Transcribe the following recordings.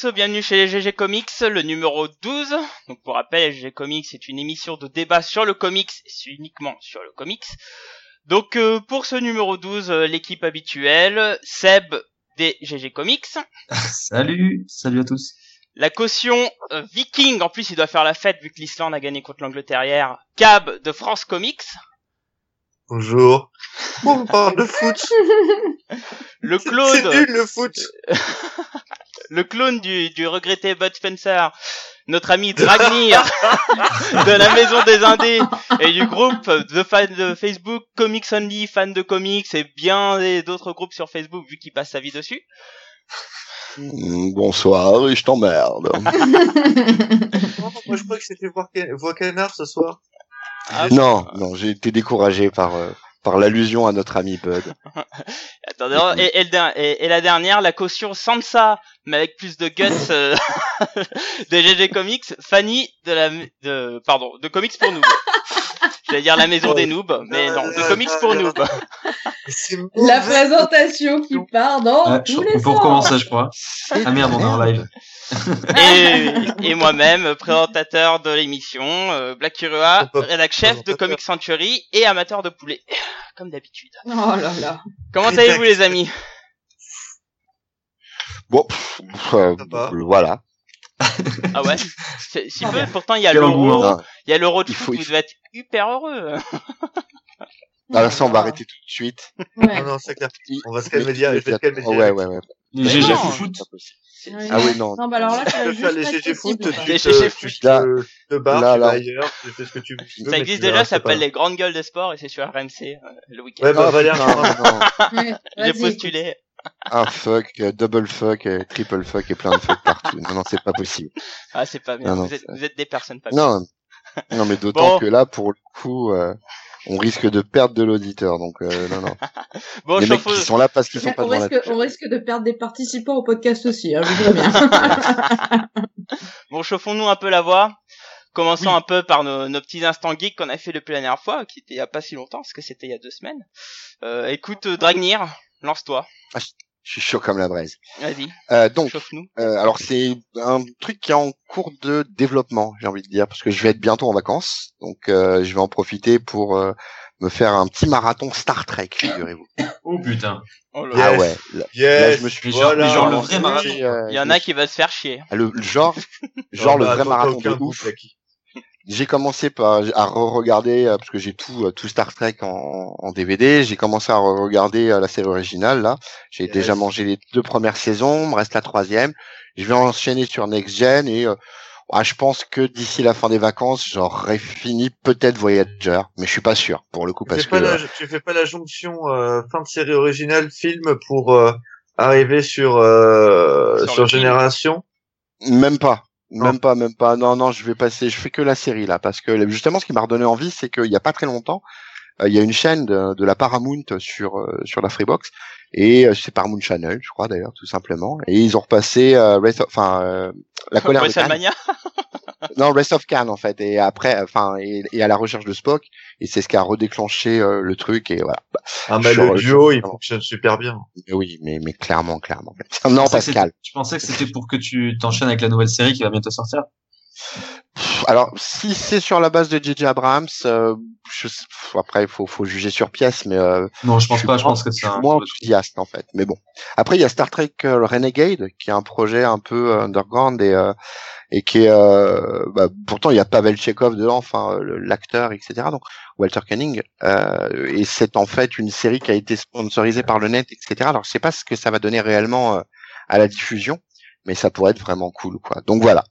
tous, bienvenue chez GG Comics, le numéro 12. Donc pour rappel, GG Comics c'est une émission de débat sur le comics, et uniquement sur le comics. Donc euh, pour ce numéro 12, euh, l'équipe habituelle, Seb des GG Comics, Salut, salut à tous. la caution euh, Viking, en plus il doit faire la fête vu que l'Islande a gagné contre l'Angleterre hier, Cab de France Comics, Bonjour. On parle de foot. le C'est clone, nul le foot. le clone du, du regretté Bud Spencer, notre ami Dragnir de la Maison des Indés et du groupe de fans de Facebook Comics Only, fans de comics et bien des- d'autres groupes sur Facebook vu qu'il passe sa vie dessus. Mm, Bonsoir, et je t'emmerde. Moi je crois que c'était voir voix canard ce soir. Ah, non, non, j'ai été découragé par euh, par l'allusion à notre ami Bud. Attendez, et, et, la dernière, la caution Sansa, mais avec plus de guts euh, de GG Comics, Fanny de la de pardon de Comics pour Noobs. J'allais dire la maison des noobs, mais non, de Comics pour Noobs. La présentation qui part dans Ouais, tous les on peut recommencer, je crois. Ah merde, on est en live. et, et moi-même, présentateur de l'émission, euh, Black Curua, rédac chef de. Comic Century et amateur de poulet, comme d'habitude. Oh là là. Comment allez-vous les amis? Bon, pff, pff, euh, voilà. Ah ouais C'est- Si Ah peu, pourtant il y a l'euro. Non, il y a l'euro de foot, vous devez être hyper heureux. Alors ça, on va arrêter tout de suite. Ouais. Non, non, c'est clair. Il- On va se calmer dire- je vais te calmer direct. ouais, ouais, ouais. Les GG foot. Ah oui, non. Non, bah alors là, Tu juste faire les GG foot, tu Les te, te, barres, tu vas ailleurs, tu fais ce que tu veux. Ça existe déjà, ça s'appelle les grandes gueules de sport et c'est sur RMC euh, le week-end. Ouais, bah, Valère, non, Ah, J'ai postulé. Un fuck, euh, double fuck, euh, triple fuck et plein de fuck partout. Non, non, c'est pas possible. Ah c'est pas bien, Non, non, vous, êtes, vous êtes des personnes pas bien. Non, non, mais d'autant Bon. que là, pour le coup, euh, on risque de perdre de l'auditeur. Donc, euh, non, non. Bon, Les mecs qui sont là parce qu'ils sont pas on, la risque, on risque de perdre des participants au podcast aussi, hein, je vous préviens. Bon, chauffons-nous un peu la voix. Commençons Oui. un peu par nos, nos petits instants geeks qu'on a fait depuis la dernière fois, qui était il y a pas si longtemps, parce que c'était il y a deux semaines. Euh, écoute, Dragnir, lance-toi. Je suis chaud comme la braise. Vas-y, Euh, donc, chauffe-nous. Euh, alors c'est un truc qui est en cours de développement, j'ai envie de dire, parce que je vais être bientôt en vacances, donc euh, je vais en profiter pour euh, me faire un petit marathon Star Trek, figurez-vous. Oh putain. Oh là. Ah ouais, là, là, Yes. je me suis genre- genre le vrai marathon. euh, Il y en a qui va se faire chier. le, le genre, genre Non, le bah, marathon de ouf. J'ai commencé par à re-regarder euh, parce que j'ai tout euh, tout Star Trek en, en DVD. J'ai commencé à regarder la série originale là. J'ai Yes. déjà mangé les deux premières saisons, me reste la troisième. Je vais enchaîner sur Next Gen et euh, ah, je pense que d'ici la fin des vacances, j'aurai fini peut-être Voyager, mais je suis pas sûr pour le coup Tu parce fais, que pas la, tu fais pas la jonction euh, fin de série originale film pour euh, arriver sur euh, Sur sur, film. Génération? Même pas. Non. Même pas, même pas. Non, non, je vais passer. Je fais que la série là, parce que justement, ce qui m'a redonné envie, c'est qu'il y a pas très longtemps, euh, il y a une chaîne de, de la Paramount sur euh, sur la Freebox et euh, c'est Paramount Channel, je crois d'ailleurs, tout simplement. Et ils ont repassé euh, enfin euh, la colère de. Non, Rest of Khan en fait. Et après, enfin, et, et à la recherche de Spock. Et c'est ce qui a redéclenché euh, le truc. Et voilà. Bah, Ah mais le duo, il fonctionne super bien. mais oui, mais mais clairement, clairement. Non, Pascal. Je pensais que c'était pour que tu t'enchaînes avec la nouvelle série qui va bientôt sortir. Alors, si c'est sur la base de J.J. Abrams, euh, je, après il faut, faut juger sur pièce, mais euh, Non, je pense pas. Je pense que c'est moins enthousiaste en fait. Mais bon. Après, il y a Star Trek euh, Renegade, qui est un projet un peu euh, underground et euh, et qui est euh, bah, pourtant il y a Pavel Chekhov dedans, enfin l'acteur, etc. Donc Walter Canning. Euh, et c'est en fait une série qui a été sponsorisée par le net, etc. Alors je sais pas ce que ça va donner réellement à la diffusion, mais ça pourrait être vraiment cool, quoi. Donc voilà.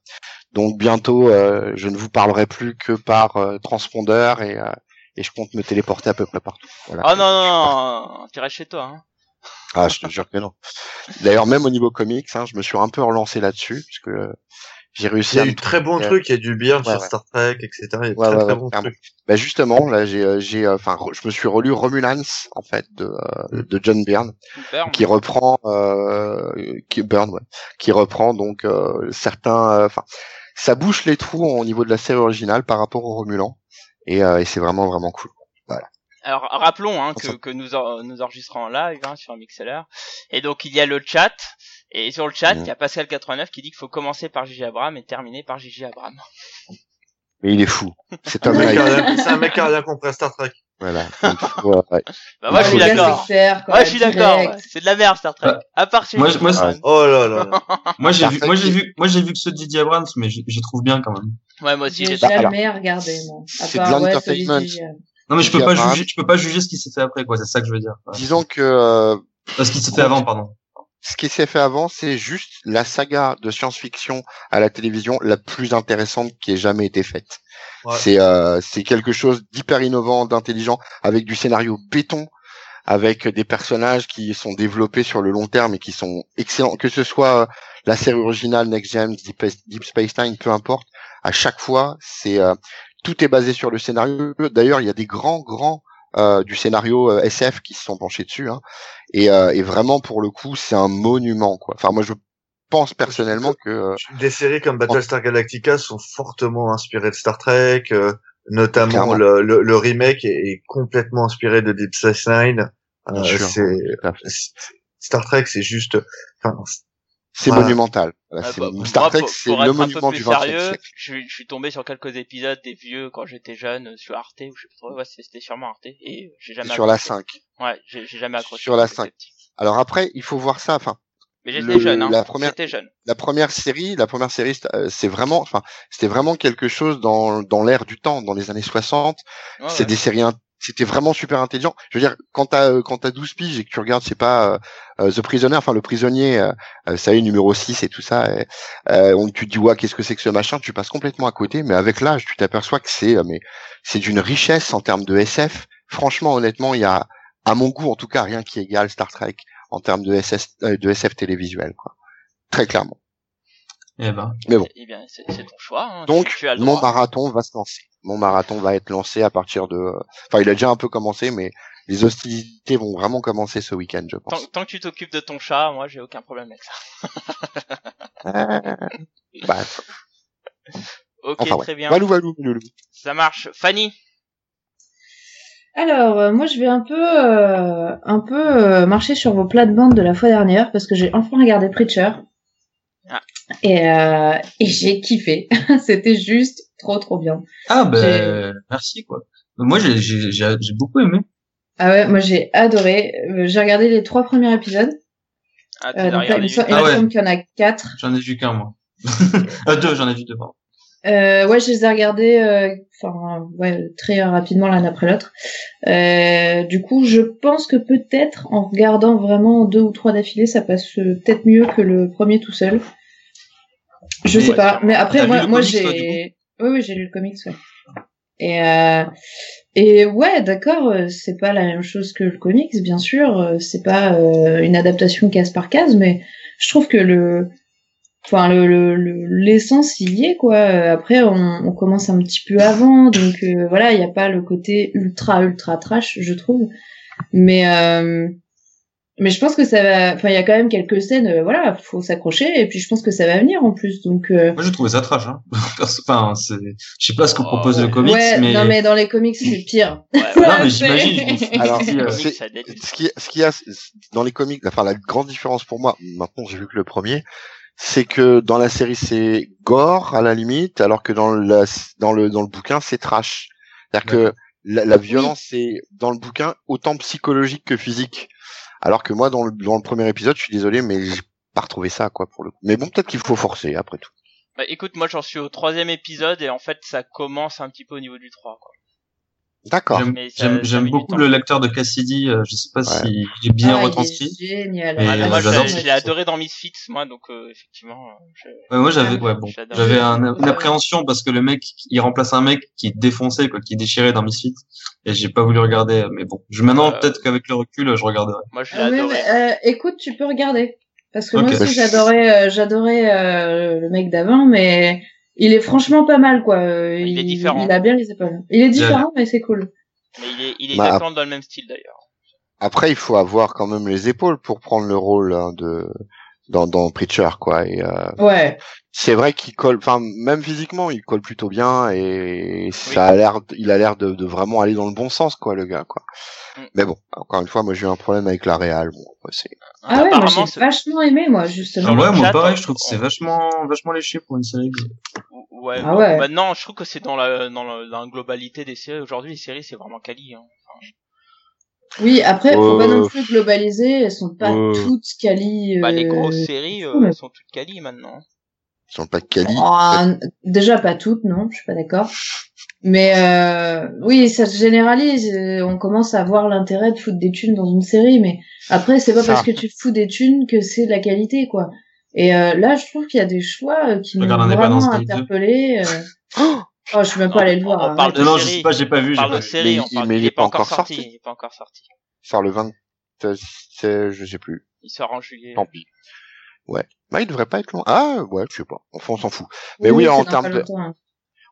Donc bientôt, euh, je ne vous parlerai plus que par euh, transpondeur et euh, et je compte me téléporter à peu près partout. Voilà. Oh non, non, non, tu restes chez toi. Hein. Ah, je te jure que non. D'ailleurs, même au niveau comics, hein, je me suis un peu relancé là-dessus, parce que euh, j'ai Il réussi y a eu très bons euh, trucs, il y a du bien ouais, sur ouais. Star Trek, etc. Il y a Ouais, très ouais, très clairement. trucs. Bah justement, là, j'ai, euh, j'ai, euh, enfin, je me suis relu Romulans en fait de, euh, de John Byrne, Super. qui reprend, euh, qui Byrne, ouais, qui reprend donc euh, certains, euh, enfin, ça bouche les trous au niveau de la série originale par rapport au Romulan, et, euh, et c'est vraiment vraiment cool. Alors rappelons hein, que, que nous, en- nous enregistrons en live hein, sur MixLR. Et donc il y a le chat. Et sur le chat, il Mm. y a Pascal89 qui dit qu'il faut commencer par Gigi Abraham et terminer par Gigi Abraham. Mais il est fou. C'est un mec c'est un mec qui a rien compris à Star Trek. Voilà. Donc, euh, ouais. Bah moi, je suis d'accord. Ouais, je suis d'accord. C'est de la merde, Star Trek. Ouais. À part celui Moi, de moi, Superman. Oh là là. Moi, j'ai vu, Trek, moi, j'ai vu, moi, j'ai vu que ceux de Didier Abrams, mais je, je trouve bien quand même. Ouais, moi aussi, J'ai Bah, jamais regardé, moi. C'est de l'entertainment. euh, Non, mais je peux pas juger, je peux pas juger ce qui s'est fait après, quoi. C'est ça que je veux dire. Disons que euh, Euh, Ce qui s'est fait avant, pardon. Ce qui s'est fait avant, c'est juste la saga de science-fiction à la télévision la plus intéressante qui ait jamais été faite. Ouais. C'est euh, c'est quelque chose d'hyper innovant, d'intelligent, avec du scénario béton, avec des personnages qui sont développés sur le long terme et qui sont excellents. Que ce soit euh, la série originale Next Gen, Deep, Deep Space Nine, peu importe. À chaque fois, c'est euh, tout est basé sur le scénario. D'ailleurs, il y a des grands grands euh, du scénario euh, SF qui se sont penchés dessus. Hein. Et, euh, et vraiment, pour le coup, c'est un monument. Quoi. Enfin, moi, je pense personnellement que euh, Des séries comme Battlestar Galactica sont fortement inspirées de Star Trek, euh, notamment le, le, le remake est, est complètement inspiré de Deep Space Nine. Euh, Star Trek, c'est juste. Enfin, c'est Voilà. monumental. Voilà, Ah, c'est- bah, Star moi, Trek, c'est le monument du 20 sérieux, siècle. je, suis- je suis tombé sur quelques épisodes des vieux quand j'étais jeune euh, sur Arte ou je sais pas trop. Ouais, c'était sûrement Arte et j'ai jamais Sur la accroché. 5. Ouais, j'ai j'ai jamais accroché. Sur la quand j'étais 5. petit. Alors après, il faut voir ça. Enfin, Mais j'étais jeune, hein. la première- J'étais jeune. la première série, la première série, c'est- euh, c'est vraiment, enfin, c'était vraiment quelque chose dans dans l'air du temps, dans les années 60. Ouais, c'est ouais. des séries, c'était vraiment super intelligent. Je veux dire, quand t'as euh, quand t'as 12 piges et que tu regardes, c'est pas euh, euh, The Prisoner, enfin le prisonnier, euh, euh, ça y est, numéro 6 et tout ça, et, euh, on, tu te dis ouais, qu'est-ce que c'est que ce machin, tu passes complètement à côté. Mais avec l'âge, tu t'aperçois que c'est, euh, mais c'est d'une richesse en termes de SF. Franchement, honnêtement, il y a, à mon goût en tout cas, rien qui égale Star Trek en termes de SS, euh, de SF télévisuel, quoi. Très clairement. Eh ben. Eh bien, c'est ton choix. Hein. Donc, tu, tu as le mon marathon va se lancer. Mon marathon va être lancé à partir de. Enfin, il a déjà un peu commencé, mais les hostilités vont vraiment commencer ce week-end, je Tant, pense. tant que tu t'occupes de ton chat, moi j'ai aucun problème avec ça. Bah, Ok, enfin, très bien. Valou, valou, loulou. Ça marche. Fanny, Alors, euh, moi, je vais un peu, euh, un peu euh, marcher sur vos plates-bandes de la fois dernière parce que j'ai enfin regardé Preacher. Ah. Et, euh, et j'ai kiffé. C'était juste trop, trop bien. Ah, ben, merci, quoi. Moi, j'ai, j'ai, j'ai j'ai beaucoup aimé. Ah ouais, moi j'ai adoré. Euh, J'ai regardé les trois premiers épisodes. ah, Euh, donc là, il me semble, Ah me ouais. semble qu'il y en a quatre. J'en ai vu qu'un, moi. euh, deux, j'en ai vu deux, pardon. Euh, ouais, je les ai regardés, euh, enfin, ouais, très rapidement l'un après l'autre. Euh, du coup, je pense que peut-être en regardant vraiment deux ou trois d'affilée, ça passe euh, peut-être mieux que le premier tout seul. Je Ouais, sais pas, mais après moi, j'ai, oui, oui, j'ai lu le comics, ouais. Et euh, et ouais, d'accord, euh, c'est pas la même chose que le comics, bien sûr, euh, c'est pas euh, une adaptation case par case, mais je trouve que le enfin le le- le- l'essence il y est quoi après on, on commence un petit peu avant donc euh, voilà il y a pas le côté ultra ultra trash je trouve mais mais je pense que ça va enfin il y a quand même quelques scènes euh, voilà faut s'accrocher et puis je pense que ça va venir en plus donc euh, Moi, j'ai trouvé ça trash, hein. Enfin, c'est, je sais pas ce que Oh, propose le ouais. comics, ouais mais... non mais dans les comics c'est pire Ouais, Non, mais j'imagine. Alors, euh, ce qui, ce qui a dans les comics, enfin la grande différence pour moi, maintenant j'ai vu que le premier, c'est que dans la série c'est gore à la limite, alors que dans la, dans le dans le bouquin c'est trash. C'est-à-dire que la, la violence c'est dans le bouquin autant psychologique que physique. Alors que moi dans le premier épisode, je suis désolé, mais j'ai pas retrouvé ça quoi pour le coup. Mais bon, peut-être qu'il faut forcer après tout. Bah, écoute, moi j'en suis au troisième épisode et en fait ça commence un petit peu au niveau du 3 quoi. D'accord. J'aime, beaucoup le lecteur de Cassidy, euh, je sais pas Ouais. si j'ai bien Ah, il est retranscrit. génial Et Ah, moi je, l'ai adoré dans Misfits moi donc euh, effectivement je... Ouais, moi j'avais, ouais, bon, j'avais un, une appréhension parce que le mec, il remplace un mec qui défonçait, quoi, qui déchirait dans Misfits, et j'ai pas voulu regarder, mais bon, je, maintenant, Euh, peut-être qu'avec le recul, je regarderai. moi je l'ai Ah adoré. mais, euh, écoute, tu peux regarder. Parce que moi aussi, j'adorais, euh, j'adorais euh, le mec d'avant, mais il est franchement pas mal, quoi. Euh, Il est différent. Il a bien les épaules. Il est différent, mais c'est cool. Mais il est, il est Bah, exactement dans le même style d'ailleurs. Après, il faut avoir quand même les épaules pour prendre le rôle hein, de dans, dans Preacher, quoi. Et euh, Ouais. c'est vrai qu'il colle, enfin même physiquement, il colle plutôt bien et ça a l'air, il a l'air de, de vraiment aller dans le bon sens, quoi, le gars, quoi. Mm. Mais bon, encore une fois, moi j'ai eu un problème avec la Real. Bon, c'est Ah ouais, moi j'ai vachement aimé, moi, justement. Ah ouais, moi pareil, je trouve que c'est vachement, vachement léché pour une série. Ouais, Ah ouais. Maintenant, je trouve que c'est dans la, dans la, dans la globalité des séries. Aujourd'hui, les séries, c'est vraiment quali. Hein. Enfin, Oui, après, faut pas Euh, non plus globaliser, elles sont pas euh, toutes quali. bah, les euh, grosses séries, euh, elles sont toutes quali maintenant. ils sont pas quali. Oh, déjà pas toutes, non, je suis pas d'accord. Mais euh, oui, ça se généralise. euh, On commence à voir l'intérêt de foutre des thunes dans une série, mais après, c'est pas Ça. parce que tu fous des thunes que c'est de la qualité, quoi. Et euh, là, je trouve qu'il y a des choix euh, qui m'ont vraiment Independence Day 2. interpellé. euh. Oh, je suis même pas allé le voir. on hein. parle de Non, série. je sais pas, j'ai pas vu, parle pas série, Mais on il- parle. mais il est pas encore sorti. sorti. Il est pas encore sorti. Sort le 20, euh, c'est- je sais plus. Il sort en juillet. Tant pis. Ouais. Bah, il devrait pas être long. Ah, ouais, je sais pas. Enfin, on s'en fout. Mais oui, en termes de- hein.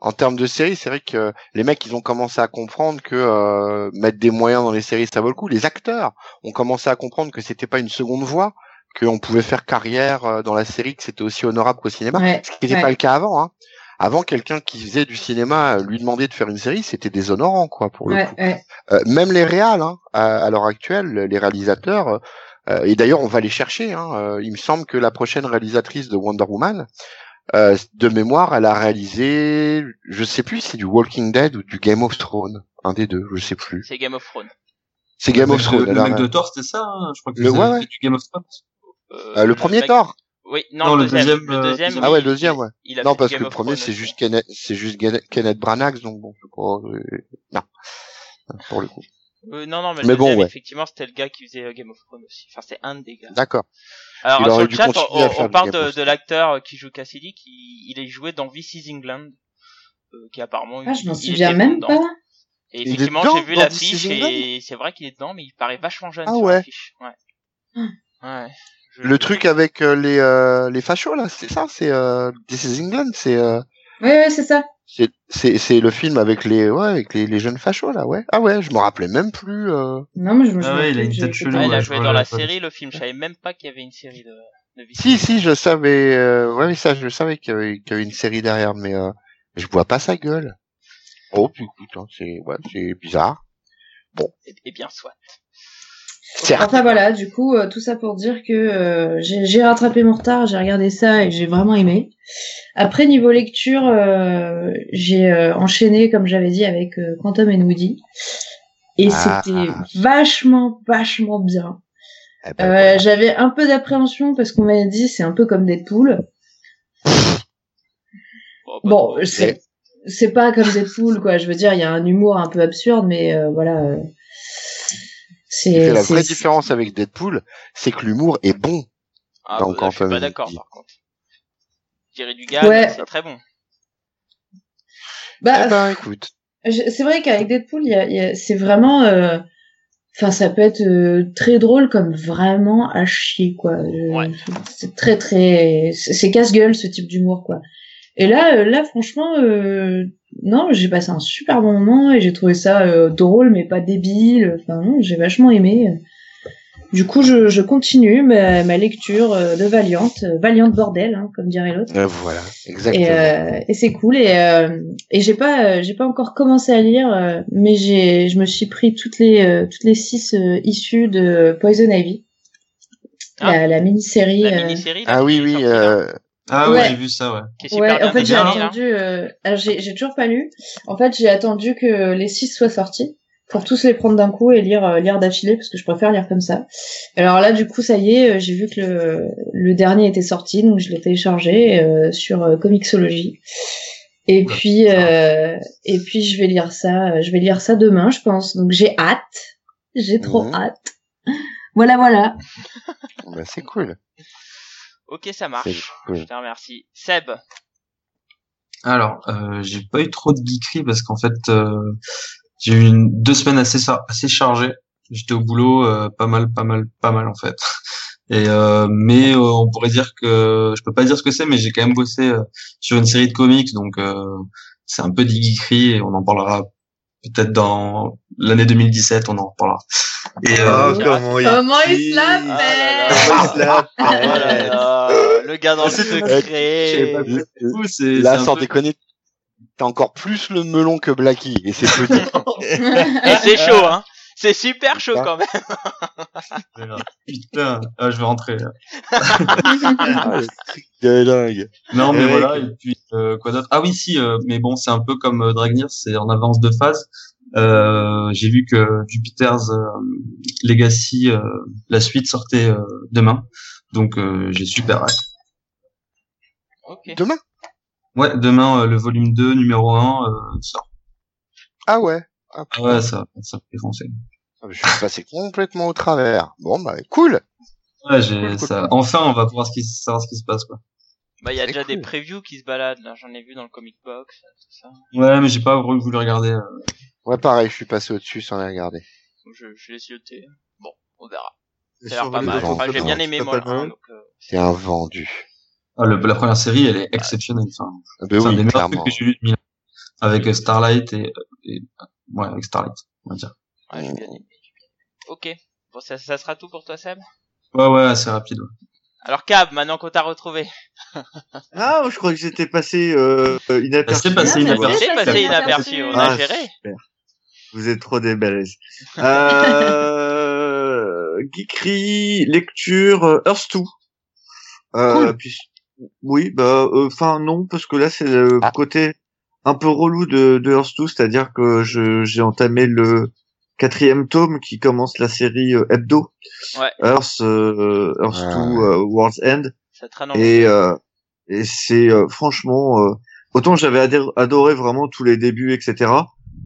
En termes de séries, c'est vrai que les mecs, ils ont commencé à comprendre que euh, mettre des moyens dans les séries, ça vaut le coup. Les acteurs ont commencé à comprendre que c'était pas une seconde voie, qu'on pouvait faire carrière euh, dans la série, que c'était aussi honorable qu'au cinéma. Ouais, Ce qui n'était ouais. pas le cas avant. Hein. Avant, quelqu'un qui faisait du cinéma euh, lui demander de faire une série, c'était déshonorant, quoi, pour le Ouais, coup. ouais. Euh, même les réals, hein, à, à l'heure actuelle, les réalisateurs, euh, et d'ailleurs on va les chercher. Hein, euh, il me semble que la prochaine réalisatrice de Wonder Woman, euh, de mémoire, elle a réalisé, je sais plus si c'est du Walking Dead ou du Game of Thrones, un des deux, je sais plus. C'est Game of Thrones. C'est Game le of Thrones. Le mec de Thor, c'était ça, hein, je crois que Le- ouais, du Game of Thrones. Euh, Euh, le premier mec- Thor. Oui, non, Non, le le deuxième. deuxième, le euh, deuxième. Ah ouais, le deuxième, ouais. il a Non, parce que le premier c'est juste Kenneth, c'est juste Kenneth Branagh, donc bon, c'est pas, euh, non, pour le coup. Euh, non, non, mais, le Mais bon, deuxième, ouais. effectivement, c'était le gars qui faisait euh, Game of Thrones aussi. Enfin, c'est un des gars. D'accord. Alors, Il sur le chat, on, parle de, l'acteur qui joue Cassidy, qui il est joué dans This is England, euh, qui apparemment. Ah, je m'en souviens même pas. Et effectivement, j'ai vu l'affiche et c'est vrai qu'il est dedans, mais il paraît vachement jeune Ah sur ouais. l'affiche. Ouais. Ouais. Le truc avec euh, les euh, les fachos là, c'est ça, c'est euh, This is England, c'est euh, Ouais, ouais, c'est ça. c'est c'est c'est le film avec les ouais avec les, les jeunes fachos là, ouais. Ah ouais, je me rappelais même plus. Euh... Non, mais je me Ah souviens ouais, il a une tête chelou, Ouais, il a joué dans la série, le film. Je savais même pas qu'il y avait une série de, Si si, je savais. Euh... Ouais, mais ça, je savais qu'il y, avait, qu'il y avait une série derrière, mais euh, je vois pas sa gueule. Oh, puis écoute, hein, c'est ouais, c'est bizarre. Et, et bien soit. Certes. Enfin voilà, du coup, euh, tout ça pour dire que euh, j'ai j'ai rattrapé mon retard, j'ai regardé ça et j'ai vraiment aimé. Après, niveau lecture, euh, j'ai euh, enchaîné, comme j'avais dit, avec euh, Quantum and Woody. Et Ah. c'était vachement, vachement bien. Eh ben, Euh, voilà. J'avais un peu d'appréhension parce qu'on m'avait dit c'est un peu comme Deadpool. Bon, bah, Bon, bon, c'est c'est pas comme Deadpool quoi. Je veux dire, il y a un humour un peu absurde, mais euh, voilà. euh, Ce qui fait c'est la vraie différence avec Deadpool, c'est que l'humour est bon. ah, donc, bah, là, je suis pas d'accord par contre. Thierry Dugas, Ouais. c'est très bon. Bah, eh ben, écoute. C'est vrai qu'avec Deadpool, il y a, il y a- c'est vraiment, euh, enfin, ça peut être euh, très drôle comme vraiment à chier, quoi. Euh, Ouais. C'est très très, c'est c'est casse-gueule ce type d'humour, quoi. Et là, euh, là, franchement, euh, non, j'ai passé un super bon moment et j'ai trouvé ça euh, drôle, mais pas débile. Enfin, non, j'ai vachement aimé. Du coup, je, je continue ma, ma lecture euh, de Valiant, euh, Valiant bordel, hein, comme dirait l'autre. Euh, voilà, exactement. Et, euh, et c'est cool et euh, et j'ai pas j'ai pas encore commencé à lire mais j'ai je me suis pris toutes les toutes les six euh, issues de Poison Ivy Ah. la, la mini-série La mini-série. Ah oui, oui. Ah ouais, Ouais. j'ai vu ça, ouais. Qui est super ouais bien en fait j'ai attendu euh, alors j'ai j'ai toujours pas lu en fait j'ai attendu que les six soient sortis pour tous les prendre d'un coup et lire euh, lire d'affilée parce que je préfère lire comme ça alors là du coup ça y est euh, j'ai vu que le le dernier était sorti donc je l'ai téléchargé euh, sur euh, Comixology Et puis, euh, et puis je vais lire ça, euh, je vais lire ça demain, je pense. Donc j'ai hâte, j'ai trop Mhm. hâte. Voilà, voilà. bah, c'est cool. Ok, ça marche. Cool. Je te remercie. Seb. Alors, euh, j'ai pas eu trop de geekery parce qu'en fait, euh, j'ai eu une, deux semaines assez assez chargées. J'étais au boulot, euh, pas mal, pas mal, pas mal en fait. Et euh, mais euh, on pourrait dire que je peux pas dire ce que c'est, mais j'ai quand même bossé euh, sur une série de comics, donc euh, c'est un peu du geekery et on en parlera peut-être dans l'année 2017, on en reparlera. Et Oh, euh, comment il, Comment il se la fait Comment il se la Oh là fait. là, le gars dans le secret. c'est Là, sans peu- déconner, t'as encore plus le melon que Blacky, et c'est dire. Et c'est chaud, hein. C'est super chaud quand même. Putain, ah, je vais rentrer. là. Ah, le truc de dingue. Non, mais Ouais. voilà. Et puis euh, quoi d'autre? Ah oui, si. euh, mais bon, c'est un peu comme euh, Dragnir, c'est en avance de phase. Euh, J'ai vu que Jupiter's euh, Legacy, euh, la suite sortait euh, demain, donc euh, j'ai super hâte. Demain? Ouais, demain euh, le volume 2, numéro 1 euh, sort. Ah ouais. Ah, Ah ouais, ça, ça fait foncer. Je suis passé complètement au travers. Bon, bah, cool. Ouais, j'ai Cool, cool, ça. cool. Enfin, on va pouvoir ce qui, savoir ce qui se passe, quoi. Bah, il y a déjà des previews qui se baladent, là. J'en ai vu dans le comic box, tout ça. Ouais, mais j'ai pas voulu regarder. euh. Ouais, pareil, je suis passé au-dessus sans les regarder. Je, je l'ai zioté. Bon, on verra. C'est Ça a l'air pas mal. Enfin, j'ai bien aimé, moi, un, donc, euh, C'est un vendu. Ah, le- la première série, elle est exceptionnelle. Enfin, Bah c'est un oui, des meilleurs trucs que j'ai lu de Milan. Avec euh, Starlight et, et ouais, avec Starlight, on va dire. ouais, bien aimé. Ok. Bon, ça, ça sera tout pour toi, Seb? Ouais, ouais, assez rapide. ouais. Alors, Cab, maintenant qu'on t'a retrouvé. Ah, je crois que j'étais passé euh, inaperçu. C'est passé Ah, bah, inaperçu. c'est passé inaperçu. on Ah, a géré. super. Vous êtes trop des. Euh, geekery, lecture, euh, Earth 2. Euh, Cool. puis- oui, bah, enfin non, parce que là c'est le Ah. côté un peu relou de, de Earth 2, c'est-à-dire que je j'ai entamé le quatrième tome qui commence la série euh, hebdo. Ouais. Earth, euh, Earth Ah. 2, euh, World's End. Ça traîne en Et, euh, et c'est euh, franchement euh, autant j'avais adoré vraiment tous les débuts, etc.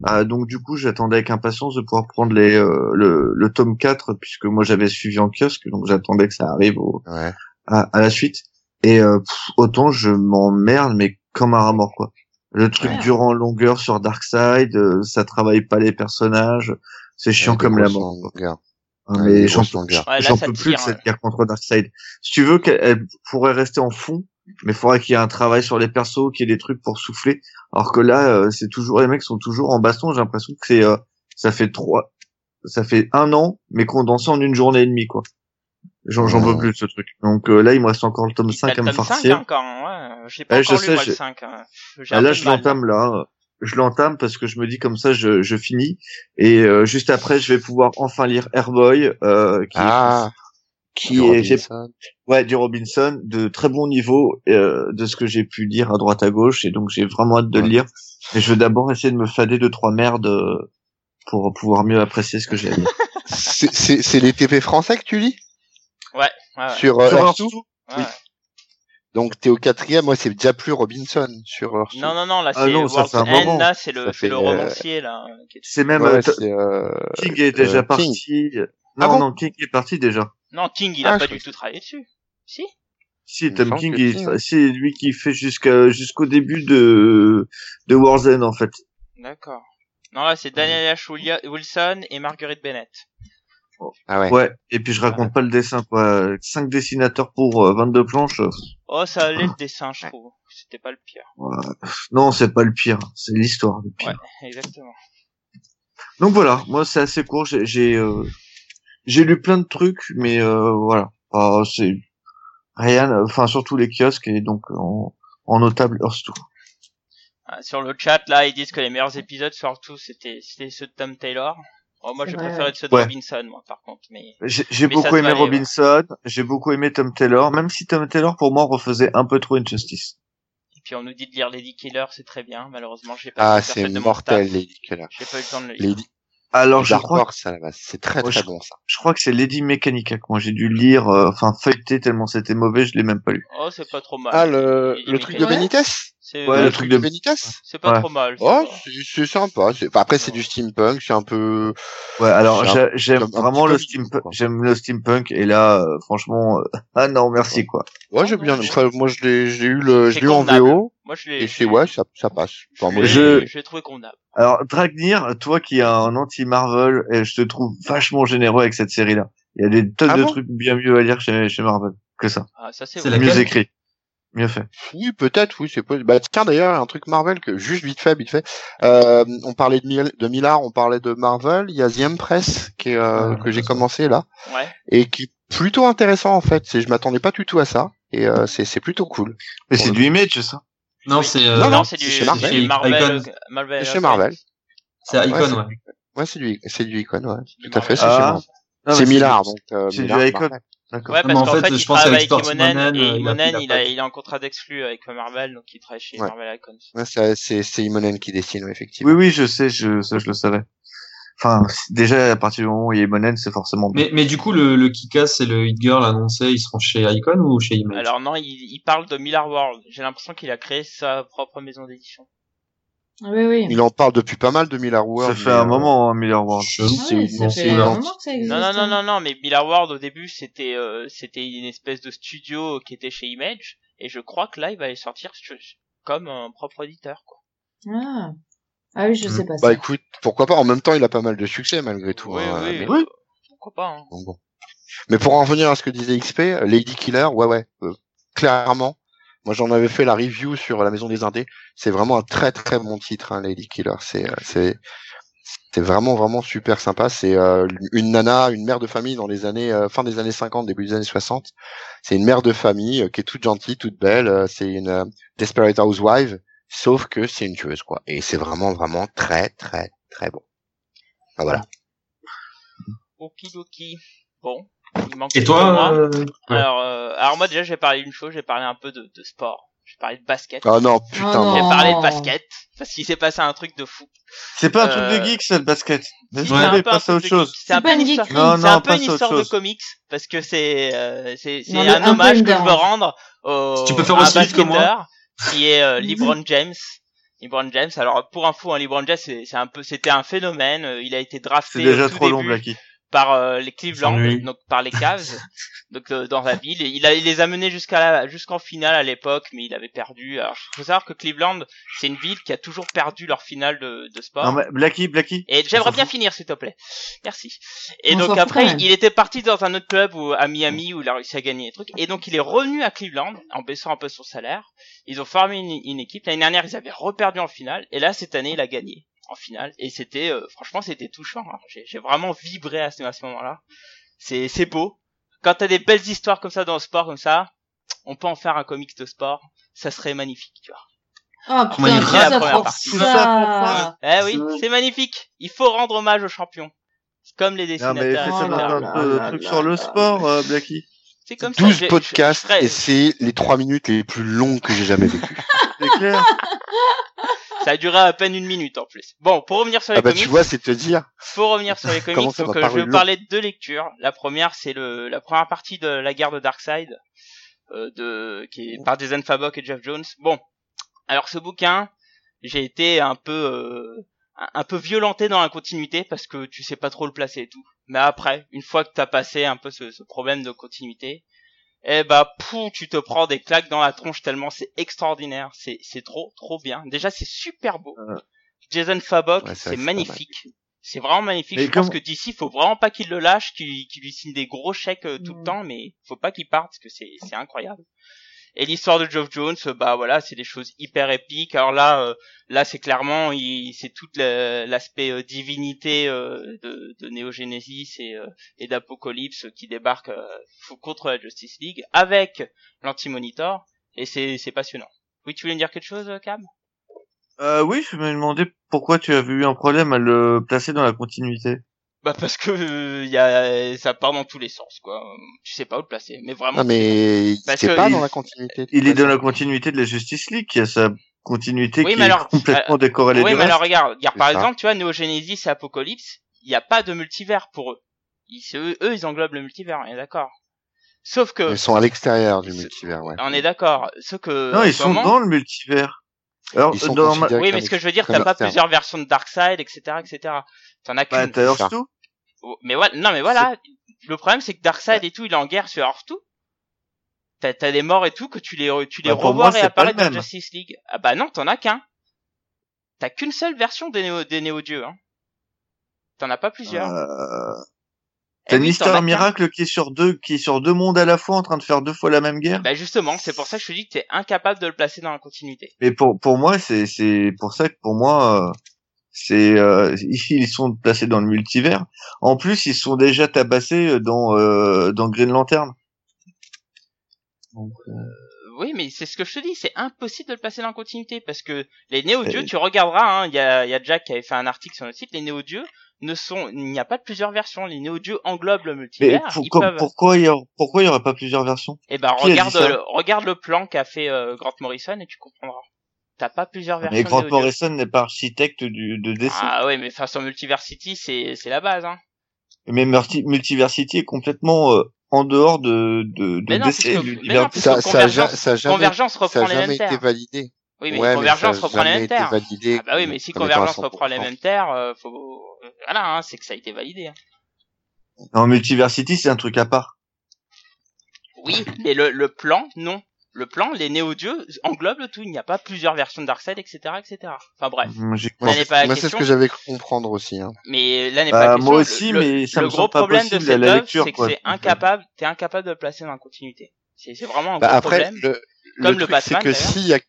Euh, donc du coup j'attendais avec impatience de pouvoir prendre les euh, le, le tome 4 puisque moi j'avais suivi en kiosque donc j'attendais que ça arrive au, Ouais. à, à la suite. Et euh, pff, autant je m'emmerde mais comme un rat mort quoi. Le truc Ouais. dure en longueur sur Darkseid, euh, ça travaille pas les personnages, c'est chiant comme la mort. Hein, mais j'en peux plus de cette guerre contre Darkseid. Si tu veux qu'elle pourrait rester en fond, mais il faudrait qu'il y ait un travail sur les persos, qu'il y ait des trucs pour souffler. Alors que là, euh, c'est toujours les mecs sont toujours en baston. J'ai l'impression que c'est euh, ça fait trois, ça fait un an, mais condensé en une journée et demie quoi. J'en peux plus de ce truc. Donc euh, là, il me reste encore le tome 5 à me le tome 5 farcir. encore, hein, ouais. J'ai pas encore je lu, sais, moi, je- le 5. hein. Ah, là, je l'entame là. Je l'entame parce que je me dis comme ça, je, je finis. Et euh, juste après, je vais pouvoir enfin lire Airboy, euh, qui, Ah, qui du est, Robinson. Ouais, du Robinson, de très bon niveau, euh, de ce que j'ai pu lire à droite à gauche, et donc j'ai vraiment hâte de le lire. Et je vais d'abord essayer de me fader de trois merdes euh, pour pouvoir mieux apprécier ce que j'ai à lire. C'est- C'est c'est les TP français que tu lis? Ouais, ouais. sur euh, Sur Earth Earth 2? ouais. oui. Donc t'es au quatrième, moi c'est déjà plus Robinson sur Earth 2. Non, non, non, là, Ah c'est non, ça fait un End, là, c'est le, fait, le euh, romancier, là. qui est- C'est même Ouais, euh, euh, King est déjà euh, parti. Non, Ah bon non, King est parti déjà. Non, King, il a Ah, pas du tout travaillé dessus. Si Si, Tom King, il- c'est lui qui fait jusqu'à jusqu'au début de de Warzone en fait. D'accord. Non, là, c'est Daniel H. Wilson et Marguerite Bennett. Ah ouais. Ouais. Et puis je raconte pas le dessin quoi. Cinq dessinateurs pour euh, 22 planches. euh, Oh, ça allait le dessin, je trouve. C'était pas le pire. ouais. Non, c'est pas le pire. C'est l'histoire le pire. Ouais, exactement. Donc voilà, moi c'est assez court. J'ai j'ai euh, j'ai lu plein de trucs, mais euh, voilà, c'est rien. Enfin surtout les kiosques et donc en, en notable Earth 2. Ah, Sur le chat, là, ils disent que les meilleurs épisodes, surtout, c'était, c'était ceux de Tom Taylor. Oh, moi, j'ai vrai, préféré ouais. ceux de Ouais. Robinson, moi, par contre, mais... J'ai ça beaucoup aimé ouais. Robinson, j'ai beaucoup aimé Tom Taylor, même si Tom Taylor pour moi refaisait un peu trop Injustice. Et puis, on nous dit de lire Lady Killer, c'est très bien. Malheureusement, j'ai pas Ah c'est mortel. Lady Killer. J'ai pas eu le temps de le lire. Lady Alors je crois, base, c'est très très bon ça. je crois que c'est Lady Mechanica que moi j'ai dû lire, euh, enfin feuilleter tellement c'était mauvais, je l'ai même pas lu. Oh, c'est pas trop mal. Ah le truc de. Benitez? C'est, Ouais, Le le truc de Benitez? C'est pas trop mal. Oh, c'est sympa. après c'est du steampunk, c'est un peu Ouais, alors j'aime vraiment le steampunk, j'aime le steampunk et là euh, franchement euh, ah non merci quoi. Ouais, j'ai bien. moi, je l'ai, j'ai eu le, je l'ai eu en. VO Moi, je l'ai... et c'est ouais, ça, ça passe. Enfin, moi, Je- je... l'ai trouvé convenable. Alors Dragnir, toi qui es un anti Marvel, et je te trouve vachement généreux avec cette série là. Il y a des tonnes Ah de bon? trucs bien mieux à lire chez, chez Marvel que ça. Ah, ça, c'est laquelle? Mieux écrit. Mieux fait. Oui, peut-être, oui, c'est possible. Bah, tiens, d'ailleurs, un truc Marvel que, juste vite fait, vite fait. Euh, on parlait de, Mil- de Millard, on parlait de Marvel. Il y a The Empress, qui est, euh, Ah, que j'ai ça. commencé là. Ouais. Et qui est plutôt intéressant, en fait. C'est, je m'attendais pas du tout à ça. Et, euh, c'est, c'est plutôt cool. Mais c'est du image, ça. Non, Oui. c'est euh, Non, Non, c'est du c'est chez c'est Marvel. chez Marvel. Icon. euh, Marvel. C'est chez Marvel. c'est Ouais, Icon, c'est ouais. du- Ouais, c'est du, c'est du Icon, ouais. Tout à fait, c'est Marvel. chez Ah. Marvel. C'est Millard, donc, euh, c'est du Icon. Marvel. D'accord. Ouais, parce en qu'en fait, fait, il je pense travaille avec Imonen, Imonen, et euh, il a- Imonen, il a il pas- a, il est en contrat d'exclus avec Marvel, donc il travaille chez Ouais. Marvel Icons. Ouais, c'est, c'est, c'est Imonen qui dessine, effectivement. Oui, oui, je sais, je, ça, je le savais. Enfin, déjà, à partir du moment où il y a Monen, c'est forcément bien. Mais, mais du coup, le, le Kick-Ass et le Hit Girl annoncé, ils seront chez Icon ou chez Image? Alors non, il, il parle de Miller World. J'ai l'impression qu'il a créé sa propre maison d'édition. Oui, oui. Il en parle depuis pas mal de Miller Ça World. fait mais, un euh, moment, hein, Miller World. Ça fait un moment que ça existe. Non, non, non, hein. non, non, mais Miller World au début c'était euh, c'était une espèce de studio qui était chez Image, et je crois que là il va aller sortir comme un propre éditeur. Quoi. Ah. Ah oui, je sais pas Bah ça. écoute, pourquoi pas. En même temps, il a pas mal de succès malgré tout. oui, hein, oui, mais- pourquoi pas. Hein. Donc bon. Mais pour en revenir à ce que disait XP, Lady Killer, ouais ouais, euh, clairement. Moi j'en avais fait la review sur la Maison des Indés. C'est vraiment un très très bon titre, hein, Lady Killer. C'est euh, c'est c'est vraiment vraiment super sympa. C'est euh, une nana, une mère de famille dans les années euh, fin des années 50, début des années 60. C'est une mère de famille euh, qui est toute gentille, toute belle. euh, c'est une euh, desperate housewife, sauf que c'est une tueuse quoi. Et c'est vraiment vraiment très très très bon. Ah, voilà. Okidoki. Bon, il manque Et toi, euh, ouais. alors, euh, alors moi déjà j'ai parlé d'une chose, j'ai parlé un peu de, de sport. J'ai parlé de basket. Ah non, putain. Oh. J'ai parlé de basket parce qu'il s'est passé un truc de fou. C'est pas un Euh, truc de geek, ça, le basket. Si, un passe à autre chose. C'est un peu pas une histoire. Non, non, un peu une histoire de comics parce que c'est euh, c'est un hommage que je veux rendre au Tu peux faire aussi vite que moi. Qui est euh, LeBron James. LeBron James. Alors pour info, hein, LeBron James c'est c'est un peu c'était un phénomène. Euh, Il a été drafté C'est déjà au tout trop long, Blacky. Par euh, les Cleveland, donc par les Cavs, donc euh, dans la ville. Et il, a, il les a menés jusqu'à la- jusqu'en finale à l'époque, mais il avait perdu. Alors il faut savoir que Cleveland, c'est une ville qui a toujours perdu leur finale de, de sport. Non, mais Blacky, Blacky. Et j'aimerais bien finir, s'il te plaît. Merci. Et On donc après, même. il était parti dans un autre club où, à Miami où il a réussi à gagner des trucs. Et donc il est revenu à Cleveland en baissant un peu son salaire. Ils ont formé une, une équipe. L'année dernière, ils avaient reperdu en finale. Et là, cette année, il a gagné en finale. Et c'était, euh, franchement, c'était touchant. hein. J'ai j'ai vraiment vibré à ce, à ce moment-là. C'est c'est beau. Quand t'as des belles histoires comme ça dans le sport, comme ça, on peut en faire un comics de sport. Ça serait magnifique, tu vois. Oh Comment il putain, tout ça la première pour partie. Ça pour ça. Eh oui, C'est- magnifique. Il faut rendre hommage aux champions. C'est comme les Non, mais dessinateurs. ça Oh un là peu truc là sur le là sport, euh, Blacky. C'est comme ça. 12 je- je- podcasts je et c'est les 3 minutes les plus longues que j'ai jamais vécues. C'est clair. Ça a duré à peine une minute en plus. Bon, pour revenir sur les ah bah comics, tu vois, c'est te dire. faut revenir sur les comics. Donc euh, je vais long. parler de deux lectures. La première, c'est le la première partie de la guerre de Darkseid, euh, de qui est par Jason Fabok et Jeff Jones. Bon, alors ce bouquin, j'ai été un peu euh, un- un peu violenté dans la continuité parce que tu sais pas trop le placer et tout. Mais après, une fois que t'as passé un peu ce, ce problème de continuité, eh bah pou, tu te prends des claques dans la tronche tellement c'est extraordinaire, c'est c'est trop trop bien. Déjà c'est super beau. Euh. Jason Fabok, Ouais, c'est magnifique. C'est vraiment magnifique. Mais je pense que d'ici, faut vraiment pas qu'il le lâche, qu'il qu'il lui signe des gros chèques euh, tout le temps, mais faut pas qu'il parte parce que c'est c'est incroyable. Et l'histoire de Geoff Jones, euh, bah voilà, c'est des choses hyper épiques. Alors là, euh, là c'est clairement, c'est tout l'aspect euh, divinité euh, de, de Genesis et, euh, et d'Apocalypse qui débarque contre la Justice League avec l'Anti-Monitor, et c'est passionnant. Oui, tu voulais me dire quelque chose, Cam? Euh, oui, je me demandais pourquoi tu avais eu un problème à le placer dans la continuité. Bah parce que euh, y a, ça part dans tous les sens, quoi. Tu sais pas où le placer, mais vraiment. Non mais Parce c'est que pas il- dans la continuité. Il est dans la continuité de la Justice League, qui a sa continuité Oui, qui mais est alors, complètement décorrélée Oui, du mais reste. alors regarde, par ça. exemple, tu vois, Neo Genesis et Apocalypse, il n'y a pas de multivers pour eux. Ils, eux, eux, ils englobent le multivers, on est d'accord. Sauf que, Ils sont à l'extérieur du multivers, ouais. on est d'accord, ce que. Non, ils sont moment- dans le multivers. Alors, Ils sont dans ma... Oui, mais ce que je veux dire, t'as pas plusieurs versions de Darkseid, etc., etc. T'en as bah, qu'une. t'as ça. Earth-2. Mais voilà, non, mais voilà. Le problème, c'est que Darkseid et tout, il est en guerre sur Earth 2. T'as, t'as des morts et tout que tu les, re- tu les Bah, revois réapparaître dans. Justice League. Ah bah non, t'en as qu'un. T'as qu'une seule version des néo, des néo-dieux, hein. T'en as pas plusieurs. Euh, T'as oui, Mister t'en as qu'un. Miracle qui est sur deux, qui est sur deux mondes à la fois en train de faire deux fois la même guerre? Bah justement, c'est pour ça que je te dis que t'es incapable de le placer dans la continuité. Mais pour pour moi, c'est c'est pour ça que pour moi, euh, c'est euh, ils sont placés dans le multivers. En plus, ils sont déjà tabassés dans euh, dans Green Lantern. Donc, euh, Oui, mais c'est ce que je te dis, c'est impossible de le placer dans la continuité parce que les néo-dieux, Euh. tu regarderas, hein, il y a, il y a Jack qui avait fait un article sur le site, les néo-dieux ne sont, il n'y a pas de plusieurs versions, les néo-dieux englobent le mais multivers, pour- ils comme- peuvent, pourquoi il y a pourquoi il y aurait pas plusieurs versions? Eh ben qui regarde, le, regarde le plan qu'a fait euh, Grant Morrison et tu comprendras. T'as pas plusieurs versions Mais Grant. Morrison n'est pas architecte du de DC. Ah ouais, mais façon Multiversity, c'est, c'est la base, hein. Mais Multi- Multiversity est complètement euh, en dehors de de, de Mais non, DC non, Ça, ça, a ça a jamais, Convergence ça reprend a les jamais mêmes été terres. validé. Oui, mais Ouais, Convergence ça a reprend les mêmes terres. validé Ah bah oui, mais si Convergence reprend les 100%. mêmes terres, euh, faut, voilà, hein, c'est que ça a été validé. hein. Non, Multiversity c'est un truc à part. Oui, mais le, le plan, non. Le plan, les néo-dieux englobent le tout. Il n'y a pas plusieurs versions de Darkseid, etc., etc. Enfin bref. Moi, n'est c'est- pas la moi, c'est ce que j'avais cru comprendre aussi. Hein. Mais là n'est Bah, pas la question. moi aussi, le, mais ça le me gros pas problème de cette la œuvre, lecture, c'est que c'est incapable, t'es incapable de le placer dans la continuité. C'est c'est vraiment un Bah, gros après, problème. le, Comme le truc, c'est Batman, que d'ailleurs. s'il y a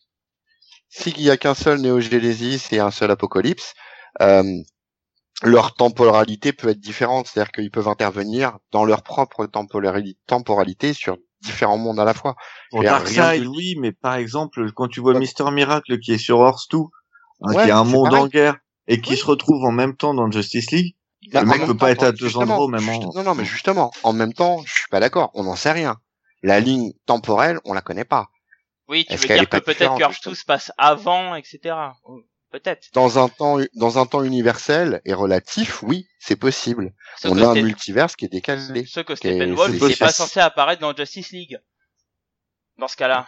s'il y a qu'un seul Néo Genesis et un seul Apocalypse, euh, leur temporalité peut être différente, c'est-à-dire qu'ils peuvent intervenir dans leur propre temporali- temporalité sur différents mondes à la fois. Darkseid, de- oui, mais par exemple, quand tu vois Mister Miracle qui est sur Earth 2, hein, Ouais, qui est un monde pareil. en guerre, et qui Oui. se retrouve en même temps dans Justice League, Bah, le mec peut pas temps, être à deux endroits au même moment. Non, non, mais justement, en même temps, je suis pas d'accord, on n'en sait rien. La ligne temporelle, on la connaît pas. Oui, tu veux dire que peut-être que Earth justement 2 se passe avant, etc. Peut-être. Dans un temps, dans un temps universel et relatif, oui, c'est possible. On a un multiverse qui est décalé. Ce que Steppenwolf, c'est il est pas censé apparaître dans Justice League. Dans ce cas-là.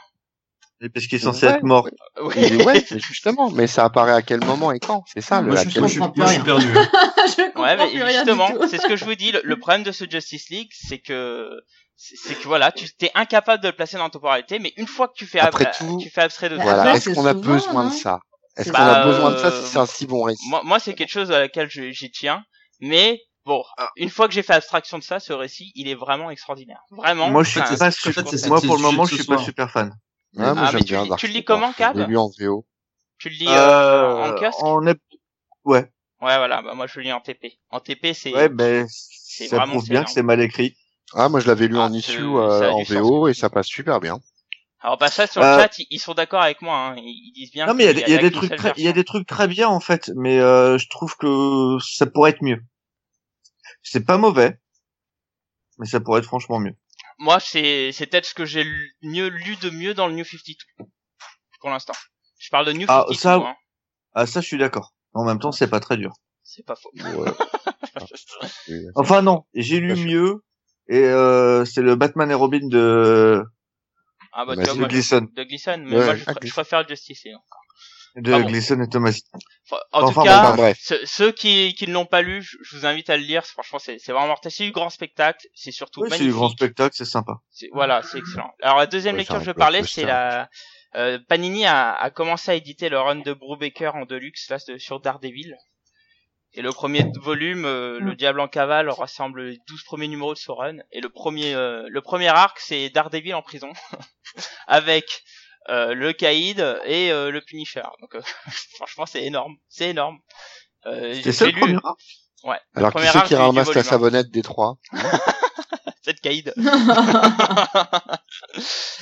Et Parce qu'il est censé Ouais, être mort. Oui. Mais ouais, justement, mais ça apparaît à quel moment et quand? C'est ça, le, Moi, à je suis, je je suis perdu. hein. je comprends Ouais, mais plus justement, c'est ce que je vous dis. Le, le problème de ce Justice League, c'est que c'est que voilà, tu t'es incapable de le placer dans la temporalité, mais une fois que tu fais Après ab- tout, tu fais abstrait de tout Voilà. Est-ce qu'on a souvent, besoin hein. de ça? Est-ce C'est qu'on a Bah, besoin de ça euh, si c'est un si bon récit moi, moi c'est quelque chose à laquelle je- j'y tiens, mais bon, Ah. une fois que j'ai fait abstraction de ça, ce récit, il est vraiment extraordinaire. Vraiment. Moi, je suis pas super, c'est- moi, pour le moment, je suis pas super fan. Ouais, moi Ah, mais j'aime tu bien le lis comment. Cab Je l'ai lu en VO. Tu le lis euh, en kiosque en ép- ouais, Ouais, voilà. Bah, moi, je le lis en TP. En TP, c'est ouais, ben, c'est ça prouve bien que c'est mal écrit. Ah, moi je l'avais lu Ah, en issue euh, en sens. VO et ça passe super bien. Alors, bah, ça, sur Euh, le chat, ils, ils sont d'accord avec moi, hein. Ils, disent bien Non, mais il y a, des- il y a des qu'une trucs très, il y a des trucs très bien, en fait, mais, euh, je trouve que ça pourrait être mieux. C'est pas mauvais, mais ça pourrait être franchement mieux. Moi, c'est, c'est peut-être ce que j'ai lu- mieux lu de mieux dans le New 52. Pour l'instant. Je parle de New Ah, 52, ça- hein. Ah, ça, je suis d'accord. En même temps, c'est pas très dur. C'est pas faux. Ouais. Et- Enfin, non, j'ai lu mieux, et euh, c'est le Batman et Robin de, Ah, bah, tu Bah, c'est de Gleason. de Gleason. Mais Ouais, moi, je, ah, pr- je préfère Justice League. De Ah bon. Gleason et Thomas. Enfin, en Enfin, tout cas, bon, ceux, ceux qui, qui ne l'ont pas lu, je, je vous invite à le lire. Franchement, c'est, c'est vraiment mortel. C'est du grand spectacle. C'est surtout Oui, c'est magnifique. du grand spectacle, c'est sympa. C'est- Voilà, c'est excellent. Alors la deuxième Ouais, lecture c'est que je parlais, c'est la euh, Panini a, a commencé à éditer le run de Brubaker en deluxe là de- sur Daredevil. Et le premier volume, euh, Le Mm. Diable en cavale, rassemble les 12 premiers numéros de ce run. Et le premier, euh, le premier arc, c'est Daredevil en prison, avec euh, le Caïd et euh, le Punisher. Donc euh, franchement, c'est énorme, c'est énorme. Euh, C'est ça le lu- premier arc Ouais. le Alors qui c'est qui ramasse la volume savonnette des trois C'est le Caïd.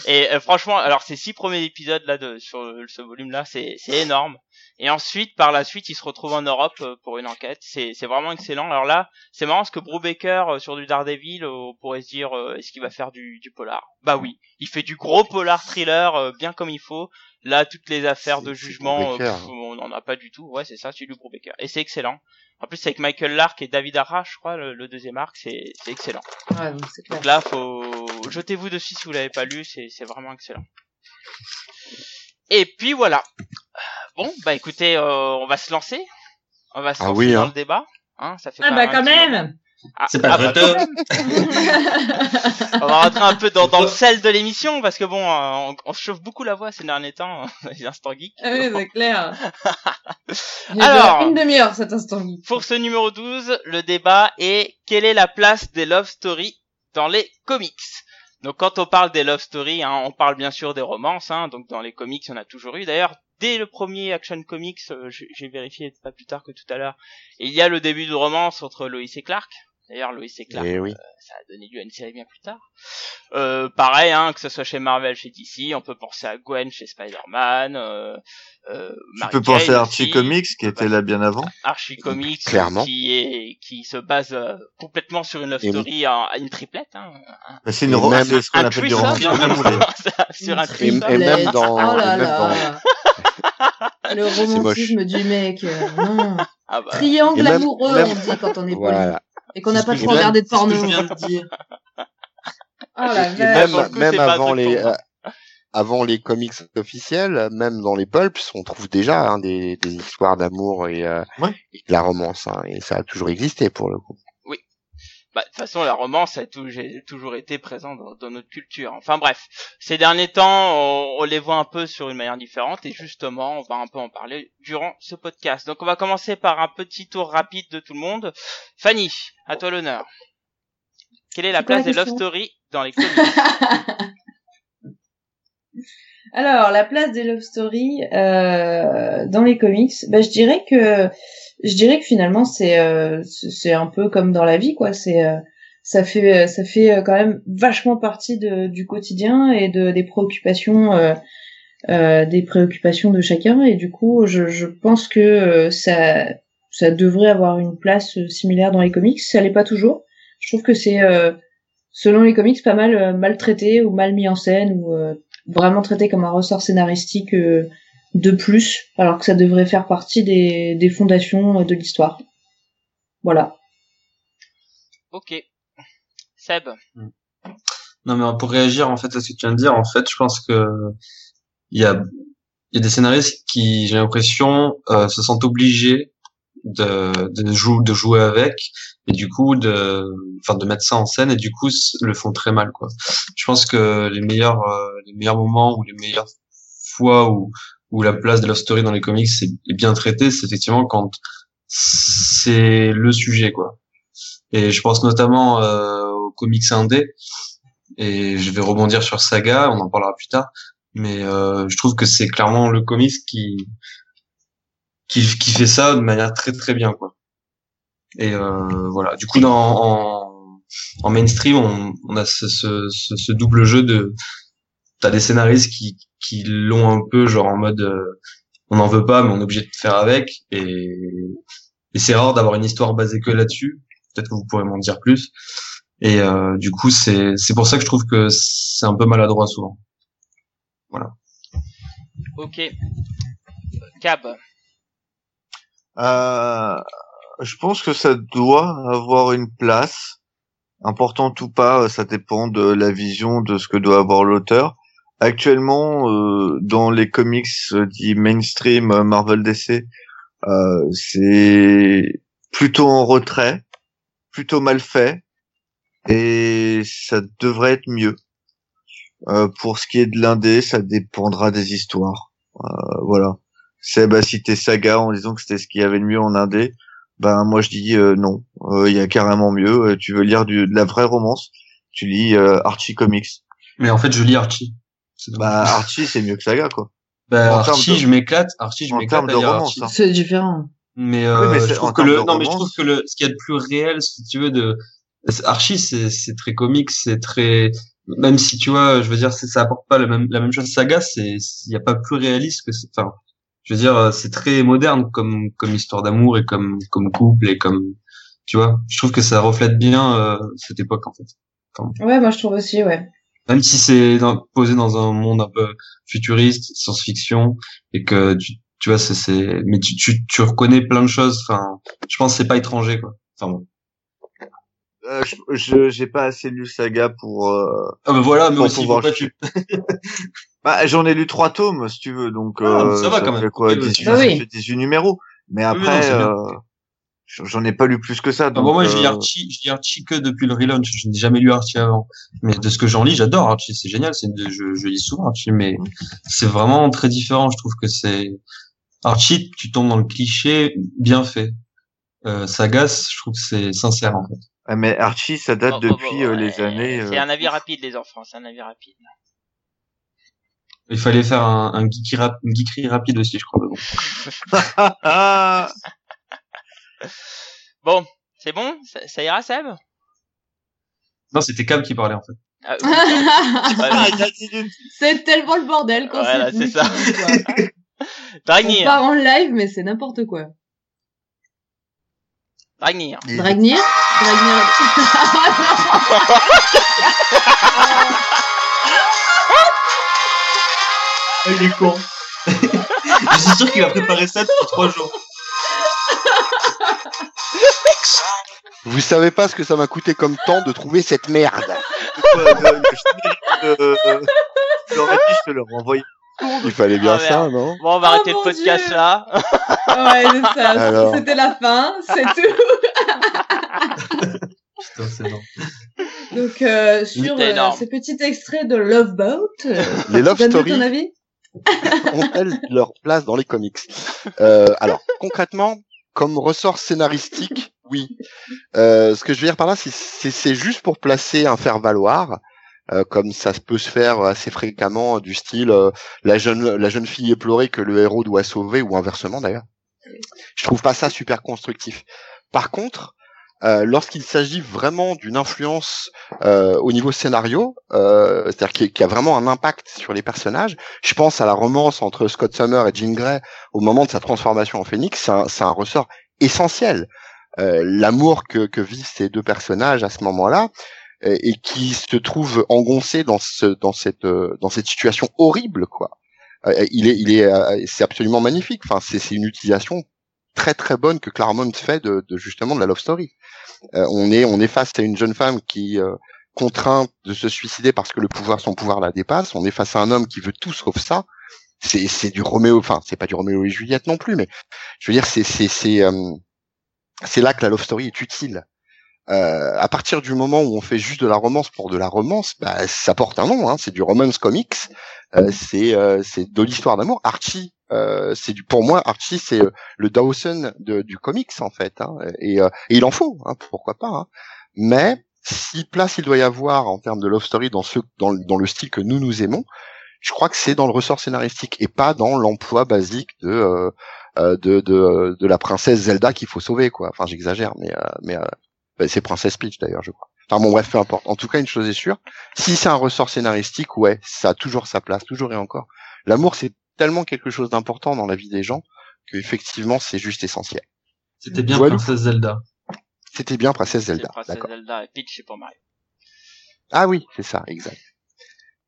Et euh, franchement, alors ces six premiers épisodes là de sur ce volume là, c'est c'est énorme. Et ensuite, par la suite, il se retrouve en Europe euh, pour une enquête. C'est c'est vraiment excellent. Alors là, c'est marrant parce que Brubaker euh, sur du Daredevil, euh, on pourrait se dire euh, est-ce qu'il va faire du, du polar? Bah oui, il fait du gros polar thriller euh, bien comme il faut. Là, toutes les affaires de C'est- c'est jugement, pff, on n'en a pas du tout. Ouais, c'est ça, c'est du Brubaker. Et c'est excellent. En plus, avec Michael Lark et David Arra, je crois, le, le deuxième arc, c'est c'est excellent. Ouais, donc c'est clair. Donc là, faut jetez-vous dessus si vous l'avez pas lu, c'est c'est vraiment excellent. Et puis voilà. Bon, bah écoutez, euh, on va se lancer. On va se Ah lancer oui, dans hein. le débat. Hein, ça fait Ah quand bah même un quand petit moment. même Ah, C'est pas ah, vrai. bah, on va rentrer un peu dans, dans le sel de l'émission parce que bon, euh, on, on se chauffe beaucoup la voix ces derniers temps, les instants geeks. Ah oui, c'est clair. Il Alors. Alors, une demi-heure cet instant. Pour ce numéro 12, le débat est quelle est la place des love stories dans les comics? Donc quand on parle des love stories, hein, on parle bien sûr des romances. Hein, donc dans les comics, en a toujours eu. D'ailleurs, dès le premier Action Comics, euh, j'ai j'ai vérifié pas plus tard que tout à l'heure, il y a le début de romance entre Lois et Clark. D'ailleurs, Lois et Clark, Et oui. ça a donné lieu à une série bien plus tard. Euh, pareil, hein, que ce soit chez Marvel, chez DC, on peut penser à Gwen chez Spider-Man. Euh, euh, Tu Mary peux penser à Archie aussi. Comics qui était là bien avant. Archie Comics Clairement. qui est qui se base euh, complètement sur une love Et- story en, à une triplette hein, Mais C'est une Et ro- même c'est ce qu'on un appelle du threesome, roman d'amour. sur un Et- et même dans- Oh là et même là. Le romantisme du mec. euh, non. Ah bah, Triangle même- amoureux, même- on dit quand on est poli. Voilà. Et qu'on n'a pas trop regardé de porno, je on viens va dire. Oh la le même, avant les, euh, avant les comics officiels, même dans les pulps, on trouve déjà hein, des, des histoires d'amour et, euh, Ouais. et de la romance, hein, et ça a toujours existé pour le coup. Bah, de toute façon, la romance a toujours été présent dans, dans notre culture. Enfin bref, ces derniers temps, on, on les voit un peu sur une manière différente et justement, on va un peu en parler durant ce podcast. Donc, on va commencer par un petit tour rapide de tout le monde. Fanny, à toi l'honneur. Quelle est la place la des love stories dans les comics? Alors, la place des love stories euh, dans les comics, bah, je dirais que je dirais que finalement c'est euh, c'est un peu comme dans la vie quoi. C'est euh, ça fait ça fait euh, quand même vachement partie de, du quotidien et de des préoccupations euh, euh, des préoccupations de chacun et du coup je, je pense que euh, ça ça devrait avoir une place euh, similaire dans les comics. Ça l'est pas toujours. Je trouve que c'est euh, selon les comics pas mal euh, maltraité ou mal mis en scène ou euh, vraiment traité comme un ressort scénaristique euh, de plus, alors que ça devrait faire partie des, des fondations euh, de l'histoire. Voilà. Ok. Seb. Non, mais pour réagir en fait à ce que tu viens de dire, en fait, je pense que il y a, il y a des scénaristes qui, j'ai l'impression, euh, se sentent obligés de, de, jou- de jouer avec et du coup de, enfin de mettre ça en scène et du coup le font très mal quoi. Je pense que les meilleurs, euh, les meilleurs moments ou les meilleures fois où où la place de la story dans les comics est, bien traitée, c'est effectivement quand c'est le sujet quoi. Et je pense notamment euh, aux comics indés et je vais rebondir sur Saga, on en parlera plus tard, mais euh, je trouve que c'est clairement le comics qui, qui qui fait ça de manière très très bien quoi. Et euh, voilà, du coup dans en, en mainstream, on, on a ce, ce, ce, ce double jeu de t'as des scénaristes qui qui l'ont un peu genre en mode euh, on n'en veut pas mais on est obligé de faire avec et et c'est rare d'avoir une histoire basée que là-dessus. Peut-être que vous pourrez m'en dire plus. Et euh, du coup, c'est c'est pour ça que je trouve que c'est un peu maladroit souvent. Ok. Cab. Euh, je pense que ça doit avoir une place, importante ou pas, ça dépend de la vision de ce que doit avoir l'auteur. Actuellement, euh, dans les comics euh, dits mainstream euh, Marvel DC, euh, c'est plutôt en retrait, plutôt mal fait, et ça devrait être mieux. Euh, pour ce qui est de l'indé, ça dépendra des histoires. Euh, voilà. Seb a cité Saga en disant que c'était ce qu'il y avait de mieux en indé. Ben moi je dis euh, non, Euh, il y a carrément mieux. Euh, tu veux lire du, de la vraie romance, tu lis euh, Archie Comics. Mais en fait, je lis Archie. Bah Archie c'est mieux que Saga quoi. Bah, en Archie, de- je m'éclate. Archie, je en m'éclate termes à de lire romance, Archie. hein. C'est différent. Mais, euh, mais c'est- je trouve que le, non, mais je trouve que le, ce qu'il y a de plus réel, si tu veux, de Archie, c'est, c'est très comique, c'est très, même si tu vois, je veux dire, c'est- ça apporte pas la même, la même chose. Saga, c'est, il y a pas plus réaliste que, c'est- enfin, je veux dire, c'est très moderne comme, comme histoire d'amour et comme, comme couple et comme, tu vois, je trouve que ça reflète bien euh, cette époque en fait. Ouais, moi je trouve aussi, ouais. Même si c'est posé dans un monde un peu futuriste, science-fiction, et que tu, tu vois, c'est, c'est, mais tu, tu, tu reconnais plein de choses. Enfin, je pense que c'est pas étranger, quoi. Enfin bon. Euh, je j'ai pas assez lu Saga pour. euh, Ah ben voilà, mais Pour aussi pouvoir tu. Bah j'en ai lu trois tomes si tu veux donc Ah, euh, ça va quand même. quoi Oui, oui. 18, Ah oui. ça fait 18 numéros. Mais Oui, oui, non, après bien. euh, J'en ai pas lu plus que ça. Ah Donc, bon, moi, je lis Archie, je lis Archie que depuis le relaunch. Je n'ai jamais lu Archie avant. Mais de ce que j'en lis, j'adore Archie. C'est génial. C'est, de- je, je lis souvent Archie, mais c'est vraiment très différent. Je trouve que c'est, Archie, tu tombes dans le cliché bien fait. Euh, Sagas, je trouve que c'est sincère, en fait. Ah, mais Archie, ça date Bon, depuis bon, euh, les années. C'est euh, un avis rapide, les enfants, c'est un avis rapide. Il fallait faire un, un geeky rap, une geekerie rapide aussi, je crois. bon. Ah, Bon, c'est bon? Ça, ça ira, Seb? Non, c'était Cam qui parlait, en fait. Ah, oui. Ouais, c'est tellement le bordel quand Voilà, c'est ça. quoi. On Dragnir, part en live, mais c'est n'importe quoi. Dragnir. Dragnir? Dragnir. il est con. je suis sûr qu'il a préparé ça depuis trois jours. Vous savez pas ce que ça m'a coûté comme temps de trouver cette merde. de- je l'aurais dit, je te le Il fallait bien Ah, ça, merde. non Bon, on va Oh, arrêter le podcast Dieu. là. ouais, c'est ça. Alors. C'était la fin, c'est tout. Putain, c'est bon. Donc, euh, sur euh, ce petit extrait de Love Boat, euh, Les love stories ton avis ont-elles leur place dans les comics Euh, Alors, concrètement, comme ressort scénaristique, oui. Euh, ce que je veux dire par là, c'est juste pour placer un faire-valoir, euh, comme ça peut se faire assez fréquemment, du style euh, la jeune la jeune fille éplorée que le héros doit sauver, ou inversement d'ailleurs. Je trouve pas ça super constructif. Par contre, euh, lorsqu'il s'agit vraiment d'une influence euh, au niveau scénario, euh, c'est-à-dire qu'il y a- vraiment un impact sur les personnages, je pense à la romance entre Scott Summer et Jean Grey au moment de sa transformation en phénix, c'est un, un ressort essentiel. Euh, L'amour que, que vivent ces deux personnages à ce moment-là euh, et qui se trouve engoncé dans ce dans cette euh, dans cette situation horrible quoi. Euh, il est il est c'est absolument magnifique. Enfin c'est c'est une utilisation très très bonne que Claremont fait de, de justement de la love story. Euh, on est on est face à une jeune femme qui euh, contrainte de se suicider parce que le pouvoir son pouvoir la dépasse. On est face à un homme qui veut tout sauf ça. C'est c'est du Roméo, enfin c'est pas du Roméo et Juliette non plus, mais je veux dire c'est c'est c'est euh, c'est là que la love story est utile. Euh, à partir du moment où on fait juste de la romance pour de la romance, bah, ça porte un nom, hein, c'est du romance comics, euh, c'est euh, de l'histoire d'amour. Archie, euh, c'est du pour moi Archie c'est euh, le Dawson de, du comics en fait, hein, et, euh, et il en faut, hein, pourquoi pas. Hein. Mais si place il doit y avoir en termes de love story dans ce dans, dans le style que nous nous aimons, je crois que c'est dans le ressort scénaristique et pas dans l'emploi basique de de, de de la princesse Zelda qu'il faut sauver quoi. Enfin j'exagère, mais mais c'est Princesse Peach d'ailleurs je crois. Enfin bon bref peu importe. En tout cas une chose est sûre, si c'est un ressort scénaristique, ouais ça a toujours sa place, toujours et encore. L'amour c'est tellement quelque chose d'important dans la vie des gens que effectivement c'est juste essentiel. C'était bien Voilà. Princesse Zelda. C'était bien Princesse Zelda, Princesse. Zelda et Peach, c'est pour Mario. Ah oui c'est ça exact.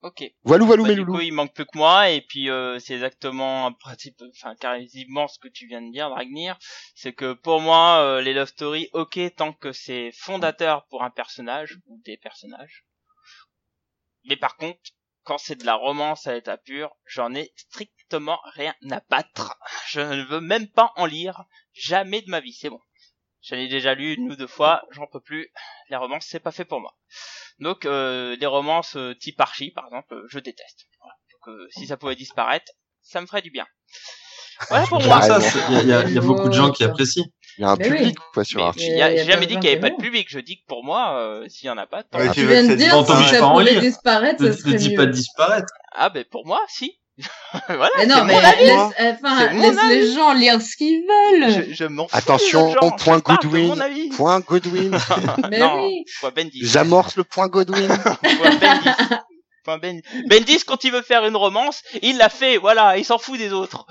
Ok. Voilou voilou Bah, mes du coup, il manque plus que moi, et puis euh, c'est exactement un principe, enfin quasiment ce que tu viens de dire, Dragnir. C'est que pour moi, euh, les love stories, ok, tant que c'est fondateur pour un personnage ou des personnages. Mais par contre, quand c'est de la romance à l'état pur, j'en ai strictement rien à battre. Je ne veux même pas en lire, jamais de ma vie, c'est bon. J'en ai déjà lu une ou deux fois, j'en peux plus. Les romances, c'est pas fait pour moi. Donc euh, les romances euh, type Archie, par exemple, euh, je déteste. Voilà. Donc euh, si ça pouvait disparaître, ça me ferait du bien. Voilà pour moi. il y a, il y y a beaucoup de gens qui apprécient. Il y a un Mais oui. public quoi sur Mais Archie. j'ai jamais dit qu'il n'y avait pas de public. Je dis que pour moi, euh, s'il y en a pas, tant Ouais, tu viens que de dire si ça pouvait disparaître, Ne, ça ne serait dis mieux. pas de disparaître. Ah ben pour moi, si. voilà. Mais non, mais mon avis. laisse, enfin, C'est mon laisse avis. les gens lire ce qu'ils veulent. Je, je m'en fous. Attention, gens. point Je parle de Goodwin, mon avis. Point Godwin. Mais non, oui. point Bendis. J'amorce le point Godwin. Point Point Ben- Bendis, quand il veut faire une romance, il l'a fait. Voilà, il s'en fout des autres.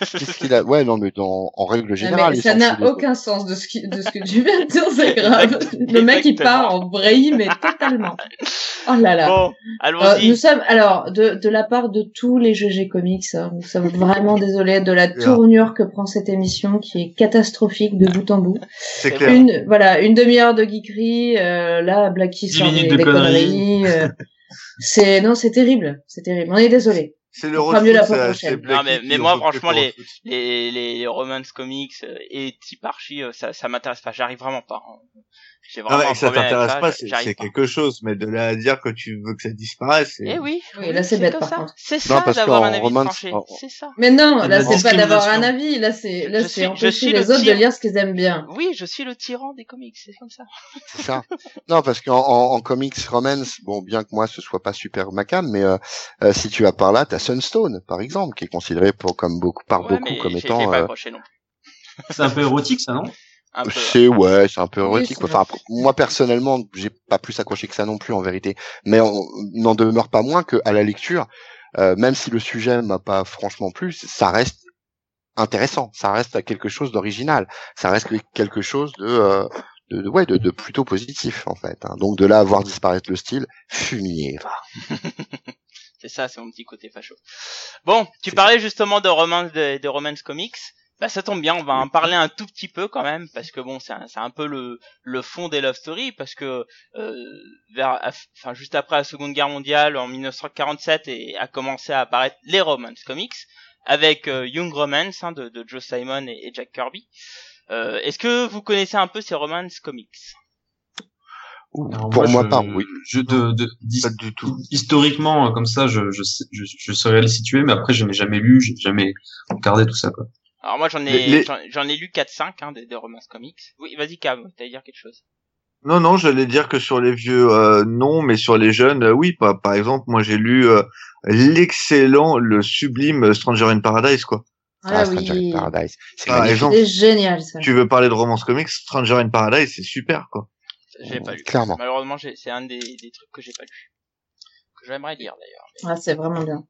Qu'est-ce qu'il a Ouais, non, mais dans, en règle Non, générale, mais il ça s'en n'a aucun sens de ce, qui, de ce que tu viens de dire, c'est grave. Le mec, il part en braille, mais totalement. Oh là là. Bon, Euh, allons-y. nous sommes, alors, de, de la part de tous les GG Comics, hein, nous sommes vraiment désolés de la tournure que prend cette émission qui est catastrophique de bout en bout. C'est clair. Une, voilà, une demi-heure de geekery, euh, là, Blacky Dix sort des, de des conneries. euh, c'est, non, c'est terrible, c'est terrible. On est désolé. C'est le On fera mieux la fois prochaine. Non, mais- moi, franchement, le les- les, les, les romance comics euh, et type archi, euh, ça, ça m'intéresse pas. J'arrive vraiment pas. hein. J'ai Non, vraiment mais un que ça t'intéresse pas, c'est quelque chose, mais de là à dire que tu veux que ça disparaisse, c'est... Eh oui, Oui, là, c'est bête, par ça. contre. C'est Non, ça parce d'avoir qu'en un avis romance- tranché. en- C'est ça. Mais non, là, c'est pas d'avoir un avis. Là, c'est, là, Je c'est empêcher suis les le autres de lire ce qu'ils aiment bien. Oui, je suis le tyran des comics, c'est comme ça. C'est ça. Non, parce qu'en en, en comics romance, bon, bien que moi ce soit pas super macam, mais euh, euh, si tu vas par là, t'as Sunstone, par exemple, qui est considéré pour comme beaucoup par Ouais, beaucoup comme étant. euh. C'est un peu érotique, ça, non? C'est ouais, c'est un peu érotique. enfin, après, moi personnellement, j'ai pas plus accroché que ça non plus en vérité, mais on n'en demeure pas moins que à la lecture, euh, même si le sujet m'a pas franchement plu, ça reste intéressant, ça reste quelque chose d'original, ça reste quelque chose de, euh, de, de- ouais, de, de plutôt positif en fait. hein. Donc de là à voir disparaître le style, fumier. C'est ça, c'est mon petit côté facho. Bon, tu parlais justement de romance de, de romance comics. Bah ça tombe bien, on va en parler un tout petit peu quand même parce que bon, c'est un, c'est un peu le le fond des love stories parce que euh, vers enfin juste après la Seconde Guerre mondiale en 1947 et a commencé à apparaître les romance comics avec euh, Young Romance hein, de, de Joe Simon et, et Jack Kirby. Euh, Est-ce que vous connaissez un peu ces romance comics? Pour moi, je- pas, oui. Je, de, de, Pas du tout. historiquement, euh, comme ça, je, je, je, je saurais les situer, mais après, je n'ai jamais lu, j'ai jamais regardé tout ça, quoi. Alors moi j'en ai Les- j'en ai lu 4-5 hein, des, des romance comics. Oui, vas-y Cam, t'allais dire quelque chose. Non, non, j'allais dire que sur les vieux, euh, non, mais sur les jeunes, euh, oui. Par, par exemple, moi, j'ai lu euh, l'excellent, le sublime Stranger in Paradise, quoi. Ah, Stranger oui. in Paradise. C'est Par magnifique. exemple, C'est génial, ça. tu veux parler de romance comics, Stranger in Paradise, c'est super, quoi. J'ai pas lu. Clairement. Malheureusement, j'ai- c'est un des, des trucs que j'ai pas lu. J'aimerais lire d'ailleurs. Ah, c'est vraiment bien.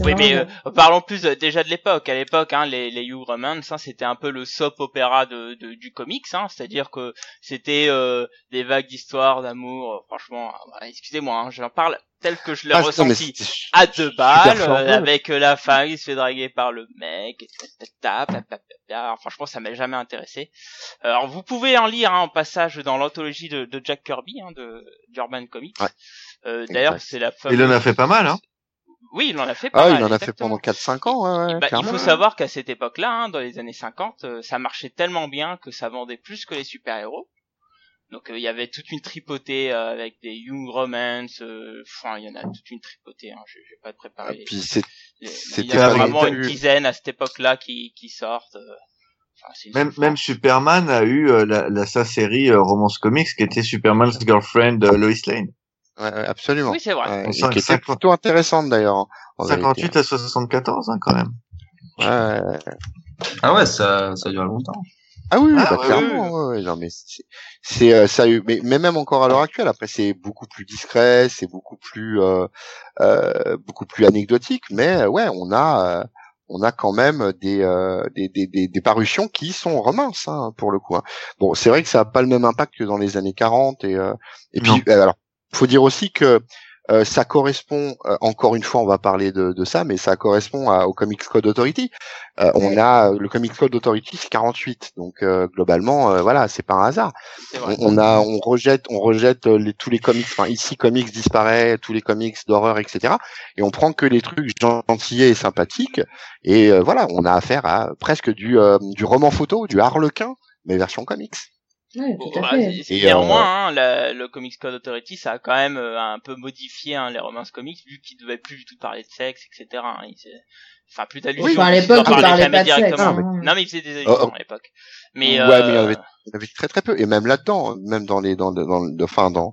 Oui, vraiment mais bien. euh, parlons plus euh, déjà de l'époque. À l'époque, hein, les, les You Romance, hein, c'était un peu le soap opéra de, de- du comics, hein, c'est-à-dire que c'était euh, des vagues d'histoires d'amour. euh, franchement, euh, voilà, excusez-moi, hein, j'en parle tel que je l'ai Ah, ressenti. À deux balles, euh, avec euh, la femme qui se fait draguer par le mec, et ta- ta- ta- ta- ta- ta- Alors, franchement, ça m'a jamais intéressé. Alors, vous pouvez en lire hein, en passage dans l'anthologie de, de Jack Kirby, hein, de d'Urban Comics. Ouais. Euh, D'ailleurs, c'est la Il en a fameuse- fait pas mal, hein. Oui, il en a fait pas Ah, mal, il en a fait pendant 4-5 ans, ouais, ouais, Bah, il faut savoir qu'à cette époque-là, hein, dans les années 50, euh, ça marchait tellement bien que ça vendait plus que les super-héros. Donc euh, il y avait toute une tripotée euh, avec des Young Romance, euh, enfin il y en a toute une tripotée, hein, je, je vais pas te Ah, préparer. puis c'est il y en a vraiment une dizaine à cette époque-là qui, qui sortent. euh, enfin, c'est- Même, même Superman a eu euh, la, la, sa série euh, romance comics qui était Superman's Girlfriend euh, Lois Lane. Ouais, absolument. Oui, c'est vrai. Et sent qui était plutôt intéressante d'ailleurs. en- en 58 à 74, hein, quand même. Ouais. Ah ouais, ça, ça dure longtemps. Ah oui, Ah, bah, ouais, clairement. ouais, ouais, non, mais c'est, c'est, euh, ça, a eu- mais, mais même encore à l'heure actuelle. Après, c'est beaucoup plus discret, c'est beaucoup plus, euh, euh, beaucoup plus anecdotique. Mais euh, ouais, on a, euh, on a quand même des, euh, des, des, des, des parutions qui sont romances hein, pour le coup. hein. Bon, c'est vrai que ça a pas le même impact que dans les années 40 et, euh, et puis, Non. euh, alors, faut dire aussi que euh, ça correspond, euh, encore une fois, on va parler de, de ça, mais ça correspond à- au Comics Code Authority. Euh, on a le Comics Code Authority, c'est 48, donc euh, globalement, euh, voilà, c'est pas un hasard. On, a, on rejette, on rejette les, tous les comics. Enfin, ici, comics disparaît, tous les comics d'horreur, etc. Et on prend que les trucs gentillets et sympathiques. Et euh, voilà, on a affaire à presque du, euh, du roman photo, du Harlequin, mais version comics. Tout à bah, fait. Et, néanmoins, euh, hein, la- le Comics Code Authority, ça a quand même euh, un peu modifié hein, les romances comics, vu qu'ils devaient plus du tout parler de sexe, etc. hein. Ils- Enfin, plus d'allusions. Oui, enfin, à ils l'époque, ils parlaient pas de sexe, directement. hein. Non, mais ils faisaient des allusions Oh, oh. à l'époque. Mais, Ouais, mais il y en euh, avait Il y avait très très peu. Et même là-dedans, même dans les, dans, dans, dans- enfin dans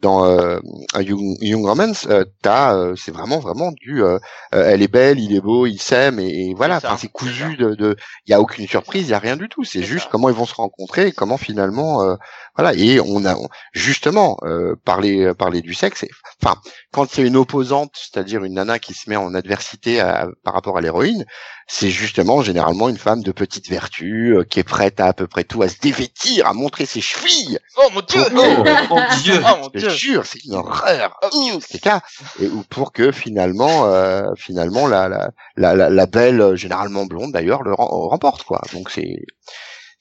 dans euh, un Young, Young Romance, euh, t'as, euh, c'est vraiment vraiment du, euh, euh, elle est belle, il est beau, il s'aime et, et voilà. C'est c'est c'est cousu de, de, il y a aucune surprise, il y a rien du tout. C'est C'est juste ça. comment ils vont se rencontrer, et comment finalement, euh, voilà. Et on a on- justement euh, parler parler du sexe. Enfin, quand a une opposante, c'est-à-dire une nana qui se met en adversité à- par rapport à l'héroïne, c'est justement généralement une femme de petite vertu euh, qui est prête à à peu près tout, à se dévêtir, à montrer ses chevilles. Oh mon dieu! Oh, oh Dieu Oh mon dieu! Te jure, c'est une horreur. Oh, Ouh, c'est ça. Et ou pour que finalement, euh, finalement la, la, la, belle, euh, généralement blonde d'ailleurs, le rem- remporte quoi. Donc c'est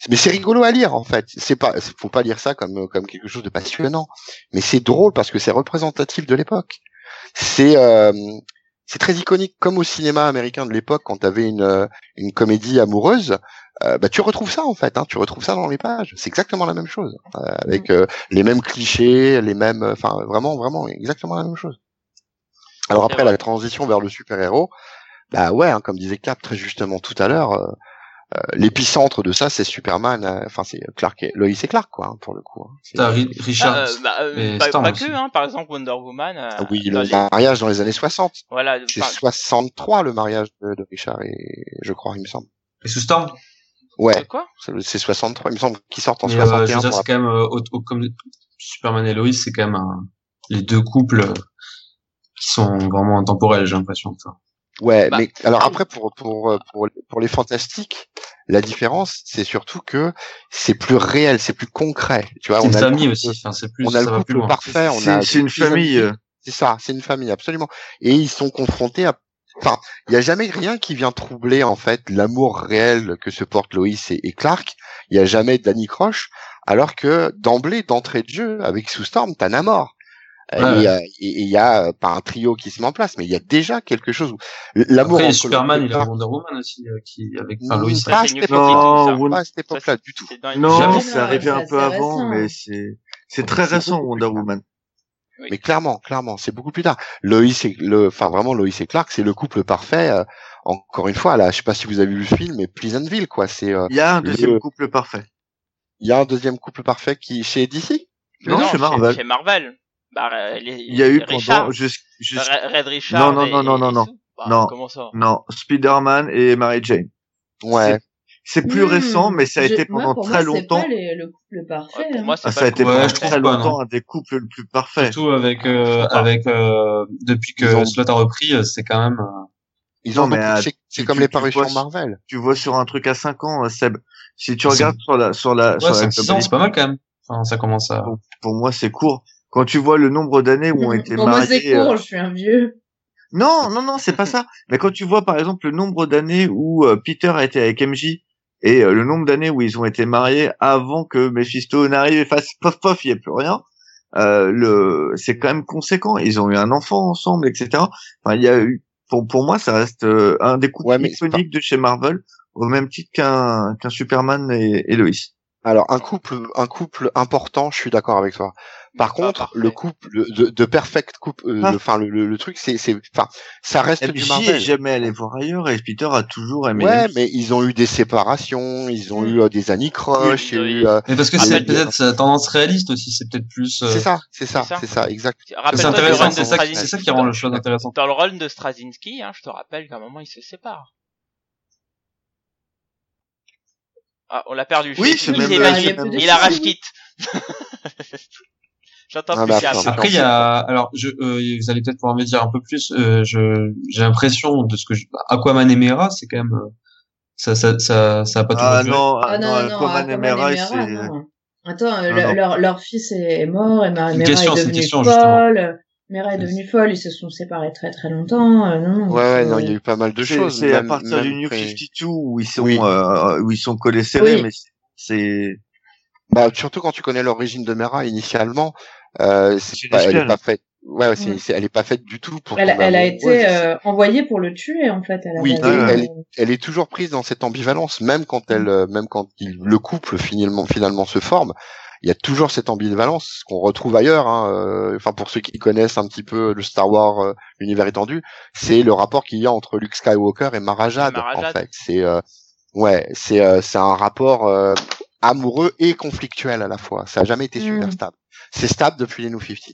mais c'est rigolo à lire en fait. C'est pas, faut pas lire ça comme comme quelque chose de passionnant, mais c'est drôle parce que c'est représentatif de l'époque. C'est euh, c'est très iconique, comme au cinéma américain de l'époque quand t'avais une euh, une comédie amoureuse. euh, bah tu retrouves ça en fait, hein, tu retrouves ça dans les pages. C'est exactement la même chose, euh, avec euh, les mêmes clichés, les mêmes, enfin vraiment, vraiment exactement la même chose. Alors après la transition vers le super héros, bah ouais, hein, comme disait Cap très justement tout à l'heure, l'épicentre de ça c'est Superman, euh, enfin c'est Clark, et, Lois et Clark quoi, hein, pour le coup. hein. Richard. Ah, euh, bah, euh, pas, Storm pas aussi. que, hein, par exemple Wonder Woman. euh, Ah oui, le les- mariage dans les années 60. Voilà, C'est enfin, 63 le mariage de, de Richard et je crois, il me semble. Et sous Storm? Ouais, quoi? C'est le- c'est 63, il me semble qu'ils sortent en Mais, euh, je 61. veux dire, pour c'est quand même, euh, au- au- comme Superman et Lois, c'est quand même un- les deux couples euh, qui sont vraiment intemporels, j'ai l'impression. Enfin, Ouais, Bah, mais alors ah après pour pour euh, pour pour les fantastiques, la différence c'est surtout que c'est plus réel, c'est plus concret. Tu vois, c'est on une a couple- aussi. Enfin, c'est plus, on a le plus parfait, on C'est a c'est une famille. C'est ça, c'est une famille absolument. Et ils sont confrontés à enfin, il y a jamais rien qui vient troubler en fait l'amour réel que se portent Loïs et, et Clark. Il y a jamais Danny Croche, alors que d'emblée, d'entrée de jeu, avec Sue Storm, t'as Namor. Euh, Ouais, il y a- et- y a euh, pas un trio qui se met en place, mais il y a déjà quelque chose où l'amour Après, il y a entre Superman, il y a Wonder Woman aussi, euh, qui, avec, enfin, Mm, Lois. Ça, pas c'est. Non, Pas à cette époque-là c'est- du tout. c'est Non, c'est arrivé un c'est peu avant, récent. mais c'est c'est Oh, très c'est récent Wonder. Woman. Oui. Mais clairement, clairement, c'est beaucoup plus tard. Loïs et le, enfin vraiment Loïs et Clark, c'est le couple parfait. euh, encore une fois, là, je sais pas si vous avez vu le film, mais Pleasantville, quoi. C'est, euh, Il y a un deuxième Le- couple parfait. il y a un deuxième couple parfait qui chez DC. Non, chez Marvel. Chez Marvel. Bah, euh, les- Il y a eu Richard, pendant jusqu'- jusqu'- Red Richard. Non, non, et- non, non, non, et non. Sue. Bah, Non. Comment ça non Spider-Man et Mary Jane. Ouais. C'est plus Hmm. récent, mais ça a Je- été moi, pendant pour très moi, c'est longtemps. pas les- le couple parfait. Ouais, Pour moi, Ah, pas ça a été Ouais, pendant très pas, longtemps non. un des couples le plus parfait. Surtout avec, euh, pas. avec, euh, depuis que ont- Slot a repris, euh, c'est quand même, euh, Ils Non, ont mais, euh, c'est comme tu- les parutions vois- Marvel. Tu vois sur un truc à 5 ans, euh, Seb. Si tu regardes sur la sur la sur ouais, la 5 6 ans, c'est pas mal quand même. Enfin, ça commence à, pour, pour moi c'est court. Quand tu vois le nombre d'années où ont été Pour moi, c'est mariés. euh, court, je suis un vieux. Non, non, non, c'est pas ça. Mais quand tu vois par exemple le nombre d'années où euh, Peter a été avec MJ et euh, le nombre d'années où ils ont été mariés avant que Mephisto n'arrive et fasse pof pof, il y a plus rien. Euh, le, c'est quand même conséquent. Ils ont eu un enfant ensemble, etc. Enfin, il y a eu, pour pour moi, ça reste euh, un des coups Ouais, iconiques de chez Marvel, au même titre qu'un qu'un Superman et, et Lois. Alors un couple, un couple important, je suis d'accord avec toi. Par contre, parfait. le couple de, de perfect couple, euh, Ah. le- enfin le, le, truc, c'est, c'est, enfin, ça reste du MJ est Marvel. jamais allé voir ailleurs et Peter a toujours aimé. Ouais, mais ils ont eu des séparations, ils ont Mm. eu euh, des années croches, il y a Oui, eu, euh, mais parce que c'est peut-être sa tendance réaliste aussi, c'est peut-être plus, euh, c'est ça, c'est ça, c'est ça. exact. c'est Rappelle-toi du intéressant, c'est ça, qui- ça rend le chose intéressant. Dans le run de Straczynski, hein, je te rappelle qu'à un moment, ils se séparent. Ah, on l'a perdu. Oui, Il- c'est il même- c'est évanoui. même- Il arrache quitte. J'entends Ah, plus attends. Après, il y a, alors, je, euh, vous allez peut-être pouvoir me dire un peu plus. Euh, je, j'ai l'impression de ce que je, Aquaman et Mera, c'est quand même, euh, ça, ça, ça, ça a pas toujours Ah duré. non, Ah non, non, non, Aquaman et Aquaman Mera, et Mera, c'est. Attends, euh, le- non. Leur, leur fils est mort et Mera est devenue folle. Mera est devenue folle, ils se sont séparés très très longtemps. euh, non, Ouais, ouais, c'est- non, il y a eu pas mal de choses. c'est à partir du New après- 52 où ils sont Oui. euh, où ils sont collés serrés, Oui. mais c'est Bah, surtout quand tu connais l'origine de Mera initialement, euh, c'est pas, elle est pas faite. Ouais, c'est, Mm. c'est- elle est pas faite du tout pour. Elle, elle a été euh, envoyée pour le tuer en fait. Elle Oui, elle elle est toujours prise dans cette ambivalence, même quand elle, euh, même quand il- le couple finalement finalement se forme, il y a toujours cette ambivalence qu'on retrouve ailleurs. Hein, euh, enfin, pour ceux qui connaissent un petit peu le Star Wars, euh, l'univers étendu, c'est le rapport qu'il y a entre Luke Skywalker et Mara Jade, Mara en Jade. fait. C'est, euh, ouais, c'est, euh, c'est un rapport euh, amoureux et conflictuel à la fois. Ça a jamais été super Mm. stable. C'est stable depuis les New 52.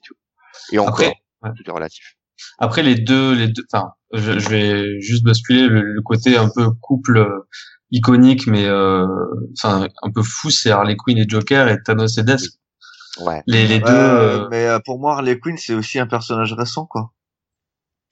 Et encore, Après, ouais. tout est relatif. Après les deux, les deux, enfin, je, je vais juste basculer le, le côté un peu couple euh, iconique, mais euh, enfin un peu fou, c'est Harley Quinn et Joker et Thanos et Death. Ouais. Les, les Ouais, deux. euh, mais euh, pour moi Harley Quinn c'est aussi un personnage récent quoi.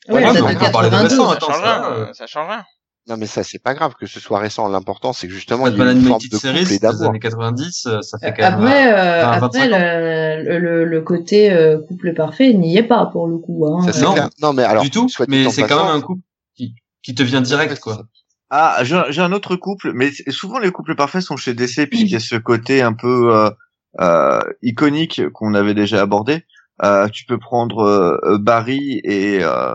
Ouais, Ouais, mais on peut parler de 92. récent, Ça attends, change ça, rien. euh, Ça change rien. Non, mais ça, c'est pas grave que ce soit récent. L'important, c'est que justement, il y a une forme de Series couple et d'amour. années 90, euh, ça fait Euh, quand même. Après, euh, après 25 ans. le, le, le côté euh, couple parfait n'y est pas pour le coup. Hein. Ça, c'est Non. clair. Non, mais alors, du tout, mais c'est quand même un couple qui, qui te vient direct, quoi. Ah, j'ai j'ai un autre couple, mais souvent les couples parfaits sont chez DC puisqu'il y a ce côté un peu euh, euh, iconique qu'on avait déjà abordé. Euh, tu peux prendre euh, Barry et euh,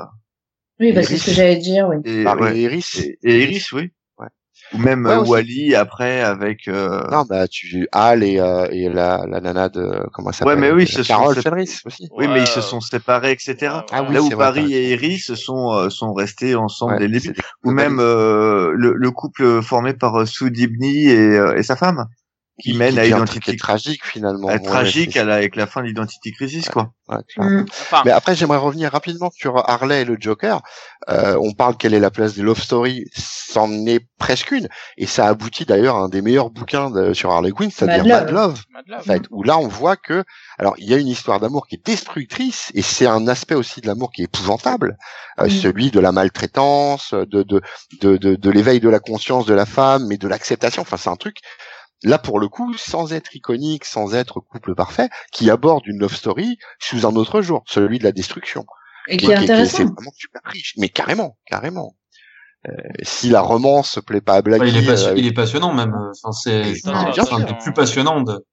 Oui, bah, c'est Iris. ce que j'allais dire, oui. Et, ouais. et Iris. et, et Iris, oui. Ouais. Ou même Ouais. Wally après avec. Euh... Non, bah tu Al et, euh, et la, la nana de comment ça s'appelle Ouais, mais oui, euh, ce sont Carole aussi. Oui, mais ils se sont séparés, etc. Ah ouais. oui, Là où vrai, Paris et Iris sont euh, sont restés ensemble Ouais, dès le début. Ou même euh, le, le couple formé par Sue Dibny et, euh, et sa femme, qui mène à Identity truc qui est tragique finalement. à Ouais, tragique à la- avec la fin d'Identity Crisis, quoi. ouais, clairement. Mm. Enfin, Mais après, j'aimerais revenir rapidement sur Harley et le Joker. Euh, on parle quelle est la place des love stories, c'en est presque une, et ça aboutit d'ailleurs à un des meilleurs bouquins de- sur Harley Quinn, c'est-à-dire Mad Mad Love. Love. Mad Love. En fait, où là on voit que, alors il y a une histoire d'amour qui est destructrice, et c'est un aspect aussi de l'amour qui est épouvantable, euh, Mm. celui de la maltraitance, de de de de, de l'éveil de la conscience de la femme, mais de l'acceptation. Enfin, c'est un truc là pour le coup, sans être iconique, sans être couple parfait, qui aborde une love story sous un autre jour, celui de la destruction. Et qui est c'est intéressant. vraiment super riche, mais carrément, carrément. Euh, si la romance se plaît pas à Blackie, Ouais, il, est pas- euh, il est passionnant même. Enfin, c'est c'est un des plus passionnants de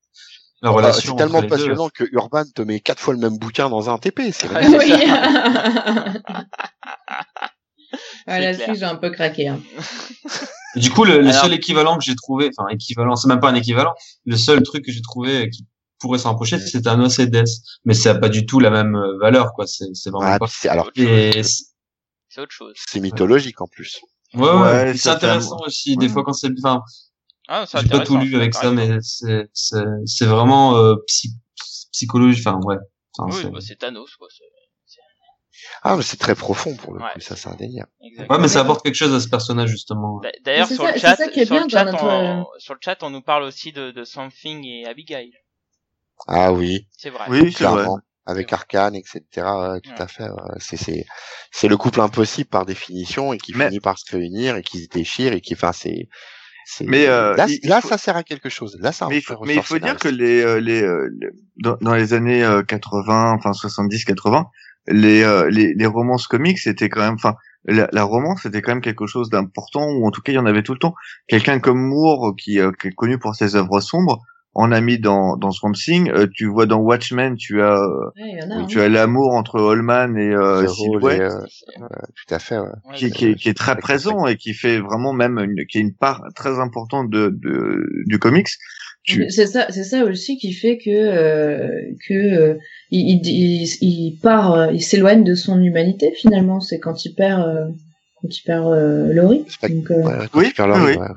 la relation. c'est tellement deux. passionnant que Urban te met quatre fois le même bouquin dans un TP. C'est magnifique. Oui. C'est là-dessus, j'ai un peu craqué. Hein. Du coup, le, le Alors- seul équivalent que j'ai trouvé, enfin équivalent, c'est même pas un équivalent. Le seul truc que j'ai trouvé qui pourrait s'en rapprocher, c'est Thanos et Death, mais ça a pas du tout la même euh, valeur, quoi. C'est c'est vraiment Ah, pas. puis c'est alors Et c'est- C'est autre chose. c'est mythologique en plus. ouais, ouais. C'est un- intéressant aussi des fois quand c'est, enfin, Ah, j'ai pas tout lu avec ça, mais c'est c'est c'est vraiment euh, psy, psychologie, enfin ouais. Enfin, toi. c'est- Oui, bah, c'est Thanos, quoi. Ah, mais c'est très profond pour le Ouais. coup, ça c'est indéniable. Ouais, mais ça apporte quelque chose à ce personnage justement. D'a- D'ailleurs, C'est sur, ça- le chat, ça qui est sur, bien le dans chat notre- on, sur le chat, on nous parle aussi de, de Something et Abigail. Ah oui, C'est vrai. Oui, c'est vrai. clairement. Avec. Arcane, etc. ouais, tout Ouais. à fait. C'est c'est c'est le couple impossible par définition et qui Mais- finit par se réunir et qui se déchire et qui, enfin, c'est. Mais, euh, là, il- il là faut- ça sert à quelque chose. Là, ça. Mais il fait faut, mais il faut dire que les, euh, les, euh, les- dans, dans les années euh, 80, enfin 70-80, les, euh, les, les romances comiques, c'était quand même, enfin, la, la romance, c'était quand même quelque chose d'important, ou en tout cas, il y en avait tout le temps. Quelqu'un comme Moore, qui, euh, qui est connu pour ses œuvres sombres, en a mis dans, dans Swamp Thing. Euh, tu vois dans Watchmen, tu as, euh, Ouais, a. hein. tu as l'amour entre Holman et euh, Silhouette, les, euh, euh, tout à fait. Ouais. Qui, qui, est, qui est très présent et qui fait vraiment même une, qui est une part très importante de, de du comics. Tu, C'est ça, c'est ça aussi qui fait que euh, que euh, il, il, il, part, euh, il s'éloigne de son humanité finalement. C'est quand il perd, euh, quand il perd euh, Laurie. Donc, euh, Ouais, Oui, super Laurie, oui, ouais.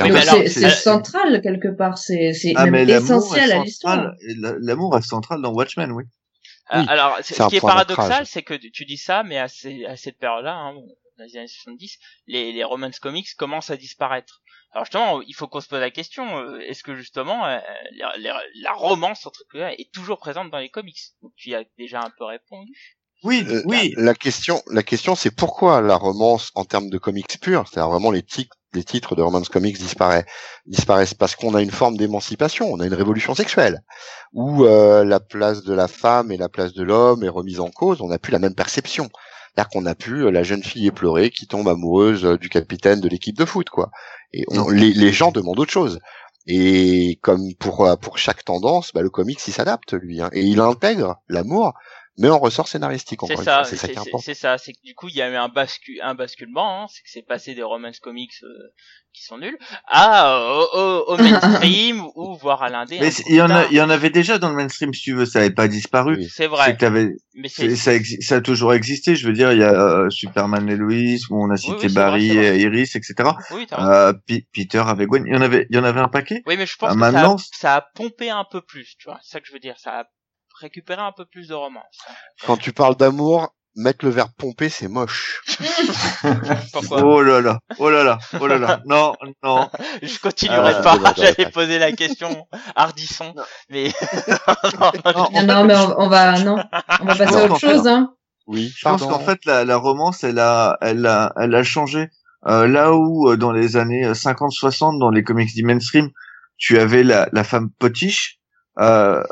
Oui, c'est central quelque part. C'est c'est Ah, essentiel est à l'histoire. L'amour est central dans Watchmen, oui. Oui, Alors, ce qui est point paradoxal, c'est que tu- tu dis ça, mais à, ces- à cette période-là, hein, dans les années 70, les, les romance comics commencent à disparaître. Alors justement, il faut qu'on se pose la question, euh, est-ce que justement euh, la, la- la romance entre guillemets, est toujours présente dans les comics? Donc tu y as déjà un peu répondu. Oui, Euh, oui. La question, la question, c'est pourquoi la romance en termes de comics purs, c'est-à-dire vraiment les titres, les titres de romance comics disparaissent, disparaissent parce qu'on a une forme d'émancipation, on a une révolution sexuelle, où euh, la place de la femme et la place de l'homme est remise en cause, on n'a plus la même perception. C'est-à-dire qu'on a plus euh, la jeune fille éplorée qui tombe amoureuse euh, du capitaine de l'équipe de foot, quoi. Et on- Non. les, les gens demandent autre chose. Et comme pour euh, pour chaque tendance, bah, le comics il s'adapte lui, hein, et il intègre l'amour, mais en ressort scénaristique. C'est Encore une ça, fois, c'est ça c'est qui est c'est- important. c'est ça. C'est que du coup, il y a eu un, bascu un basculement, hein, c'est que c'est passé des romance comics euh, qui sont nuls à euh, au, au- mainstream ou voire à l'indé. Mais c'est- il y en a, il y en avait déjà dans le mainstream, si tu veux, ça n'avait pas disparu. Oui. C'est C'est vrai, que t'avais, mais c'est c'est- ça, ça a toujours existé. Je veux dire, il y a euh, Superman et Lois, où on a cité oui, c'est Barry vrai, c'est et Iris, etc. oui, t'as raison. Euh, Peter avec Gwen. Il y en avait, il y en avait un paquet. Oui, mais je pense Ah, que ça, a, ça a pompé un peu plus, tu vois. C'est ça que je veux dire. Ça a récupéré un peu plus de romance. Quand tu parles d'amour, mettre le verbe pomper, c'est moche. Pourquoi Oh là là, oh là là, oh là là. Non, non. Je continuerai Ah, pas. J'allais poser la question Hardisson, Non. mais Non, Non, non, mais on, on va non, on va passer à autre chose. Hein. Oui, Je pense qu'en fait, la, la romance, elle a, elle a, elle a changé. Euh, là où, euh, dans les années 50-60, dans les comics du mainstream, tu avais la, la femme potiche. Euh,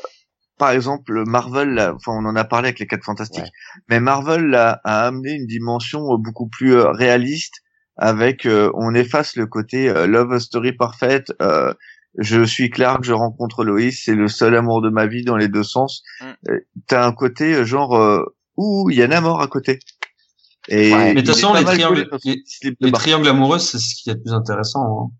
par exemple, Marvel, là, enfin, on en a parlé avec les Quatre Fantastiques, Ouais. mais Marvel a, a amené une dimension euh, beaucoup plus euh, réaliste. Avec, euh, on efface le côté euh, love story parfaite. euh, je suis Clark, je rencontre Loïs, c'est le seul amour de ma vie dans les deux sens. Mm. Euh, T'as un côté euh, genre, euh, ouh, il y a Namor à côté. Et Ouais. Mais de toute façon, les triangles, les, les triangles amoureux, c'est ce qui est le plus intéressant. hein.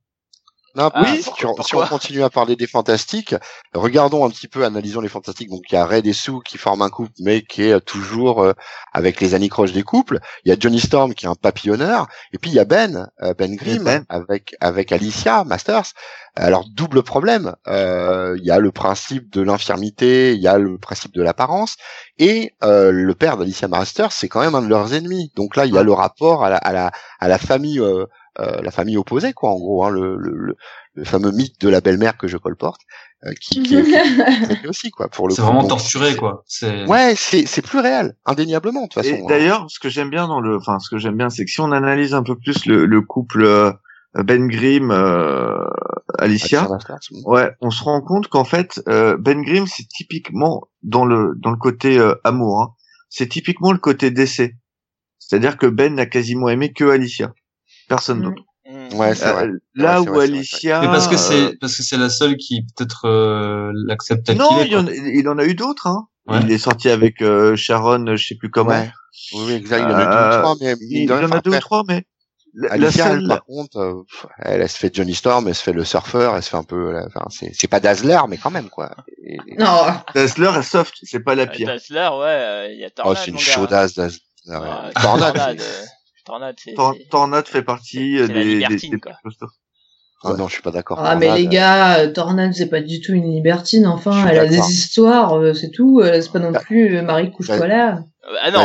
Non, Ah, oui, si, on, si on pourquoi continue à parler des fantastiques, regardons un petit peu, analysons les fantastiques. Donc il y a Red et Sue qui forment un couple, mais qui est toujours euh, avec les anicroches des couples. Il y a Johnny Storm qui est un papillonneur, et puis il y a Ben, euh, Ben Grimm Ben. avec avec Alicia Masters. Alors double problème. Euh, Il y a le principe de l'infirmité, il y a le principe de l'apparence, et euh, le père d'Alicia Masters, c'est quand même un de leurs ennemis. Donc là, il y a le rapport à la à la à la famille. Euh, la famille opposée quoi en gros hein, le, le, le, le fameux mythe de la belle-mère que je colporte euh, qui, qui est qui est aussi quoi pour le C'est vraiment torturé, quoi. C'est ouais c'est c'est plus réel indéniablement de toute façon Et hein. d'ailleurs, ce que j'aime bien dans le, enfin, ce que j'aime bien, c'est que si on analyse un peu plus le, le couple euh, Ben Grimm, euh, Alicia, ouais, on se rend compte qu'en fait, euh, Ben Grimm, c'est typiquement dans le dans le côté euh, amour, hein, c'est typiquement le côté décès. C'est-à-dire que Ben n'a quasiment aimé que Alicia, personne Mm. d'autre. Mm. ouais c'est vrai Euh, là Ouais, où vrai, c'est vrai, Alicia, Mais parce que euh, c'est parce que c'est la seule qui peut-être euh, l'accepte non, qu'il est. il, y en, il en a eu d'autres. Hein. Ouais. Il est sorti avec euh, Sharon, je sais plus comment. Ouais. oui oui, exact il y en a deux Euh, ou trois mais Il, y en a deux ou trois, mais la, la Alicia seule, elle, par contre euh, elle, elle se fait Johnny Storm elle se fait le surfeur elle se fait un peu la- enfin c'est c'est pas Dazzler mais quand même quoi Et- non, Dazzler est soft, c'est pas la Euh, pire. Dazzler, ouais, euh, il y a oh Tornade, c'est une chaudasse Dazzler Ouais, ouais. Tornade Tornade, c'est- euh, fait partie euh, la des, des, libertine, des quoi. plus costauds. ah non je suis pas d'accord ah mais les gars, euh, Tornade c'est pas du tout une libertine. Enfin, elle a des histoires, euh, c'est tout. euh, C'est pas non Bah, plus euh, Marie couche-toi là. Euh, Ah non,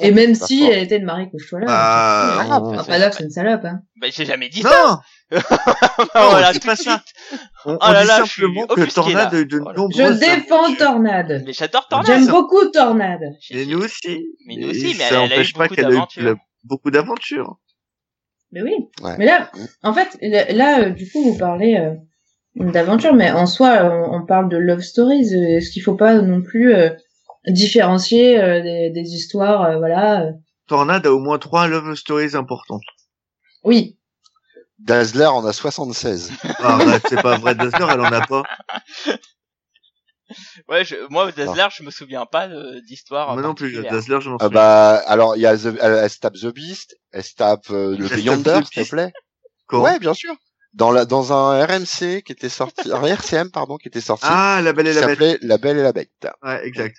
Et même si elle était de Marie couche-toi là. Ah, c'est là, une salope. Hein. bah, j'ai jamais dit ça. Non, voilà, pas de ça. suite. on, Oh là dit là, je suis simplement que Tornade là. de nombreuses Je défends. Tornade. Mais j'adore Tornade. J'aime beaucoup Tornade. Et nous aussi. Mais nous aussi, mais elle, a eu beaucoup d'aventures. Beaucoup d'aventures. Mais oui. Ouais. Mais là, en fait, là, là, euh, du coup, vous parlez euh, d'aventure, mais en soi, on, on parle de love stories. euh, Est-ce qu'il faut pas non plus euh, différencier euh, des, des histoires, euh, voilà euh, Tornade a au moins trois love stories importantes. Oui. Dazzler en a 76 Ah, arrête, c'est pas vrai, Dazzler, elle en a pas. Ouais, je, moi, Dazzler, je me souviens pas d'histoire. Moi non plus. Dazzler, je m'en Ah souviens. bah alors il y a The, elle, elle se tape The Beast, elle se tape euh, le Beyonder, s'il te plaît. Ouais, bien sûr. Dans la dans un RMC qui était sorti, un RCM pardon qui était sorti, Ah, la belle et la bête. s'appelait La Belle et la Bête. Ouais, exact.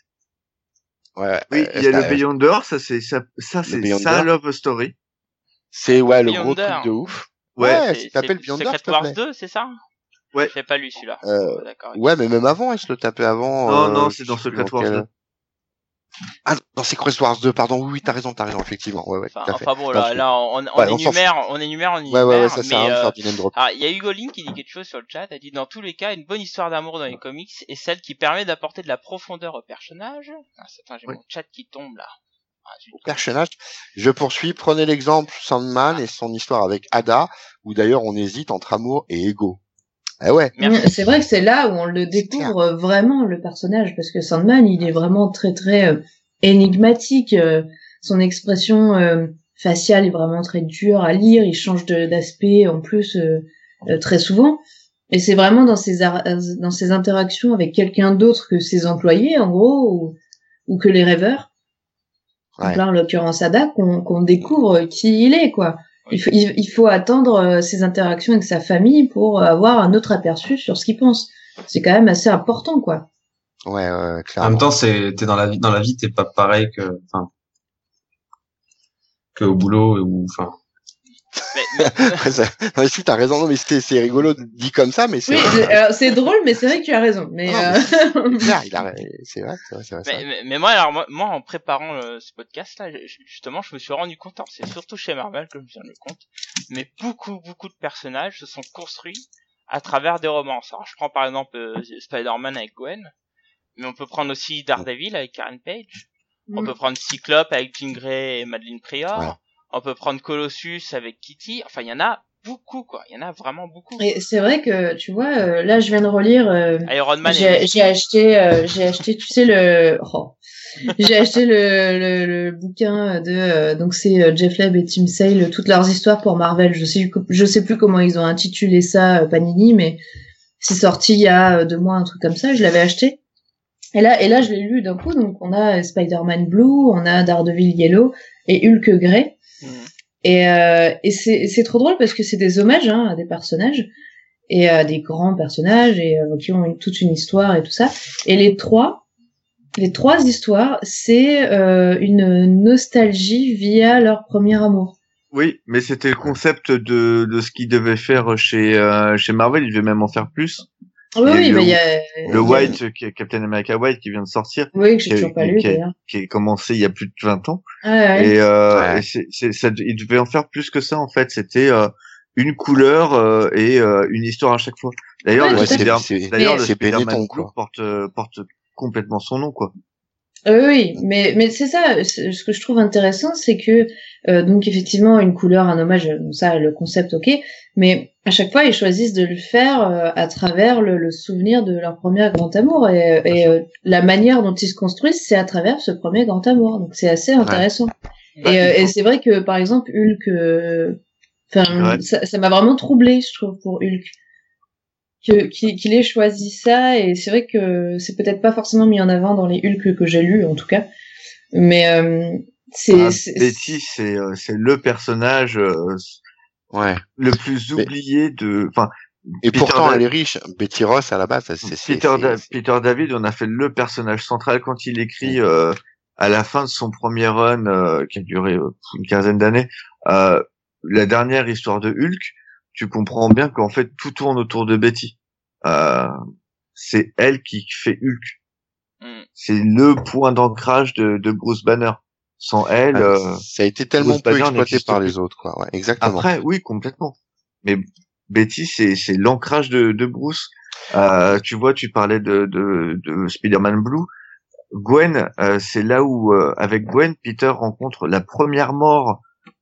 Ouais. Oui, euh, il y a le euh, Beyonder, ça c'est ça, ça c'est sa love story. C'est ouais le gros truc de ouf. Ouais. Ouais, ça c'est Beyonder, Secret Wars plaît. 2, c'est ça? Ouais. J'ai pas lu celui-là. Euh. Ouais, mais même avant, il se le tapait avant. Non, euh, non, c'est dans Secret Wars quel- 2. Ah, dans Secret Wars 2, pardon. Oui, oui, t'as raison, t'as raison, effectivement. Ouais, ouais, Enfin, enfin bon, Non, là, là, on, on Ouais, on énumère, on énumère, on Ouais, énumère. ouais, ouais, ça mais, euh, alors, il y a Hugo Link qui dit quelque chose sur le chat. Elle dit dans tous les cas, une bonne histoire d'amour dans les comics est celle qui permet d'apporter de la profondeur au personnage. Ah, c'est- attends, j'ai Oui. mon chat qui tombe là. Ah. Au personnage, je poursuis. Prenez l'exemple Sandman et son histoire avec Ada, où d'ailleurs on hésite entre amour et ego. Eh ouais. C'est vrai que c'est là où on le découvre euh, vraiment le personnage, parce que Sandman, il est vraiment très très euh, énigmatique. euh, son expression euh, faciale est vraiment très dure à lire. Il change d'aspect en plus euh, euh, très souvent. Et c'est vraiment dans ses dans ses interactions avec quelqu'un d'autre que ses employés, en gros, ou, ou que les rêveurs. Ouais. Donc là, en l'occurrence Ada, qu'on qu'on découvre qui il est, quoi. Il faut, il, il faut attendre euh, ses interactions avec sa famille pour euh, avoir un autre aperçu sur ce qu'il pense. C'est quand même assez important, quoi. Ouais, ouais, En clairement. même temps, c'est t'es dans la vie, dans la vie, t'es pas pareil que, enfin, que au boulot ou, enfin. Mais, mais- ça- non, si, t'as raison, non, mais c'était, c'est rigolo dit comme ça, mais c'est Oui, vrai. c'est- drôle, mais c'est vrai que tu as raison. Mais, Non, euh, il a, c'est vrai, c'est vrai, c'est vrai. mais, moi, alors moi, moi, en préparant le- ce podcast-là, justement, je me suis rendu compte, c'est surtout chez Marvel que je me suis rendu compte, mais beaucoup, beaucoup de personnages se sont construits à travers des romances. Alors, je prends par exemple euh, Spider-Man avec Gwen, mais on peut prendre aussi Daredevil avec Karen Page, on Mm. peut prendre Cyclope avec Jean Grey et Madeleine Prior, Ouais. On peut prendre Colossus avec Kitty, enfin, il y en a beaucoup, quoi, il y en a vraiment beaucoup. et c'est vrai que, tu vois, euh, là, je viens de relire, euh, Iron Man j'ai et... j'ai acheté, euh, j'ai acheté, tu sais, le, oh. j'ai acheté le, le, le bouquin de, donc c'est Jeff Leb et Tim Sale, toutes leurs histoires pour Marvel. Je sais, je sais plus comment ils ont intitulé ça, Panini, mais c'est sorti il y a deux mois, un truc comme ça. Je l'avais acheté. Et là, et là, je l'ai lu d'un coup. Donc, on a Spider-Man Blue, on a Daredevil Yellow et Hulk Grey. Et, euh, et c'est trop drôle parce que c'est des hommages hein, à des personnages et à des grands personnages et euh, qui ont toute une histoire et tout ça. Et les trois, les trois histoires, c'est euh, une nostalgie via leur premier amour. Oui, mais c'était le concept de, de ce qu'ils devaient faire chez, euh, chez Marvel. Ils devaient même en faire plus. Oui, Il y a oui, le- mais il y a Le il y a- White, qui est Captain America White, qui vient de sortir, Oui, que j'ai qui- toujours pas lu qui- d'ailleurs. qui est commencé il y a plus de 20 ans. Ah, ouais. Et, euh, Ouais. et c'est, c'est, ça, ils devaient en faire plus que ça en fait. C'était euh, une couleur euh, et euh, une histoire à chaque fois. D'ailleurs, Ouais, le c'est- d'ailleurs, le Spider-Man porte euh, porte complètement son nom quoi. Euh, oui, mais mais c'est ça. Ce que je trouve intéressant, c'est que euh, donc effectivement une couleur, un hommage, bon, ça le concept, ok. Mais à chaque fois, ils choisissent de le faire euh, à travers le, le souvenir de leur premier grand amour et, et euh, la manière dont ils se construisent, c'est à travers ce premier grand amour. Donc c'est assez intéressant. Et, euh, et c'est vrai que par exemple Hulk, euh, enfin Ouais. ça m'a vraiment troublé, je trouve, pour Hulk. Que- Qu'il qu'il ait choisi ça et c'est vrai que c'est peut-être pas forcément mis en avant dans les Hulk que j'ai lus en tout cas mais euh, c'est Ah, c'est- Betty, c'est euh, c'est le personnage euh, Ouais. le plus Mais- oublié de. Enfin, Et Peter pourtant, Da- elle est riche. Betty Ross, à la base, c'est, c'est, Peter, c'est- Da- c'est- Peter David, on a fait le personnage central quand il écrit euh, à la fin de son premier run euh, qui a duré euh, une quinzaine d'années, euh, la dernière histoire de Hulk. Tu comprends bien qu'en fait tout tourne autour de Betty. Euh, c'est elle qui fait Hulk. Mm. C'est le point d'ancrage de, de Bruce Banner. Sans elle, euh, ça a été tellement Bruce peu Banner exploité par les autres, quoi. Ouais, exactement. Après, oui, complètement. Mais Betty, c'est c'est l'ancrage de, de Bruce. Euh, tu vois, tu parlais de, de, de Spider-Man Blue. Gwen, euh, c'est là où, euh, avec Gwen, Peter rencontre la première mort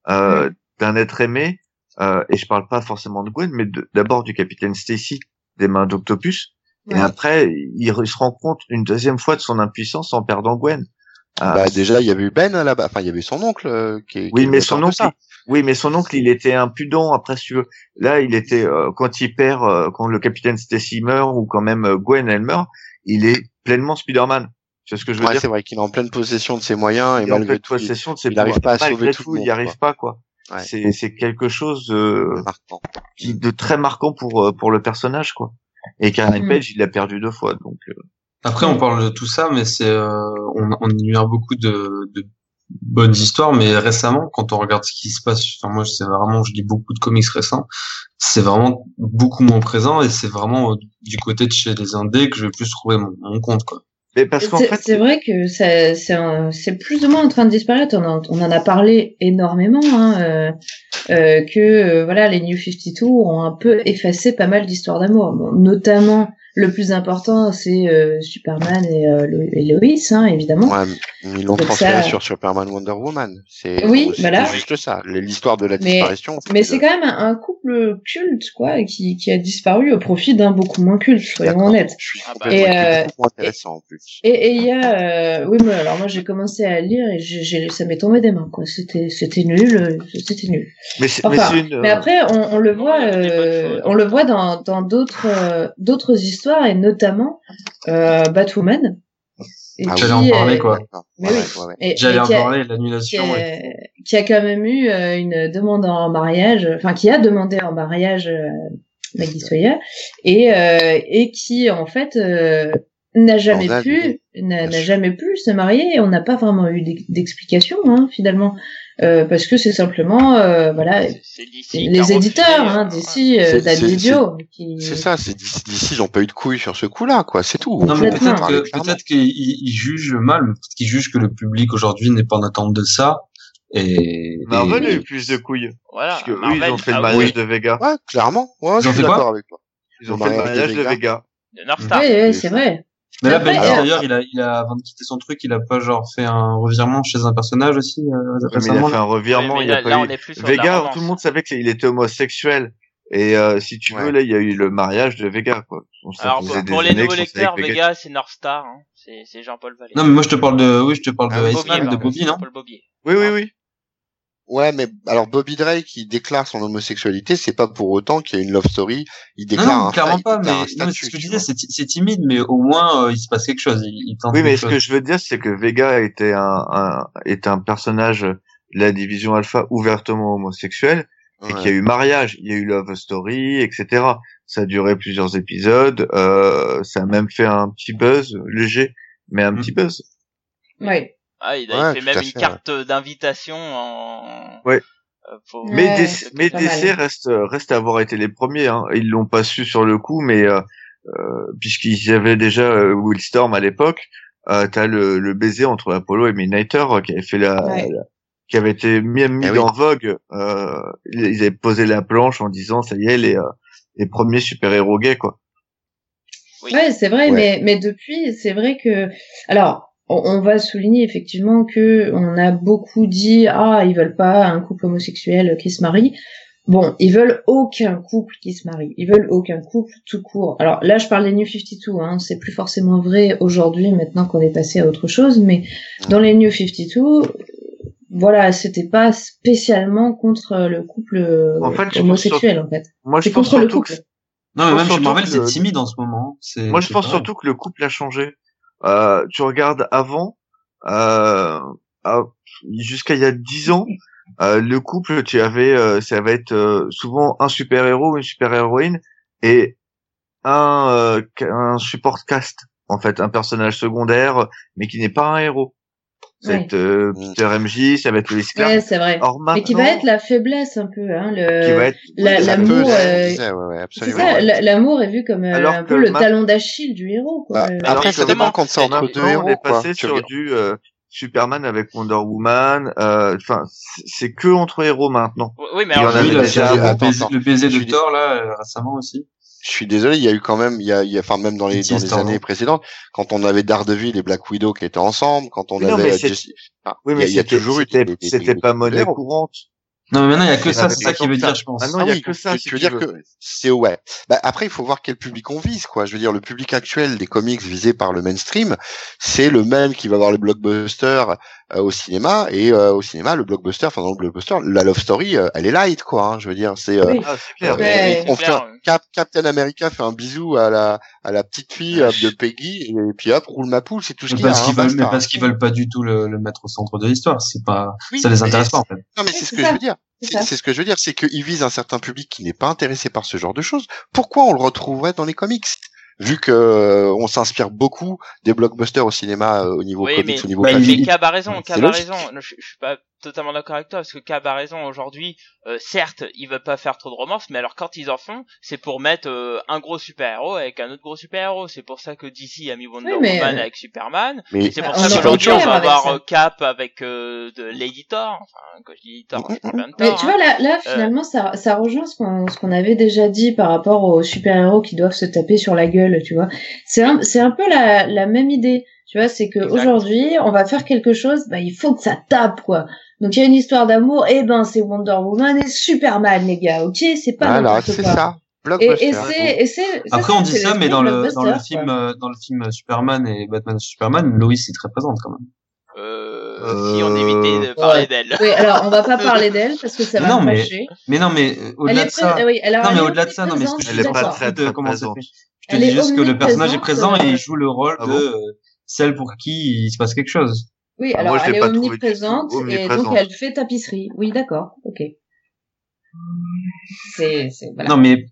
euh, d'un être aimé. Euh, et je parle pas forcément de Gwen, mais de- d'abord du capitaine Stacy des mains d'Octopus. Et après, il, il se rend compte une deuxième fois de son impuissance en perdant Gwen. Euh, Bah, déjà, il y avait eu Ben là-bas. Enfin, il y avait son oncle euh, qui est. qui Oui, est mais son oncle, oui, mais son oncle, il était impudent. Après, si tu veux, là, il était euh, quand il perd, euh, quand le capitaine Stacy meurt ou quand même euh, Gwen elle meurt, il est pleinement Spider-Man. Tu vois ce que je veux Ouais, dire? c'est vrai qu'il est en pleine possession de ses moyens et malgré tout, il possession de ses il arrive pouvoirs. pas à sauver tout tout, le il n'y monde, arrive pas quoi. Ouais. C'est c'est quelque chose de, est marquant. qui, de très marquant pour euh, pour le personnage quoi. Et Karen Mm. Page, il l'a perdu deux fois, donc. euh, Après, on parle de tout ça, mais c'est, euh, on, on énumère beaucoup de, de bonnes histoires, mais récemment, quand on regarde ce qui se passe, enfin moi, c'est vraiment, je lis beaucoup de comics récents, c'est vraiment beaucoup moins présent et c'est vraiment euh, du côté de chez les indés que je vais plus trouver mon, mon compte, quoi. Mais parce qu'en C'est fait, c'est vrai que ça- c'est plus ou moins en train de disparaître. On en, on en a parlé énormément, hein, euh, euh, que euh, voilà, les New 52 ont un peu effacé pas mal d'histoires d'amour. Bon, notamment, le plus important, c'est euh, Superman et, euh, et Lois, hein, évidemment. Ouais, mais ils l'ont transféré ça- sur Superman Wonder Woman. C'est Oui, voilà. juste ça. L'histoire de la Mais- disparition. Mais c'était c'est quand même un, un couple culte, quoi, qui, qui a disparu au profit d'un beaucoup moins culte, soyons honnêtes. Je suis Ah bah, Et, euh, intéressant en plus. Et et il y a, euh, oui, mais alors moi j'ai commencé à lire et j'ai, j'ai- ça m'est tombé des mains, quoi. C'était, c'était nul, euh, c'était nul. mais c'est mais Enfin, c'est une. Mais euh, après, on, on le voit, euh, on le voit dans dans d'autres euh, d'autres histoires et notamment euh, Batwoman. Et Ah oui. J'allais en parler, euh, quoi. Ouais, oui. ouais, ouais. J'allais en qui a- parler, qui l'annulation. a, ouais. qui a quand même eu euh, une demande en mariage, enfin qui a demandé en mariage euh, Maggie Sawyer et euh, et qui en fait euh, n'a jamais pu n'a jamais pu se marier et on n'a pas vraiment eu d'ex- d'explication hein, finalement euh, parce que c'est simplement euh, voilà les éditeurs hein, euh, d'ici euh, C'est- qui C'est ça, c'est d'ici, ils ont pas eu de couilles sur ce coup-là, quoi. C'est tout. Non, mais Complètement. peut-être que, Clairement. peut-être qu'ils ils jugent mal, mais peut-être qu'ils jugent que le public aujourd'hui n'est pas en attente de ça. Et, Marvel et- a eu plus de couilles. Voilà. Parce que eux, ils ont fait ah le oui, mariage de Vega. Ouais, clairement. Ouais, Ils je ont suis fait quoi d'accord avec toi. Ils ont Le fait le mariage de. Vega. de North Star. oui, oui, c'est vrai Mais là, Ben alors- d'ailleurs, il a, il a, avant de quitter son truc, il a pas genre fait un revirement chez un personnage aussi, euh, Mais il a fait un revirement. Oui, il a là, pas eu- Vega, tout le monde savait qu'il était homosexuel. Et euh, si tu veux, là, il y a eu le mariage de Vega, quoi. On Alors pour, les nouveaux lecteurs, Vega, c'est North Star. Hein. C'est c'est Jean-Paul Vallée. Non, mais moi, je te parle de, oui, je te parle Ah, de Iceman, de Bobby, non? Paul. Oui, oui, oui. Ouais, mais alors Bobby Drake qui déclare son homosexualité, c'est pas pour autant qu'il y a une love story. Il Non, déclare non, un clairement il pas, mais, un non, mais statut, ce que je tu disais, c'est timide, mais au moins, euh, il se passe quelque chose. Il, il tente Oui, mais ce chose. que je veux dire, c'est que Vega était un, un était un personnage de la division alpha ouvertement homosexuel et qu'il y a eu mariage, il y a eu love story, etc. Ça a duré plusieurs épisodes, euh, ça a même fait un petit buzz léger, mais un Mm. petit buzz. Oui. Ah, il a Ouais, fait même à une fait, carte d'invitation en. Ouais. Euh, Mais, Ouais, DC, mais reste reste à avoir été les premiers. Hein. Ils l'ont pas su sur le coup, mais euh, euh, puisqu'ils avaient déjà euh, Willstorm à l'époque, euh, t'as le, le baiser entre Apollo et Midnighter euh, qui avait fait la, Ouais. la- qui avait été mis, mis Eh oui. en vogue. Euh, ils ils avaient posé la planche en disant ça y est les euh, les premiers super héros gays quoi. Oui. Ouais, c'est vrai, Ouais. mais mais depuis, c'est vrai que alors on, va souligner effectivement que on a beaucoup dit ah ils veulent pas un couple homosexuel qui se marie. Bon, ils veulent aucun couple qui se marie. Ils veulent aucun couple tout court. Alors là, je parle des New 52. Hein, c'est plus forcément vrai aujourd'hui, maintenant qu'on est passé à autre chose. Mais dans les New 52, voilà, c'était pas spécialement contre le couple En fait, je pense homosexuel en fait. Moi je C'est pense contre le surtout couple. que Non, mais même Marvel, que c'est timide en ce moment. C'est- Moi, je c'est pense surtout que le couple a changé. Euh, tu regardes avant, euh, ah, jusqu'à il y a dix ans, euh, le couple, tu avais, euh, ça va être euh, souvent un super héros une super héroïne et un un support cast, en fait, un personnage secondaire, mais qui n'est pas un héros. Ça va Oui. être euh, Mm. Peter MJ, ça va être Clark. Ouais, c'est vrai. Or Mais qui va être la faiblesse un peu, hein, le, qui va être la- l'amour, euh, disait, ouais, ouais, c'est absolument. ça, ouais. la- l'amour est vu comme euh, Alors un peu le ma- talon d'Achille du héros, quoi. Bah, Euh, Alors, après, ça dépend quand c'est entre deux héros, on est quoi. passé Tu sur du euh, Superman avec Wonder Woman. euh, Enfin, c'est- c'est que entre héros maintenant. Oui, mais alors, Oui, là, déjà le baiser, le baiser de Thor, là, euh, récemment aussi. Je suis désolé, il y a eu quand même, il y a, il y a enfin même dans les dans les années non précédentes, quand on avait Daredevil et Black Widow qui étaient ensemble, quand on non, avait mais euh, enfin, Oui, il y mais a, il y a c'était toujours eu c'était pas monnaie courante. Non, mais maintenant, il y a que ça, c'est ça qui veut dire, je pense. Ah non, Ah il y a oui, que ça, tu, si tu veux dire veux. que c'est ouais. Bah, après, il faut voir quel public on vise, quoi. Je veux dire, le public actuel des comics visés par le mainstream, c'est le même qui va voir les blockbusters euh, au cinéma et euh, au cinéma, le blockbuster, enfin dans le blockbuster, la love story, euh, elle est light, quoi. hein. je veux dire, c'est euh, Oui. Ah, Ouais. on fait un-. Cap- Captain America fait un bisou à la à la petite fille euh, de Peggy et puis hop roule ma poule, c'est tout ce qu'il y a. parce hein, qu'ils veulent, mais parce qu'ils veulent pas du tout le, le mettre au centre de l'histoire. C'est pas, Oui, ça les intéresse pas, en fait. Non mais c'est ce que ça. je veux dire. C'est ce que je veux dire, c'est qu'ils visent un certain public qui n'est pas intéressé par ce genre de choses. Pourquoi on le retrouverait dans les comics? Vu que euh, on s'inspire beaucoup des blockbusters au cinéma euh, au niveau Oui, comics, mais- au niveau Mais il- Cab a raison, c'est Cab a logique. raison. Je, je suis pas totalement d'accord avec toi parce que Cab a raison. Aujourd'hui, euh, certes, ils veulent pas faire trop de romance, mais alors quand ils en font, c'est pour mettre euh, un gros super héros avec un autre gros super héros. C'est pour ça que DC a mis Wonder Oui, mais, Woman euh, avec Superman. Mais c'est pour on ça qu'aujourd'hui on va avoir ça. euh, Cap avec euh, de Lady Thor. Enfin, quand je dis Thor, c'est pas même Mais Thor. tu hein. vois, là, là Euh. finalement, ça, ça rejoint ce qu'on ce qu'on avait déjà dit par rapport aux super-héros qui doivent se taper sur la gueule, tu vois. C'est un, c'est un peu la, la même idée, tu vois, c'est que aujourd'hui, on va faire quelque chose, bah, il faut que ça tape, quoi. Donc, il y a une histoire d'amour, et ben, c'est Wonder Woman et Superman, les gars, ok? C'est pas voilà, c'est ça. Et, et c'est, c'est, ça, Après, on dit ça, mais dans le, dans le film, quoi. euh, dans le film Superman et Batman Superman, Lois est très présente, quand même. Euh, Euh, Si on évitait de parler ouais. d'elle. Oui, alors, on va pas parler d'elle, parce que ça va Non, me mais fâcher. Mais non, mais euh, au-delà de ça. ah oui, alors, Non, mais au-delà de ça, non, mais Elle est pas très, très c'est présente. Je te Elle dis juste que le personnage est présent et il joue le rôle Ah de euh, celle pour qui il se passe quelque chose. Oui, alors moi, je elle est omniprésente et donc elle fait tapisserie. Oui, d'accord, ok. C'est, c'est, voilà. Non, mais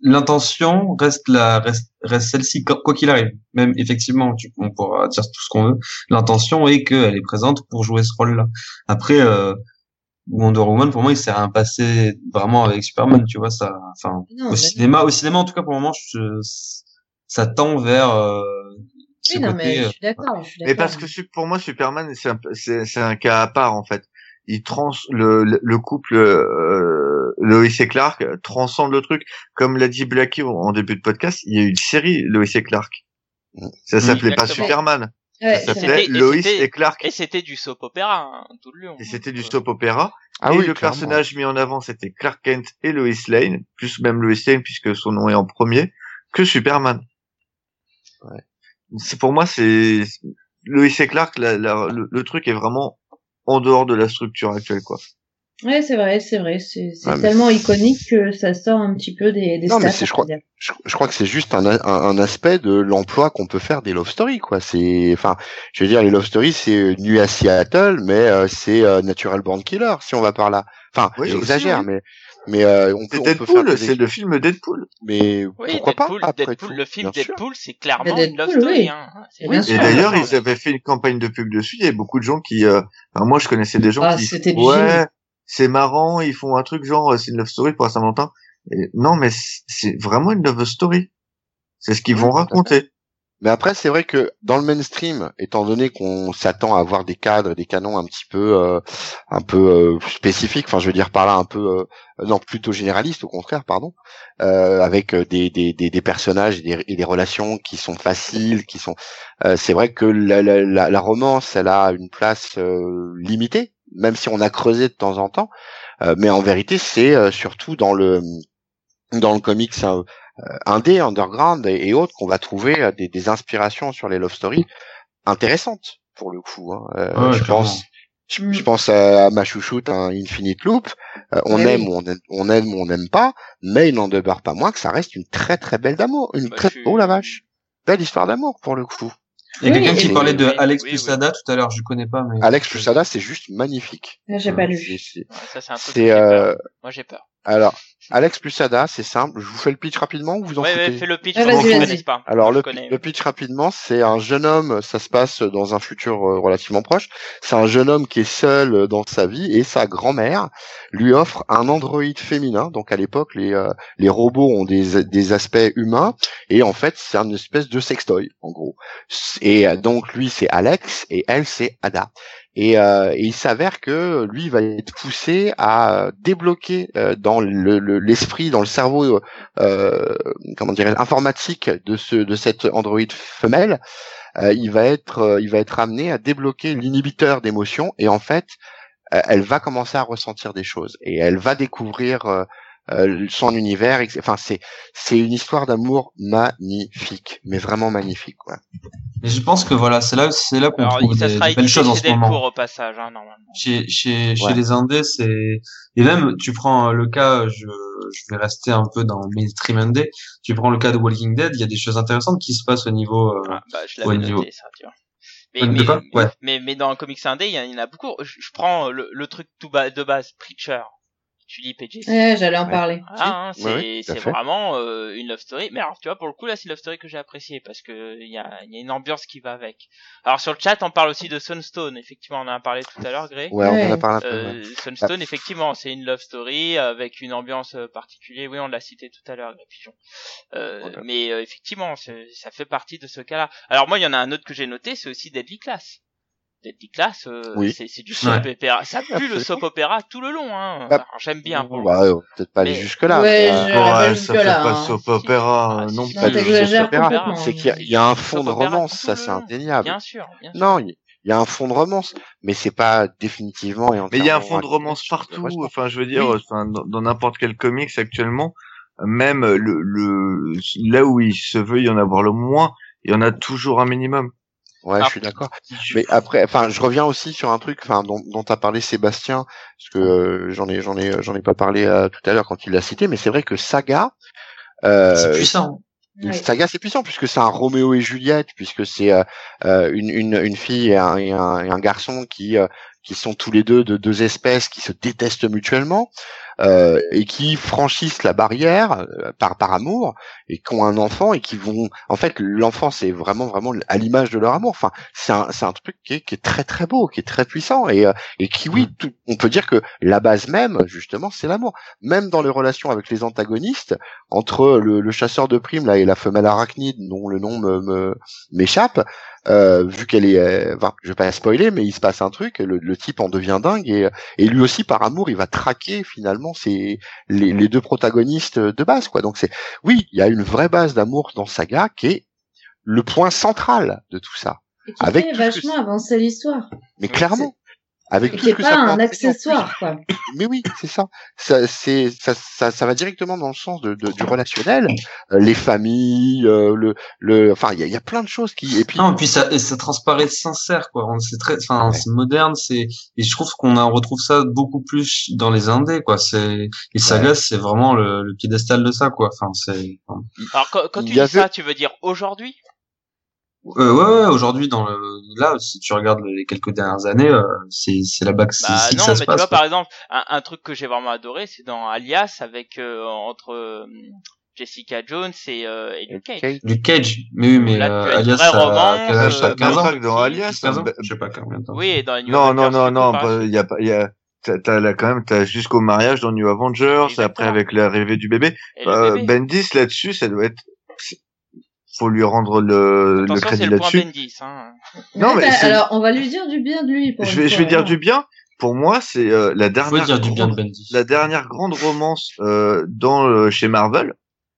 l'intention reste la reste, reste celle-ci quoi qu'il arrive. Même effectivement, tu, on pourra dire tout ce qu'on veut. L'intention est qu'elle est présente pour jouer ce rôle-là. Après, euh, Wonder Woman, pour moi, il sert à un passé vraiment avec Superman. Tu vois ça. Enfin, Non, au cinéma, au cinéma, en tout cas pour le moment, je, ça tend vers euh, oui, non, côté. mais je euh, suis d'accord, je suis Mais parce que pour moi, Superman, c'est un, c'est, c'est un cas à part en fait. Il trans le, le, le couple euh, Lois et Clark transcende le truc. Comme l'a dit Blackie en- début de podcast, il y a eu une série Lois et Clark. Ça s'appelait pas. Superman, Ouais, ça s'appelait et Lois et Clark. Et c'était du soap opéra, hein, tout le long. Et c'était du soap opéra. Ah et oui, le clairement. personnage mis en avant, c'était Clark Kent et Lois Lane, plus même Lois Lane puisque son nom est en premier, que Superman. C'est pour moi, c'est Lois et Clark. la- la- le, le truc est vraiment en dehors de la structure actuelle, quoi. Ouais, c'est vrai, c'est vrai. C'est mais tellement iconique que ça sort un petit peu des, des Non, mais stats, c'est- je crois- je, je crois que c'est juste un, un, un aspect de l'emploi qu'on peut faire des love stories quoi c'est enfin je veux dire les love stories c'est nu à Seattle mais euh, c'est euh, Natural Born Killer si on va par là enfin Oui, j'exagère oui. mais mais euh, on peut, C'est on peut faire Deadpool, des- c'est le film Deadpool. mais Oui, pourquoi Deadpool, pas après Deadpool, tout, le film. Deadpool, c'est clairement une love Deadpool, story. oui. Hein. C'est Bien Et d'ailleurs, ils avaient fait une campagne de pub dessus. Il y avait beaucoup de gens qui, euh, enfin, moi, je connaissais des gens Ah, qui, ouais, c'est marrant, ils font un truc genre, euh, c'est une love story pour Saint-Valentin. Et Non, mais c'est vraiment une love story. C'est ce qu'ils Oui, vont raconter. Mais après, c'est vrai que dans le mainstream, étant donné qu'on s'attend à avoir des cadres, des canons un petit peu, euh, un peu euh, spécifiques, enfin, je veux dire par là un peu, euh, non, plutôt généralistes, au contraire, pardon, euh, avec euh, des, des, des, personnages et des, et relations qui sont faciles, qui sont. euh, c'est vrai que la, la, la, romance, elle a une place limitée, même si on a creusé de temps en temps. Mais en vérité, c'est surtout dans le dans le comics euh, indé, underground et, et autres qu'on va trouver euh, des, des inspirations sur les love stories intéressantes pour le coup. hein. Euh, Ouais, je clairement. pense, je, je pense à, à ma chouchoute, un Infinite Loop. Euh, on aime oui. ou on aime, on aime ou on n'aime pas, mais il n'en demeure pas moins que ça reste une très très belle d'amour, une Bah, très oh la vache, belle histoire d'amour pour le coup. Il y a Oui, quelqu'un qui parlait de oui, Alex oui, Pusada tout à l'heure, je connais pas, mais. Alex Lusada, c'est juste magnifique. J'ai pas lu. C'est- euh, Moi, j'ai peur. alors Alex Lusada, c'est simple. Je vous fais le pitch rapidement ou vous en Ouais, foutez ouais, fais le pitch. Vas-y. connaissent pas. Alors Je le, connais. le pitch rapidement, c'est un jeune homme, ça se passe dans un futur euh, relativement proche. C'est un jeune homme qui est seul euh, dans sa vie et sa grand-mère lui offre un androïde féminin. Donc à l'époque, les euh, les robots ont des des aspects humains et en fait c'est une espèce de sextoy en gros. Et donc lui c'est Alex et elle c'est Ada. Et, euh, il s'avère que lui va être poussé à débloquer euh, dans le- le- l'esprit, dans le cerveau euh, comment dirais informatique de ce de cette androïde femelle, euh, il va être euh, il va être amené à débloquer l'inhibiteur d'émotions et en fait euh, elle va commencer à ressentir des choses. Et elle va découvrir euh, euh, son univers. Enfin c'est c'est une histoire d'amour magnifique, mais vraiment magnifique quoi. Mais je pense que voilà, c'est là, c'est là qu'on trouve ça des, sera des belles choses en chez ce moment. Au passage, hein, normalement. Chez, chez, chez Ouais. les Indés, c'est, et même, tu prends le cas, je, je vais rester un peu dans mainstream Indé, tu prends le cas de Walking Dead, il y a des choses intéressantes qui se passent au niveau, euh, Ah, bah, je au niveau- noté, ça, tu vois. Mais, De mais, Ouais. mais, mais dans le comics indé, il y, en a- il y en a beaucoup. Je, je prends le, le truc tout bas, de base, Preacher, Tulip et Jesse. Ouais, j'allais en Ouais. parler. Ah, hein, c'est Ouais, vraiment euh, une love story. Mais alors, tu vois, pour le coup, là, c'est une love story que j'ai appréciée parce que il y a, il y a une ambiance qui va avec. Alors, sur le chat, on parle aussi de Sunstone. Effectivement, on en a parlé tout à l'heure, Grey. Ouais, on en a parlé un peu. Euh, Sunstone, effectivement, c'est une love story avec une ambiance euh, particulière. Oui, on l'a cité tout à l'heure, Pigeon. Euh, Voilà. Mais euh, effectivement, ça fait partie de ce cas-là. Alors moi, il y en a un autre que j'ai noté, c'est aussi Deadly Class. Deadly Class, euh, Oui. c'est du soap Ouais. opéra. Ça pue le soap opéra tout le long. Hein. Bah, J'aime bien. Bah, euh, peut-être pas aller jusque là. Ouais, mais, je- euh, pas Ouais, ça fait jusque-là, pas hein. soap opéra, Ah, Non, pas du soap opéra. c'est qu'il y a- il y, a un fond Soap de romance, ça c'est indéniable. Bien sûr, bien sûr. Non, il y a un fond de romance, mais c'est pas définitivement et Mais il y a un fond de romance partout. Enfin, je veux dire, Oui. enfin, dans dans n'importe quel comics actuellement, même le, le là où il se veut y en avoir le moins, il y en a toujours un minimum. Ouais, Ah. je suis d'accord. Mais après, enfin, je reviens aussi sur un truc, enfin, dont, dont a parlé Sébastien, parce que euh, j'en ai, j'en ai, j'en ai pas parlé euh, tout à l'heure quand il l'a cité, mais c'est vrai que Saga, euh, c'est puissant. Ouais. Saga c'est puissant puisque c'est un Roméo et Juliette, puisque c'est euh, euh, une, une, une fille et un, et un, et un garçon qui euh, qui sont tous les deux de deux espèces qui se détestent mutuellement euh, et qui franchissent la barrière euh, par par amour et qui ont un enfant et qui vont en fait l'enfant c'est vraiment vraiment à l'image de leur amour. Enfin c'est un c'est un truc qui est, qui est très très beau qui est très puissant. Et euh, et qui oui tout- on peut dire que la base même justement c'est l'amour. Même dans les relations avec les antagonistes entre le, le chasseur de primes là et la femelle arachnide dont le nom me me- m'échappe euh, vu qu'elle est euh, enfin je vais pas spoiler mais il se passe un truc le, le type en devient dingue et et lui aussi par amour il va traquer finalement c'est les, les deux protagonistes de base quoi. Donc c'est oui il y a une vraie base d'amour dans Saga qui est le point central de tout ça. Et qui Avec fait vachement avancer l'histoire. mais clairement avec tout qui est ce que pas ça un accessoire, quoi. Mais oui, c'est ça. Ça, c'est ça, ça, ça va directement dans le sens de, de- du relationnel, Euh, les familles, euh, le, le, enfin, il y a, il y a plein de choses qui. Et puis, Non, et puis ça, et ça transparaît sincère, quoi. On- C'est très, enfin, Ouais. c'est moderne, c'est, et je trouve qu'on en retrouve ça beaucoup plus dans les indés, quoi. C'est, les sagas, c'est vraiment le, le piédestal de ça, quoi. Enfin, c'est, enfin, Alors quand, quand tu dis avait- ça, tu veux dire aujourd'hui? Euh, ouais, ouais, aujourd'hui, dans le, là, si tu regardes les quelques dernières années, euh, c'est, c'est là-bas que, c'est- Bah c'est que non, ça mais se tu passe. vois quoi. par exemple un, un truc que j'ai vraiment adoré, c'est dans Alias avec euh, entre euh, Jessica Jones et, euh, et Luke Cage. Luke Cage, mais oui, mais Là, euh, Alias, ça a romance, quel âge, ça a euh, 15 ans dans Alias, 15 ans Je sais pas combien de temps. Oui, et dans New Non, non, Avengers, non, non, bah, il y a pas, il y a, t'as, là quand même, t'as jusqu'au mariage dans New Avengers, Exactement. après avec l'arrivée du bébé. Euh, bébé. Bendis là-dessus, ça doit être, faut lui rendre le, le crédit c'est le point là-dessus. Bendis. Hein. Non, mais bah, alors, on va lui dire du bien de lui. Pour Je vais, je vais dire hein. du bien. Pour moi, c'est euh, la dernière, dire du bien de grande- Bendis. la dernière grande romance euh, dans euh, chez Marvel.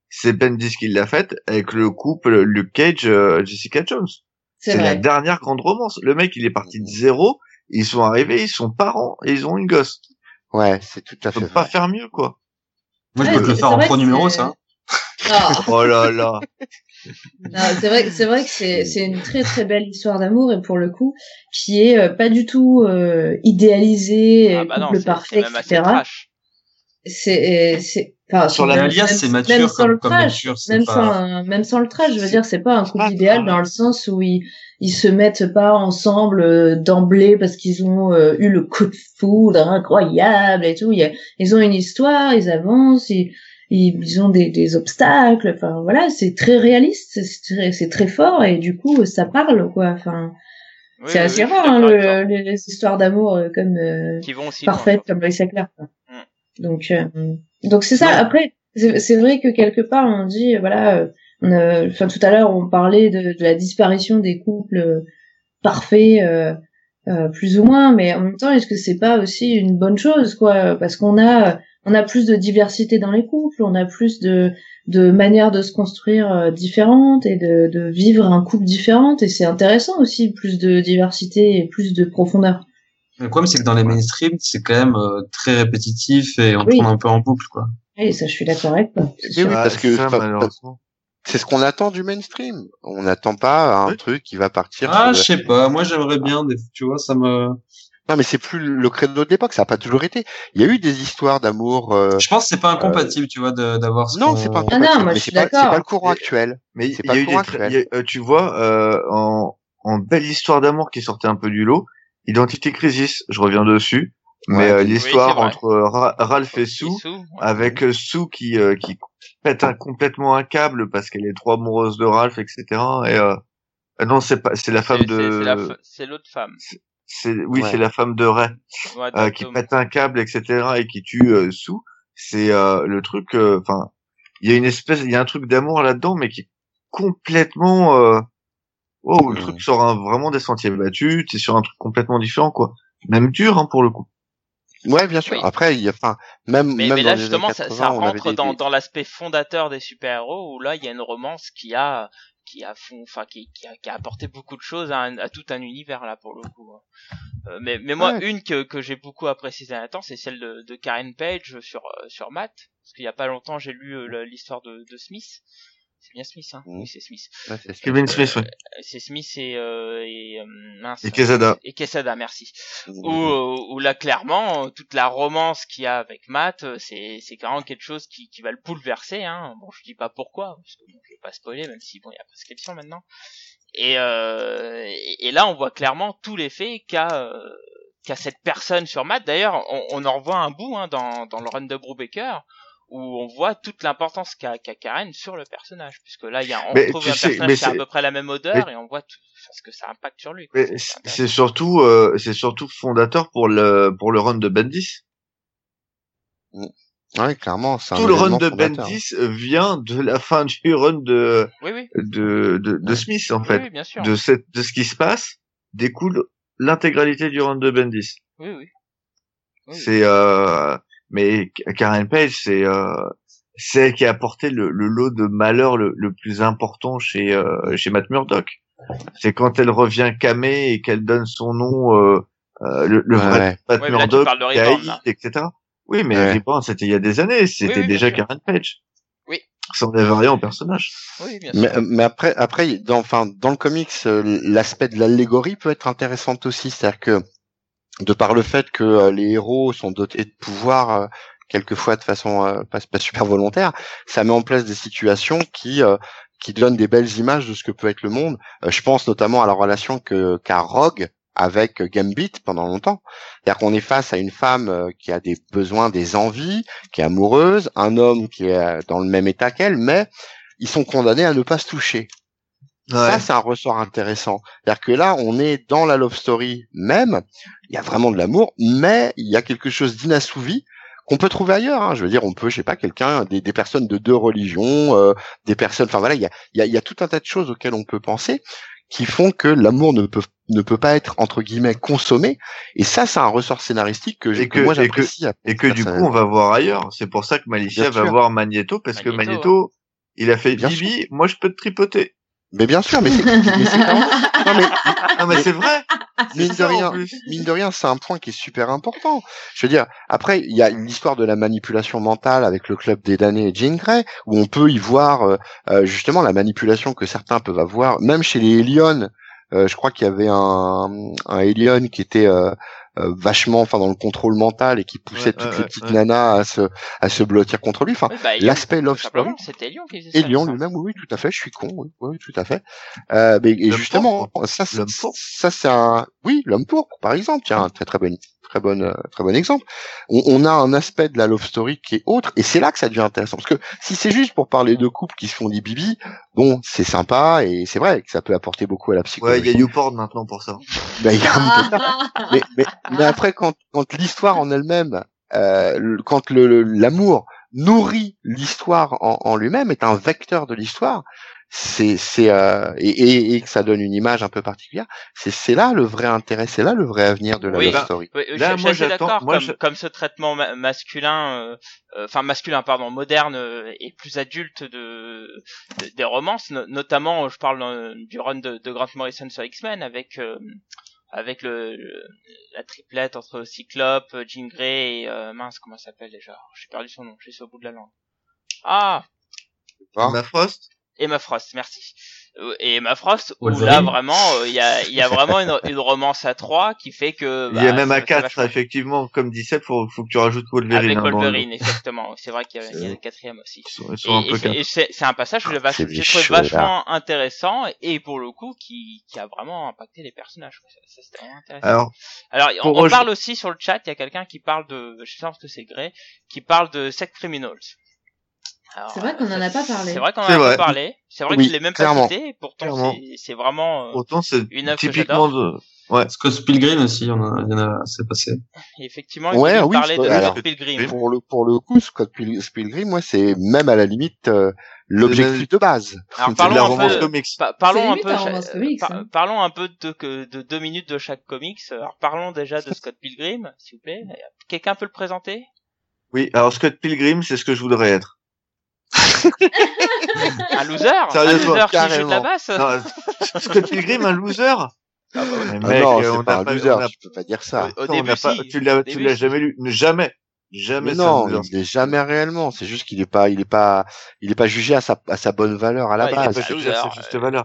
C'est Bendis qui l'a faite avec le couple Luke Cage, euh, Jessica Jones. C'est la dernière grande romance. Le mec, il est parti de zéro. Ils sont arrivés, ils sont parents et ils ont une gosse. ouais, c'est tout à On fait. peut pas faire mieux, quoi. Moi, je peux te le faire en pro numéro, ça. Ah. Oh là là. C'est vrai, c'est vrai que c'est c'est une très très belle histoire d'amour et pour le coup qui est euh, pas du tout euh, idéalisée, Ah euh, bah non, couple c'est parfait, c'est même assez etc. trash. C'est c'est enfin Sur c'est- Alias, même- c'est même mature sans le comme, comme trash, même pas... sans même sans le trash, je veux dire c'est pas un couple idéal dans le sens où ils ils se mettent pas ensemble euh, d'emblée parce qu'ils ont euh, eu le coup de foudre incroyable et tout. Ils ont une histoire, ils avancent, ils ils, ont des, des obstacles. Enfin voilà, c'est très réaliste, c'est très, c'est très fort et du coup ça parle quoi. Enfin Oui, c'est oui, assez oui, rare hein, le, les, les histoires d'amour euh, comme euh, Qui vont aussi loin, parfaites quoi. comme Lois Clark. Mm. Donc euh, donc c'est ça. Ouais. Après c'est vrai que quelque part on dit voilà. euh, on a- Enfin tout à l'heure on parlait de, de la disparition des couples euh, parfaits. euh, euh, plus ou moins, mais en même temps, est-ce que c'est pas aussi une bonne chose, quoi? Parce qu'on a, on a plus de diversité dans les couples, on a plus de, de manières de se construire euh, différentes et de, de vivre un couple différente, et c'est intéressant aussi, plus de diversité et plus de profondeur. Le problème, c'est que dans les mainstream, c'est quand même euh, très répétitif et on Oui. tourne un peu en boucle, quoi. Et ça, je suis d'accord avec toi. sûr. oui, Ah, parce que ça, enfin, malheureusement. c'est ce qu'on attend du mainstream. On n'attend pas un Oui. truc qui va partir. Ah, je sais pas. Moi, j'aimerais bien, des... tu vois, ça me... Non, mais c'est plus le credo de l'époque. Ça n'a pas toujours été. Il y a eu des histoires d'amour. euh, Je pense que c'est pas incompatible, tu vois, d'avoir ce Non, c'est pas Ah non, incompatible, moi, mais je suis c'est pas, c'est d'accord. pas le courant actuel. Mais C'est il pas y a le eu des, courant actuel. y a- euh, tu vois, euh, en, en belle histoire d'amour qui sortait un peu du lot, Identité Crisis, je reviens dessus, mais Ouais. euh, Oui, l'histoire entre euh, Ra- Ralph et Sue, ouais. avec euh, Sue qui euh, qui pète un, complètement un câble parce qu'elle est trop amoureuse de Ralph, etc. Et euh, euh, non, c'est pas, c'est la femme de, C'est l'autre femme. C'est oui, Ouais. c'est la femme de Ray Ouais, euh, qui pète un câble, etc. et qui tue euh, Sue. C'est euh, le truc, euh, enfin, il y a une espèce, il y a un truc d'amour là-dedans, mais qui est complètement, euh, oh, le truc sort un- vraiment des sentiers battus. T'es sur un truc complètement différent, quoi. Même dur, hein, pour le coup. Ouais, bien sûr. Oui. Après, il y a, enfin, même, Mais, même mais là justement ça, 80, ça on avait rentre des- dans, dans l'aspect fondateur des super-héros où là il y a une romance qui a qui a fond, enfin qui, qui a, qui a apporté beaucoup de choses à, un- à tout un univers là pour le coup. hein. Euh, mais mais moi Ouais. une que que j'ai beaucoup appréciée ces derniers temps c'est celle de, de Karen Page sur euh, sur Matt parce qu'il y a pas longtemps j'ai lu euh, l'histoire de, de Smith. C'est bien Smith hein. Mhm. Oui c'est Smith. Ouais, c'est ça. Kevin Smith, ouais. Euh, C'est Smith et euh, et euh, mince. Et Quesada. Et Quesada merci Mhm. où, où là clairement euh, toute la romance qu'il y a avec Matt euh, c'est c'est carrément quelque chose qui, qui va le bouleverser hein bon je dis pas pourquoi parce que bon, je vais pas spoiler même si bon il y a prescription maintenant et, euh, et et là on voit clairement tout l'effet qu'a euh, qu'a cette personne sur Matt d'ailleurs on, on en revoit un bout hein, dans dans le run de Brubaker où on voit toute l'importance qu'a qu'a Karen sur le personnage puisque là il y a on Mais retrouve un sais, personnage mais qui a à peu près la même odeur et on voit tout ce que ça impacte sur lui quoi. Mais C'est surtout, euh, c'est surtout fondateur pour le pour le run de Bendis. Ouais, clairement, c'est un Tout le run de fondateur. Bendis vient de la fin du run de oui oui de de, de Smith en oui, fait. oui, bien sûr De cette de ce qui se passe découle l'intégralité du run de Bendis. oui oui Oui. C'est euh, mais Karen Page, c'est euh, c'est elle qui a apporté le, le lot de malheur le, le plus important chez euh, chez Matt Murdock. C'est quand elle revient camée et qu'elle donne son nom euh, euh, le, le Ouais, vrai ouais. Mais là, Reborn, etc. Oui, mais Ouais. Reborn, c'était il y a des années, c'était oui, déjà. Karen Page. Oui. Ça enlève rien au personnage. Oui, bien sûr. Mais, mais après, après, dans, enfin, dans le comics, l'aspect de l'allégorie peut être intéressant aussi, c'est-à-dire que de par le fait que euh, les héros sont dotés de pouvoirs, euh, quelquefois de façon euh, pas, pas super volontaire, ça met en place des situations qui qui donnent des belles images de ce que peut être le monde. Je pense notamment à la relation que qu'a Rogue avec Gambit pendant longtemps. C'est-à-dire qu'on est face à une femme qui a des besoins, des envies, qui est amoureuse, un homme qui est dans le même état qu'elle, mais ils sont condamnés à ne pas se toucher. Ça, c'est un ressort intéressant. C'est-à-dire que là, on est dans la love story même. Il y a vraiment de l'amour, mais il y a quelque chose d'inassouvi qu'on peut trouver ailleurs. hein. Je veux dire, on peut, je sais pas, quelqu'un, des, des personnes de deux religions, euh, des personnes. Enfin voilà, il y a, il y, a, il y a tout un tas de choses auxquelles on peut penser qui font que l'amour ne peut ne peut pas être entre guillemets consommé. Et ça, c'est un ressort scénaristique que, Et que que- moi et que- j'apprécie. Et que du coup, on va voir ailleurs. C'est pour ça que Malicia Bien va sûr. voir Magneto, parce que Magneto, il a fait Bien Bibi, moi je peux te tripoter. Mais bien sûr, mais c'est non, mais Ah, mais c'est vrai! Mine de rien, mine de rien, c'est un point qui est super important. Je veux dire, après, il y a l'histoire de la manipulation mentale avec le club des damnés et Jean Grey, où on peut y voir euh, euh, justement la manipulation que certains peuvent avoir, même chez les Elion. euh, je crois qu'il y avait un, un Elion qui était euh, euh, vachement, enfin, dans le contrôle mental et qui poussait Ouais, toutes ouais, les petites ouais. nanas à se à se blottir contre lui. Enfin, bah, l'aspect love story. simplement, C'était Elion qui faisait ça. Et Lyon lui-même, oui, oui, tout à fait, je suis con, oui, oui, tout à fait. Euh, mais, et justement, ça, ça c'est un, oui, l'homme pourpre, par exemple, tiens, un très très bon, très bonne, euh, très bon exemple. On, on a un aspect de la love story qui est autre, et c'est là que ça devient intéressant, parce que si c'est juste pour parler de couples qui se font des bibis, bon, c'est sympa et c'est vrai que ça peut apporter beaucoup à la Ouais, psychologie. il y a YouPorn maintenant pour ça. Ben, y a un mais, mais, mais après, quand, quand l'histoire en elle-même, euh, le- quand le- le- l'amour nourrit l'histoire en, en lui-même, est un vecteur de l'histoire, c'est c'est euh, et, et, et que ça donne une image un peu particulière, c'est c'est là le vrai intérêt, c'est là le vrai avenir de la Oui, love bah, story. Oui, Là, je, moi, j'attends- Comme, je- comme ce traitement ma- masculin, euh, euh, enfin masculin, pardon, moderne euh, et plus adulte de, de- des romances, no- notamment, euh, je parle euh, du run de, de Grant Morrison sur X-Men avec euh, avec le, la triplette entre Cyclope, euh, Jean Grey et euh, mince, comment ça s'appelle déjà? J'ai perdu son nom, je suis au bout de la langue. Ah, Hein? Emma Frost? Emma Frost, merci. Euh, Et Emma Frost, où Wolverine. là vraiment, euh, il y a y a vraiment une, une romance à trois qui fait que il y a bah, même à ça 4, vachement- effectivement, comme 17, faut, faut que tu rajoutes Wolverine. avec hein, Wolverine, exactement. C'est vrai qu'il y y a le quatrième aussi. Ils sont, ils Et, sont un et peu c'est- quatre. et c'est c'est un passage que C'est j'ai trouvé là. vachement intéressant et pour le coup qui, qui a vraiment impacté les personnages. Ça, ça, c'était vraiment intéressant. Alors, Alors, on, parle aussi sur le chat, il y a quelqu'un qui parle de, je pense que c'est Grey, qui parle de Sex Criminals. Alors, C'est vrai qu'on en a pas parlé. C'est vrai qu'on en a pas parlé. C'est vrai Oui, qu'il l'ai même clairement. pas cité. Pourtant, c'est- c'est vraiment. euh, autant c'est Une œuvre que typiquement de... Scott Pilgrim aussi, il y en a, il y en a, c'est passé. effectivement, Ouais, oui, parler je- de alors, Scott Pilgrim. Pour le pour le coup, Scott Pil- Pilgrim, moi, c'est même à la limite euh, l'objectif de base. Alors, C'est de parlons la un romance peu- parlons un peu, par- hein. parlons un peu de, que- de deux minutes de chaque comics. Alors parlons déjà de Scott Pilgrim, s'il vous plaît. Quelqu'un peut le présenter? Oui, alors Scott Pilgrim, c'est ce que je voudrais être. Un loser, un Sérieusement, loser qui joue de la basse. Non, Scott Pilgrim, un loser? Ah bah oui. Mais Ah mec, non, c'est on pas n'a un pas- loser, on a- tu peux pas dire ça. Au on début, n'a pas- si. tu l'as, Au tu début, l'as jamais lu. Jamais. Jamais Mais un non, loser. il est jamais réellement. C'est juste qu'il est pas, il est pas, il est pas jugé à sa, à sa bonne valeur à la Ouais, est Il est base. pas c'est un jugé à sa loser, juste euh. valeur.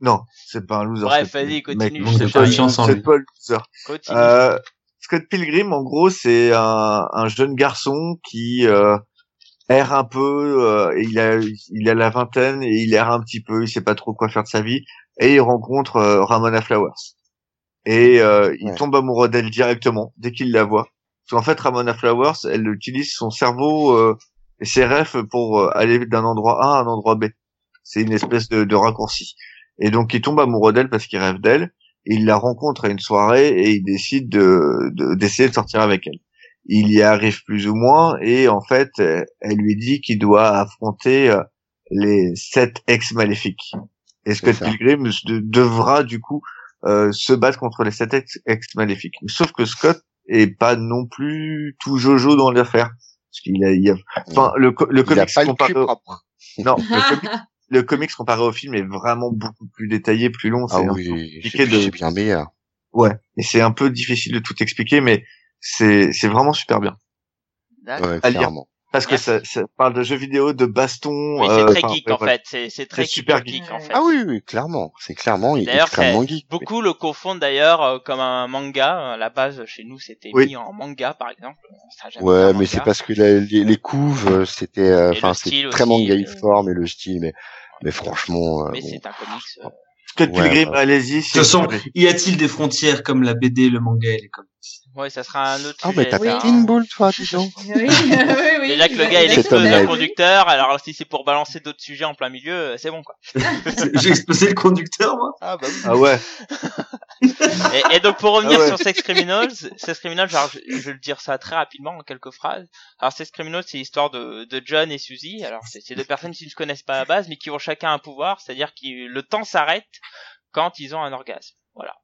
Non, c'est pas un loser. Bref, Scott vas-y, Pilgrim. continue, c'est pas- pas un loser. Continue. Euh, Scott Pilgrim, en gros, c'est un, un jeune garçon qui euh, erre un peu. euh, et il a, il a la vingtaine et il erre un petit peu. Il sait pas trop quoi faire de sa vie. Et il rencontre euh, Ramona Flowers. Et euh, il Ouais. tombe amoureux d'elle directement dès qu'il la voit. Parce qu'en fait, Ramona Flowers, elle utilise son cerveau euh, et ses rêves pour euh, aller d'un endroit A à un endroit B. C'est une espèce de, de raccourci. Et donc, il tombe amoureux d'elle parce qu'il rêve d'elle il la rencontre à une soirée et il décide de de- d'essayer de, sortir avec elle. Il y arrive plus ou moins et en fait, elle lui dit qu'il doit affronter euh, les sept ex maléfiques. Et Scott. Pilgrim de- devra du coup euh, se battre contre les sept ex, ex maléfiques. Sauf que Scott est pas non plus tout jojo dans l'affaire. Parce qu'il a, il a, enfin, le, le il a comics comparé, cul au- propre. non, le comics, le comics comparé au film est vraiment beaucoup plus détaillé, plus long. Ah c'est peu oui, compliqué de- bien meilleur. Ouais, et c'est un peu difficile de tout expliquer, mais c'est c'est vraiment super bien. Ouais, à lire. clairement. Parce que ça, ça parle de jeux vidéo, de baston. Oui, c'est euh, très enfin, geek ouais, en fait. C'est c'est très super geek geek. en fait. Ah oui, oui, clairement. C'est clairement D'ailleurs, extrêmement c'est- geek. Beaucoup le confondent d'ailleurs euh, comme un manga. À la base, chez nous, c'était Oui. mis en manga, par exemple. Ça Ouais, mais c'est parce que la- les, les couves, euh, c'était, euh, enfin, le c'est style très aussi, mangaïforme et le style, mais, mais franchement, euh, Mais bon. c'est un comics. euh, Scott Ouais, Pilgrim, ouais. allez-y. De toute façon, y a-t-il des frontières comme la BD, le manga et les comics Ouais, ça sera un autre Ah, sujet. mais t'as fait hein. Pinball, toi, dis donc. Oui, oui, oui. Et là que le gars il explose le conducteur, alors si c'est pour balancer d'autres sujets en plein milieu, euh, c'est bon quoi. J'ai explosé le conducteur, moi Ah bah oui. Ah ouais. Et, et donc pour revenir Ah ouais. sur Sex Criminals, Sex Criminals, genre, je, je vais le dire ça très rapidement en quelques phrases. Alors Sex Criminals, c'est l'histoire de, de John et Suzy. Alors c'est c'est deux personnes qui ne se connaissent pas à la base, mais qui ont chacun un pouvoir, c'est-à-dire que le temps s'arrête quand ils ont un orgasme. Voilà.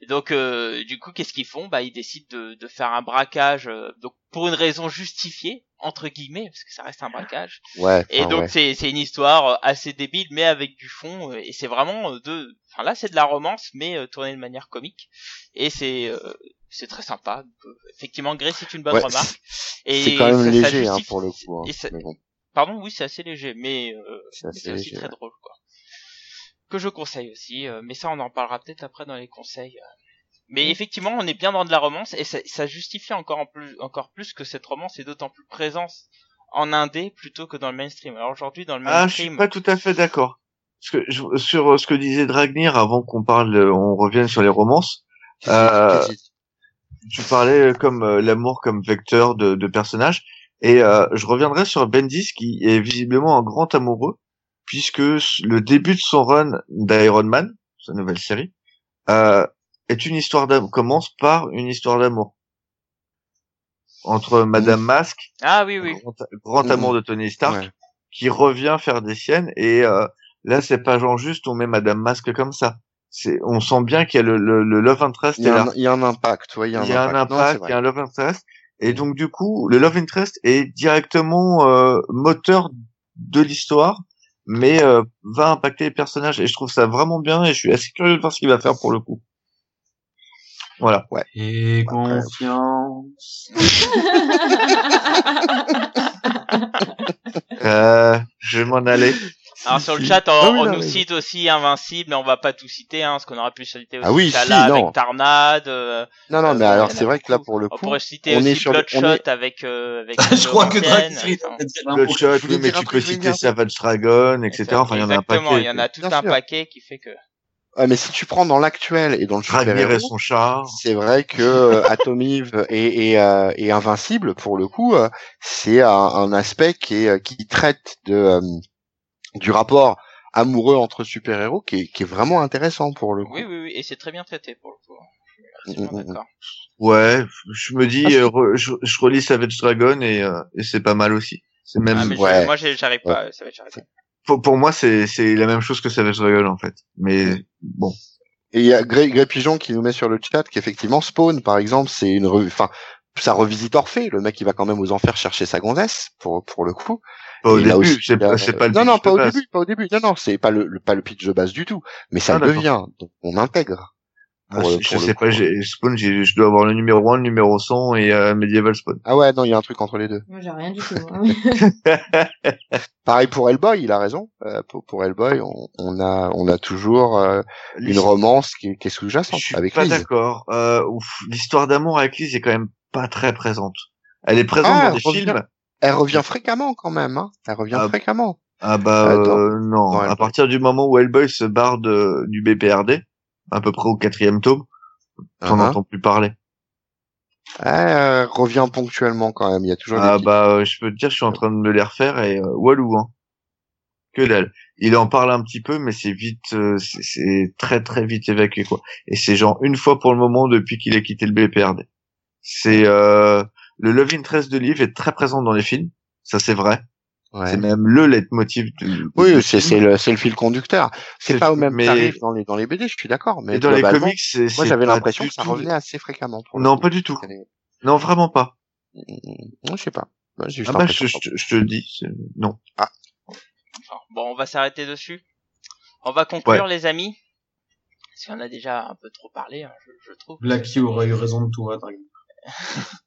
Et donc euh, du coup, qu'est-ce qu'ils font? Bah ils décident de, de faire un braquage, euh, donc pour une raison justifiée entre guillemets, parce que ça reste un braquage. Ouais. Et donc ouais. c'est c'est une histoire euh, assez débile mais avec du fond euh, et c'est vraiment euh, de enfin là c'est de la romance mais euh, tournée de manière comique et c'est euh, c'est très sympa. Donc, effectivement Grey c'est une bonne Ouais, remarque et c'est quand même ça- ça léger, hein, pour le coup. hein. ça- bon, Pardon, oui, c'est assez léger mais euh, c'est aussi léger. très drôle quoi. Que je conseille aussi euh, mais ça on en parlera peut-être après dans les conseils. euh. Mais effectivement, on est bien dans de la romance et ça, ça justifie encore en plus encore plus que cette romance est d'autant plus présente en indé plutôt que dans le mainstream. Alors aujourd'hui dans le Ah, je suis mainstream pas tout à fait d'accord. Je- sur ce que disait Dragnir avant qu'on parle, euh, on revienne sur les romances. Euh, tu parlais euh, comme euh, l'amour comme vecteur de, de personnages et euh, je reviendrai sur Bendis qui est visiblement un grand amoureux puisque le début de son run d'Iron Man, sa nouvelle série, euh, est une histoire d'amour commence par une histoire d'amour entre Madame Mask, Ah oui oui. grand, grand Mhm. amour de Tony Stark, Ouais. qui revient faire des siennes et euh, là c'est pas genre juste on met Madame Mask comme ça. C'est on sent bien qu'il y a le, le, le love interest Il y, a un, il y a un impact, ouais, il y a un Il y a un impact. Non, c'est impact, il y a un love interest. Et donc du coup, le love interest est directement euh, moteur de l'histoire, mais euh, va impacter les personnages. Et je trouve ça vraiment bien. Et je suis assez curieux de voir ce qu'il va faire pour le coup. Voilà. Et Après. confiance. Euh, je vais m'en aller. Alors sur le Si. chat, on, oui, on non, nous mais- cite aussi Invincible, mais on va pas tout citer, hein, parce qu'on aurait pu citer aussi Ah oui, Chala si, non. avec Tornade. euh, Non, non, Euh, mais bon, alors c'est vrai que là pour le on coup, pourrait citer on aussi est sur le- Bloodshot on est- avec euh, avec je crois que Laurentienne, Drake enfin, va dire un Le mot. shot, voulais oui, mais tu peux citer Savage Dragon, etc. Enfin, il y en a un Exactement, paquet. il y en a tout un paquet qui fait que. Ouais, mais si tu prends dans l'actuel et dans le super son char. c'est vrai que euh, Atom Eve et, et, euh, et Invincible, pour le coup, euh, c'est un, un aspect qui, est, euh, qui traite de euh, du rapport amoureux entre super-héros qui est, qui est vraiment intéressant pour le coup. Oui, oui, oui, et c'est très bien traité pour le coup. Mm, mm, mm. Ouais, je me dis, Ah, re- je, je relis Savage Dragon et, euh, et c'est pas mal aussi. C'est même Ah, mais je- ouais. moi, j'arrive pas. Ça va être j'arrive pas. pour, pour moi c'est c'est la même chose que Savage Dragon en fait. Mais bon, Et il y a Grey, Grey Pigeon qui nous met sur le chat qu'effectivement Spawn, par exemple, c'est une revue, enfin, ça revisite Orphée. Le mec, il va quand même aux enfers chercher sa gonzesse, pour, pour le coup. Pas au Et début, aussi, c'est pas c'est pas le Non, non, pitch pas de au base. début, pas au début. Non, non, c'est pas le, le- pas le pitch de base du tout. Mais ça Ah, devient. Donc, on intègre. Ah, je, je sais coup. pas, j'ai Spawn, j'ai- je dois avoir le numéro 1, le numéro 100 et euh, Medieval Spawn. Ah ouais, non, il y a un truc entre les deux. Moi, j'ai rien du tout. hein. Pareil pour Hellboy, il a raison. Euh, pour, pour Hellboy, on, on a, on a toujours euh, une romance qui, qui est Je sous-jacente suis avec pas Liz. d'accord. Euh, ouf, l'histoire d'amour avec Liz est quand même pas très présente. Elle est présente Ah, dans des films. Elle revient fréquemment quand même. Hein. Elle revient Ah, fréquemment. Ah bah Attends. euh, non. Dans à partir du moment où Hellboy se barre de, du BPRD, à peu près au quatrième tome, t'en Uh-huh. entends plus parler. Elle revient ponctuellement quand même. Il y a toujours des Ah bah euh, je peux te dire, je suis en train de me les refaire et euh, walou hein. Que dalle. Il en parle un petit peu, mais c'est vite, euh, c'est- c'est très très vite évacué quoi. Et c'est genre une fois pour le moment depuis qu'il a quitté le BPRD. C'est euh, le love interest de Liv est très présent dans les films, ça c'est vrai. Ouais. C'est même le leitmotiv du. Oui, c'est film. c'est le c'est le fil conducteur. C'est C'est pas au même mais- tarif dans les dans les BD, je suis d'accord, mais Et dans les comics, c'est. moi c'est j'avais l'impression que ça tout- revenait assez fréquemment. Pour Non, pas du tout. Non, vraiment pas. Non, je sais pas. J'ai juste Ah bah je, je, je te le dis, c'est- non. Enfin, Bon, on va s'arrêter dessus. On va conclure, les amis. parce qu'on a déjà un peu trop parlé, hein, je, je, trouve. Blacky aurait eu raison de tout, hein,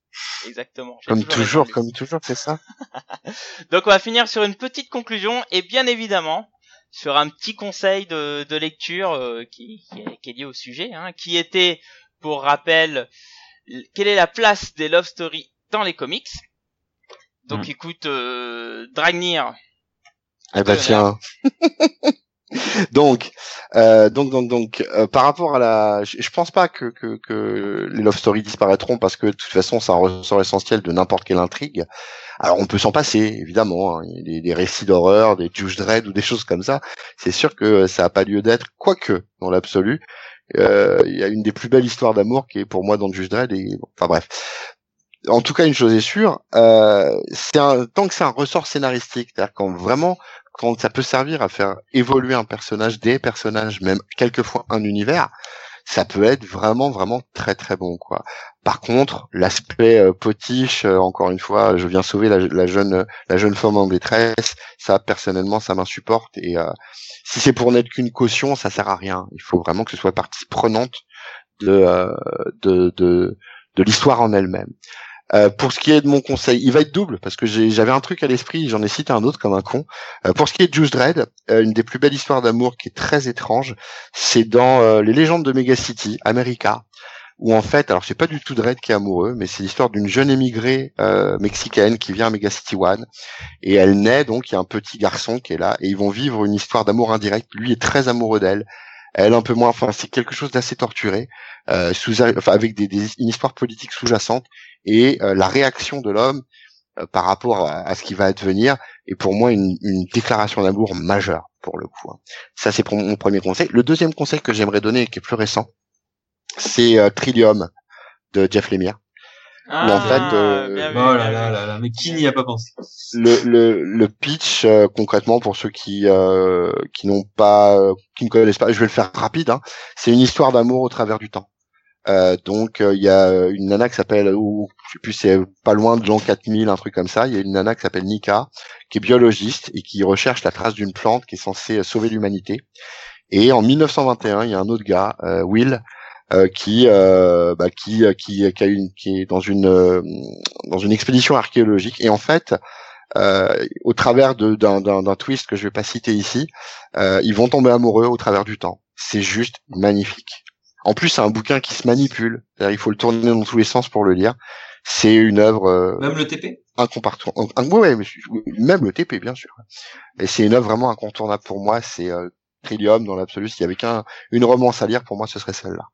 Exactement. Comme toujours, comme toujours, c'est ça. Donc on va finir sur une petite conclusion et bien évidemment sur un petit conseil de, de lecture euh, qui, qui, est, qui, est, lié au sujet, hein, qui était, pour rappel, quelle est la place des love stories dans les comics? Donc Mm. écoute, euh, Dragnir. Eh ben tiens. donc, euh, donc, donc, donc, euh, par rapport à la, je, je pense pas que, que, que les love stories disparaîtront parce que de toute façon, c'est un ressort essentiel de n'importe quelle intrigue. Alors, on peut s'en passer, évidemment. Hein. Des, des, récits d'horreur, des Judge Dredd ou des choses comme ça. C'est sûr que ça a pas lieu d'être, quoique dans l'absolu. Euh, Il y a une des plus belles histoires d'amour qui est pour moi dans Judge Dredd. Et enfin bref. En tout cas, une chose est sûre, euh, c'est un, tant que c'est un ressort scénaristique, c'est-à-dire quand vraiment quand ça peut servir à faire évoluer un personnage, des personnages, même quelquefois un univers, ça peut être vraiment vraiment très très bon quoi. Par contre, l'aspect euh, potiche, euh, encore une fois, je viens sauver la, jeune la jeune femme en détresse, ça personnellement ça m'insupporte et euh, si c'est pour n'être qu'une caution, ça sert à rien. Il faut vraiment que ce soit partie prenante de euh, de de, de l'histoire en elle-même. Euh, pour ce qui est de mon conseil, il va être double parce que j'avais un truc à l'esprit, j'en ai cité un autre comme un con. Euh, pour ce qui est de Juice Dredd, euh, une des plus belles histoires d'amour qui est très étrange, c'est dans euh, les légendes de Megacity, America, où en fait, alors c'est pas du tout Dredd qui est amoureux, mais c'est l'histoire d'une jeune émigrée mexicaine qui vient à Megacity One et elle naît donc il y a un petit garçon qui est là et ils vont vivre une histoire d'amour indirect. Lui est très amoureux d'elle, elle un peu moins. Enfin, c'est quelque chose d'assez torturé, euh, avec une histoire politique sous-jacente et euh, la réaction de l'homme euh, par rapport à, ce qui va advenir est pour moi une, déclaration d'amour majeure pour le coup. hein. Ça c'est pour mon premier conseil. Le deuxième conseil que j'aimerais donner, qui est plus récent, c'est Trillium de Jeff Lemire. Ah, Mais en fait, euh, Oh bien là vu. là là là, mais qui n'y a pas pensé le, le, le pitch euh, concrètement pour ceux qui euh, qui n'ont pas euh, qui ne connaissent pas je vais le faire rapide hein. c'est une histoire d'amour au travers du temps Euh, donc euh, il y a une nana qui s'appelle ou je sais plus c'est pas loin de l'an 4000 un truc comme ça il y a une nana qui s'appelle Nika qui est biologiste et qui recherche la trace d'une plante qui est censée sauver l'humanité et en 1921 il y a un autre gars euh, Will euh, qui euh, bah, qui qui qui a une qui est dans une euh, dans une expédition archéologique. Et en fait euh, au travers de- d'un d'un- d'un twist que je vais pas citer ici euh, ils vont tomber amoureux au travers du temps. C'est juste magnifique. En plus c'est un bouquin qui se manipule. Il faut le tourner dans tous les sens pour le lire. C'est une œuvre euh, Même le TP incontournable ouais, même le TP bien sûr. Et c'est une œuvre vraiment incontournable pour moi. C'est euh, Trillium dans l'absolu. S'il y avait qu'un une romance à lire pour moi ce serait celle-là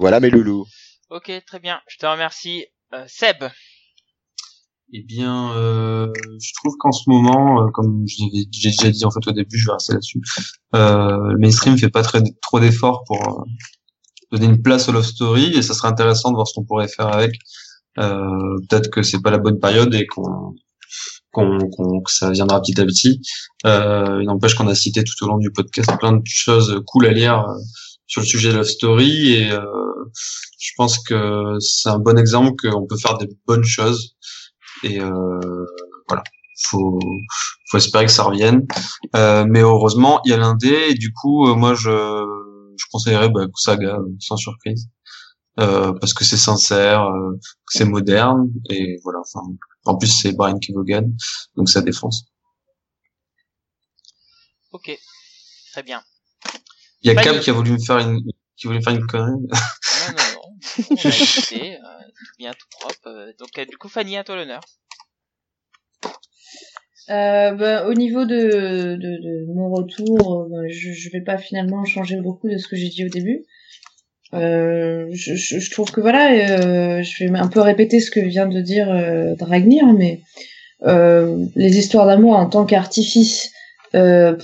voilà mes loulous Ok, très bien. Je te remercie. Euh, Seb. Eh bien, euh, je trouve qu'en ce moment, euh, comme j'ai déjà dit en fait au début, je vais rester là-dessus. Euh, le mainstream fait pas très trop d'efforts pour euh, donner une place au love story, et ça serait intéressant de voir ce qu'on pourrait faire avec. Euh, Peut-être que c'est pas la bonne période et qu'on qu'on qu'on- que ça viendra petit à petit. Euh, il n'empêche qu'on a cité tout au long du podcast plein de choses cool à lire euh, sur le sujet de love story et euh, je pense que c'est un bon exemple qu'on peut faire des bonnes choses et euh, voilà faut faut espérer que ça revienne Euh, mais heureusement il y a l'indé et du coup euh, moi je je conseillerais bah, Saga euh, sans surprise euh, parce que c'est sincère euh, c'est moderne et voilà enfin en plus c'est Brian Kevogan donc ça défonce Ok. Très bien. Il y a Fanny. Cab qui a voulu me faire une qui voulait me faire une connerie Non, non, non. On a écouté, euh, tout bien, tout propre. euh, donc, euh, du coup, Fanny, à toi l'honneur. Euh, bah, au niveau de, de, de mon retour, bah, je, je vais pas finalement changer beaucoup de ce que j'ai dit au début. Euh, je, je, je trouve que voilà, euh, je vais un peu répéter ce que vient de dire euh, Dragnir, mais euh, les histoires d'amour en tant qu'artifice euh,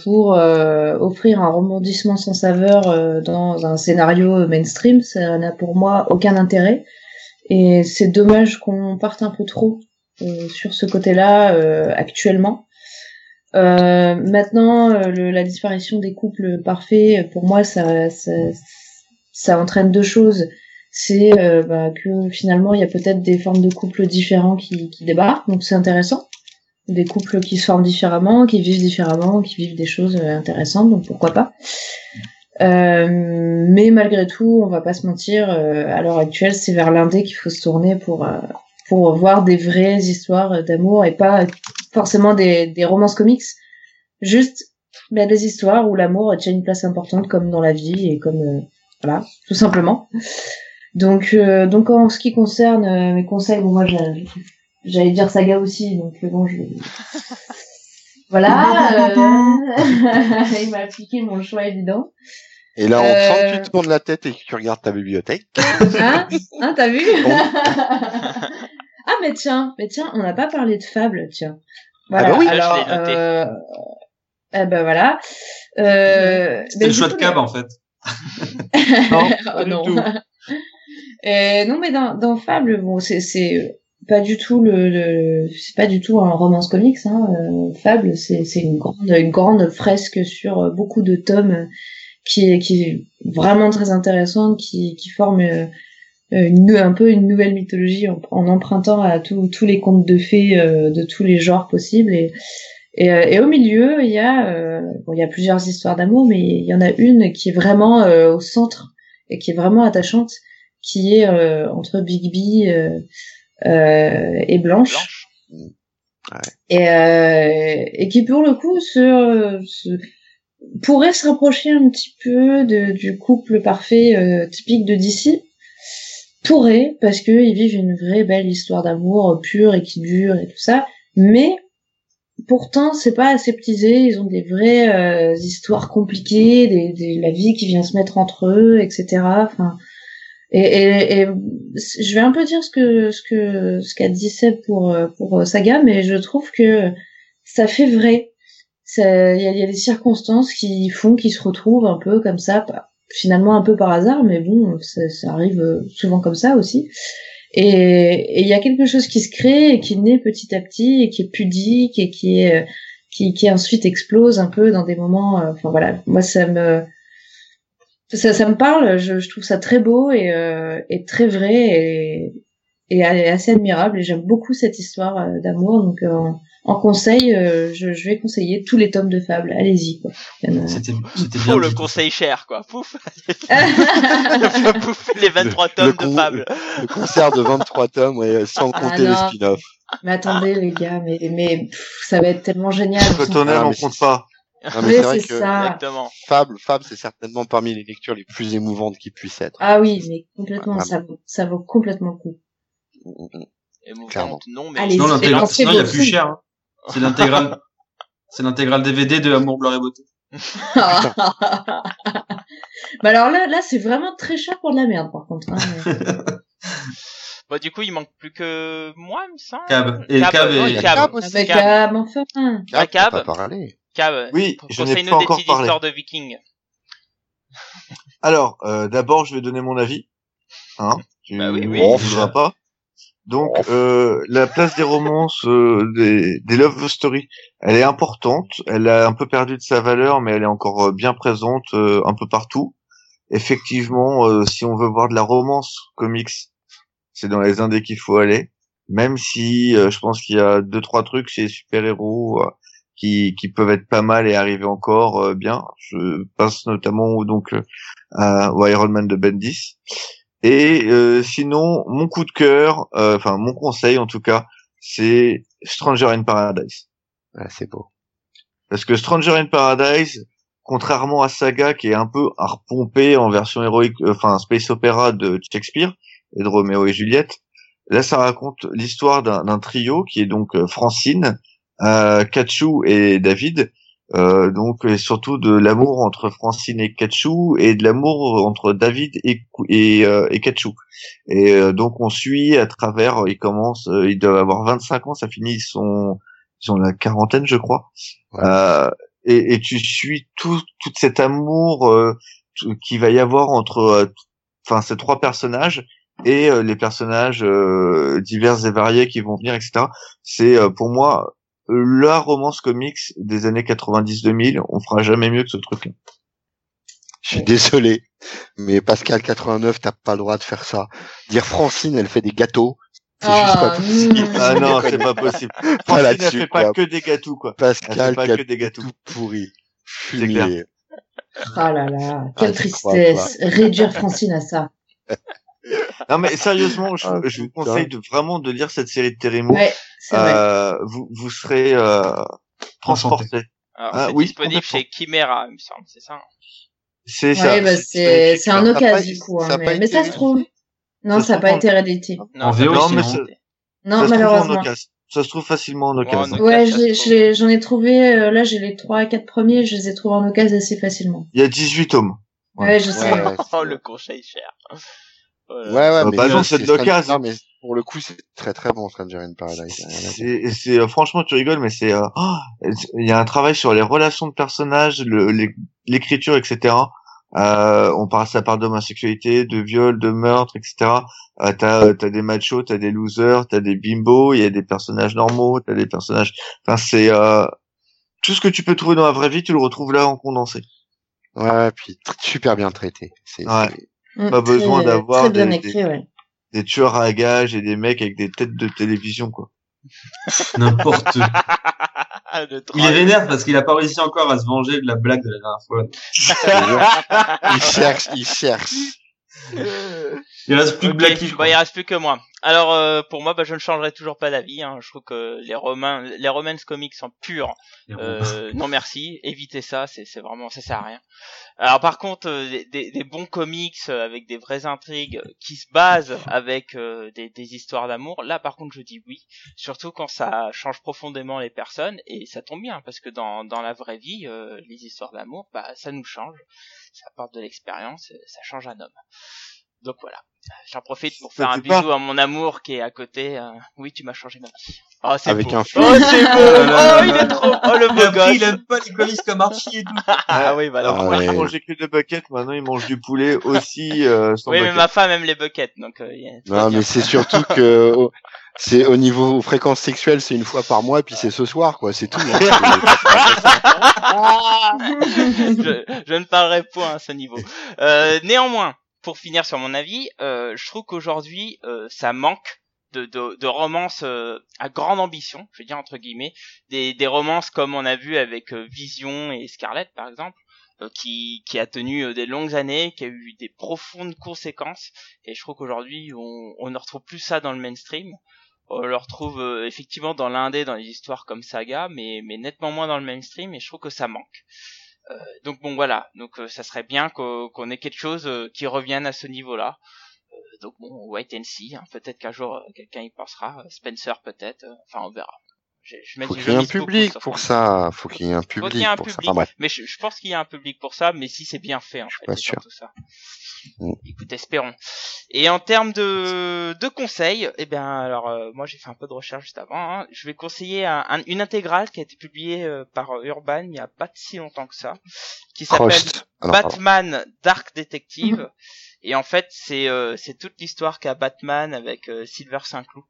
pour euh, offrir un rebondissement sans saveur euh, dans un scénario mainstream, ça n'a pour moi aucun intérêt. Et c'est dommage qu'on parte un peu trop euh, sur ce côté-là euh, actuellement. Euh, maintenant, euh, le- la disparition des couples parfaits, pour moi, ça, ça, ça entraîne deux choses. C'est euh, bah, que finalement, il y a peut-être des formes de couples différents qui, qui débarquent, donc c'est intéressant. Des couples qui se forment différemment, qui vivent différemment, qui vivent des choses euh, intéressantes, donc pourquoi pas. Euh, mais malgré tout, on va pas se mentir, euh, à l'heure actuelle, c'est vers l'indé qu'il faut se tourner pour euh, pour voir des vraies histoires d'amour et pas forcément des, des romances comics, juste ben, des histoires où l'amour tient une place importante comme dans la vie et comme euh, voilà, tout simplement. Donc euh, donc en ce qui concerne mes conseils, bon moi j'ai- j'allais dire saga aussi, donc euh, bon je voilà, euh, il m'a appliqué mon choix évident. Et là, on Euh. sent que tu tournes la tête et que tu regardes ta bibliothèque. Hein, hein t'as vu? Ah mais tiens, mais tiens, on n'a pas parlé de Fable, tiens. Voilà. Ah bah oui. alors, Je l'ai noté. euh, eh ben voilà. Euh, ben, le choix de cab en fait. Non, oh, du non. tout. Euh, non, mais dans, dans Fable, bon, c'est c'est pas du tout le, le c'est pas du tout un romance comics. Hein. euh, Fable, c'est c'est une grande une grande fresque sur euh, beaucoup de tomes euh, qui est qui est vraiment très intéressante, qui qui forme euh, une, un peu une nouvelle mythologie en, en empruntant à tous tous les contes de fées euh, de tous les genres possibles et et, euh, et au milieu, il y a euh, bon, il y a plusieurs histoires d'amour, mais il y en a une qui est vraiment euh, au centre et qui est vraiment attachante, qui est euh, entre euh, euh, et Blanche, Blanche. et, euh, et qui pour le coup se, se pourrait se rapprocher un petit peu de, du couple parfait euh, typique de DC. Pourrait, parce que ils vivent une vraie belle histoire d'amour pure et qui dure et tout ça, mais pourtant c'est pas aseptisé, ils ont des vraies euh, histoires compliquées, des, des, la vie qui vient se mettre entre eux, etc. Enfin, et, et, et je vais un peu dire ce que ce que ce qu'a dit Seb pour euh, pour Saga, mais je trouve que ça fait vrai. Il y a, y a des circonstances qui font qu'ils se retrouvent un peu comme ça, finalement un peu par hasard, mais bon, ça, ça arrive euh, souvent comme ça aussi. Et il y a quelque chose qui se crée et qui naît petit à petit et qui est pudique et qui est euh, qui, qui ensuite explose un peu dans des moments. euh, Enfin voilà, moi ça me ça, ça me parle. Je, je trouve ça très beau et, euh, et très vrai et, et assez admirable. Et j'aime beaucoup cette histoire euh, d'amour. Donc euh, en, en conseil, euh, je, je vais conseiller tous les tomes de Fable. Allez-y C'était c'était bien. Oh, le conseil cher, quoi. Pouf. Pouf, les 23 Le- tomes le de Fable. Le concert de 23 tomes, ouais, sans Ah, compter les spin-offs. mais attendez les gars, mais mais pff, ça va être tellement génial. Quand on on compte pas. Non, mais Mais c'est vrai que. Exactement. Fable, Fable, c'est certainement parmi les lectures les plus émouvantes qui puissent être. Ah oui, mais complètement, Ah, ça vaut, ça vaut complètement le coup. Émouvante, Clairement. non, mais Allez, Sinon, il y a de plus cher. hein. C'est l'intégrale. C'est l'intégrale DVD de Amour, gloire et beauté. bah alors là, là, c'est vraiment très cher pour de la merde, par contre. hein, mais- Bon, du coup, il manque plus que moi, il me semble. Cab. Et Cab non, et- Cab. Cab Ah aussi. bah, Cab. Cab, enfin. Ah, Cab. T'as pas parlé. Cab. Oui, je n'ai Conseille-nous pas des encore petites parlé. histoires de vikings. Alors, euh, d'abord, je vais donner mon avis. Hein tu Bah oui, oui. ne voudras pas. Donc, euh, la place des romances, euh, des, des love stories, elle est importante. Elle a un peu perdu de sa valeur, mais elle est encore euh, bien présente euh, un peu partout. Effectivement, euh, si on veut voir de la romance comics, c'est dans les indés qu'il faut aller. Même si euh, je pense qu'il y a deux trois trucs chez les super-héros euh, qui, qui peuvent être pas mal et arriver encore euh, bien. Je pense notamment donc euh, à, au Iron Man de Bendis. Et euh, sinon, mon coup de cœur, euh, enfin mon conseil en tout cas, c'est Stranger in Paradise. Ouais, c'est beau. Parce que Stranger in Paradise, contrairement à Saga qui est un peu à repomper en version héroïque, euh, enfin space opéra de Shakespeare et de Roméo et Juliette, là ça raconte l'histoire d'un d'un trio qui est donc euh, Francine, euh, Kachu et David, euh, donc et surtout de l'amour entre Francine et Kachu et de l'amour entre David et et, euh, et Kachu. Et euh, donc on suit à travers, il commence, euh, il doit avoir 25 ans, ça finit ils sont ils ont la quarantaine je crois. Ouais. Euh, et, et tu suis tout tout cet amour euh, qu'il va y avoir entre euh, enfin ces trois personnages et euh, les personnages euh, divers et variés qui vont venir etc. C'est euh, pour moi la romance comics des années 90-2000, on fera jamais mieux que ce truc-là. Je suis désolé, mais Pascal 89, t'as pas le droit de faire ça. Dire Francine, elle fait des gâteaux, c'est juste pas Ah, possible. Ah non, c'est pas possible. Francine, elle fait pas quoi. que des gâteaux, quoi. Elle Pascal fait pas que des gâteaux. tout pourri. Fumier. Ah là là, quelle Ah, tristesse. Réduire Francine à ça. Non mais sérieusement, je, Ah, je vous conseille de, vraiment de lire cette série de Terry Moore. Ouais, c'est vrai. Euh, vous, vous serez euh, transporté. Alors, Ah, c'est oui, disponible chez Chimera, il me semble, c'est ça C'est Ouais, ça. bah, c'est, c'est un occasion, quoi. ça a mais, ça se trouve. Non, Ça n'a pas été réédité. Non, non, mais Non, malheureusement. Ça se trouve facilement en occasion. Ouais, j'en ai trouvé, euh, là, j'ai les trois à quatre premiers, je les ai trouvés en occasion assez facilement. Il y a 18 tomes. Ouais. Ouais, je sais. Oh, le conseil cher. Ouais, ouais, Euh, mais bah non, c'est de l'occasion. Non, mais pour le coup, c'est très très bon, Stranger in Paradise. C'est, c'est euh, franchement, tu rigoles, mais c'est, euh, oh, il y a un travail sur les relations de personnages, le, l'écriture, etc. Euh, on parle, ça parle d'homosexualité, de viol, de meurtre, etc. Euh, t'as, euh, t'as des machos, t'as des losers, t'as des bimbos, il y a des personnages normaux, t'as des personnages. Enfin, c'est euh, tout ce que tu peux trouver dans la vraie vie, tu le retrouves là en condensé. Ouais, puis super bien traité. C'est, Ouais. Pas besoin d'avoir des- écrit, ouais. Des tueurs à gages et des mecs avec des têtes de télévision, quoi. N'importe. Il est vénère parce qu'il a pas réussi encore à se venger de la blague de la dernière fois. il cherche, il cherche. Il reste plus que Blacky, bah, il reste plus que moi. Alors euh, pour moi, bah, je ne changerai toujours pas d'avis. Hein. Je trouve que les Romains, les Romance comics sont purs. Euh, non merci, évitez ça, c'est vraiment ça sert à rien. Alors par contre, euh, des, des- bons comics euh, avec des vraies intrigues euh, qui se basent avec euh, des, des histoires d'amour, là par contre je dis oui. Surtout quand ça change profondément les personnes et ça tombe bien parce que dans dans la vraie vie, euh, les histoires d'amour, bah ça nous change, ça apporte de l'expérience, ça change un homme. Donc voilà. J'en profite pour faire un pas- bisou à mon amour qui est à côté. euh, Oui, tu m'as changé ma vie. Oh, c'est Avec beau. un Oh, feu. c'est beau. Oh, il est trop. Oh, le beau gosse. il aime pas les comics comme Archie et tout. Ah oui, bah Alors. Ah ouais. il mangeait que de buckets, maintenant il mange du poulet aussi, euh, sans Oui, mais ma femme aime les buckets, donc. euh, y a- Non, bien. mais c'est surtout que oh, c'est au niveau fréquence sexuelle, c'est une fois par mois, puis c'est ce soir, quoi. C'est tout. hein. je, je ne parlerai point à ce niveau. Euh, néanmoins, pour finir sur mon avis, euh, je trouve qu'aujourd'hui, euh, ça manque de, romances euh, à grande ambition, je veux dire entre guillemets, des, romances comme on a vu avec Vision et Scarlett par exemple, qui, a tenu des longues années, qui a eu des profondes conséquences, et je trouve qu'aujourd'hui on, ne retrouve plus ça dans le mainstream. On le retrouve effectivement dans l'indé, dans les histoires comme Saga, mais, mais nettement moins dans le mainstream, et je trouve que ça manque. Donc bon voilà, donc euh, ça serait bien qu'o- qu'on ait quelque chose euh, qui revienne à ce niveau-là. Euh, donc bon, wait and see. hein. Peut-être qu'un jour quelqu'un y pensera. Spencer peut-être. enfin on verra. Je, je Faut qu'il y ait je un beaucoup public pour ça. Faut qu'il y ait un Faut public y ait un pour ça. public. Enfin bref. Mais je, je pense qu'il y a un public pour ça, mais si c'est bien fait en fait. pas sûr. surtout ça. Mm. Écoute, espérons. Et en termes de, de conseils, eh bien, alors euh, moi j'ai fait un peu de recherche juste avant. hein. Je vais conseiller un- un- une intégrale qui a été publiée euh, par Urban il y a pas si longtemps que ça, qui s'appelle pardon. Batman Dark Detective. Et en fait, c'est euh, c'est toute l'histoire qu'a Batman avec euh, Silver Saint-Cloud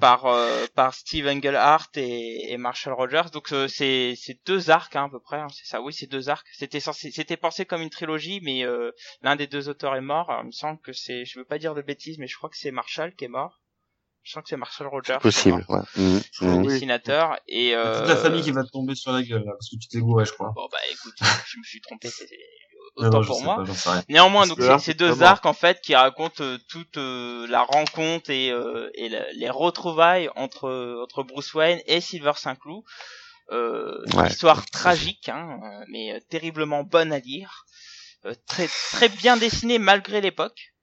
Par euh, par Steve Englehart et, Marshall Rogers. Donc euh, c'est c'est deux arcs hein, à peu près, hein, c'est ça. Oui, c'est deux arcs. C'était c'était pensé comme une trilogie, mais euh, l'un des deux auteurs est mort. Alors, il me semble que c'est, je veux pas dire de bêtises, mais je crois que c'est Marshall qui est mort. Je sens que c'est Marshall Rogers. Possible. Ouais. Le mhm. Oui. dessinateur et euh, toute la famille qui va te tomber sur la gueule, là, parce que tu t'es gouré, je crois. Bon bah écoute, je me suis trompé, c'est autant non, pour moi. pas. Néanmoins, Parce donc c'est deux arcs en fait qui racontent euh, toute euh, la rencontre et, euh, et la- les retrouvailles entre entre Bruce Wayne et Silver Saint-Cloud. Euh, une Ouais. histoire tragique, hein, euh, mais euh, terriblement bonne à lire, Euh, très très bien dessinée malgré l'époque.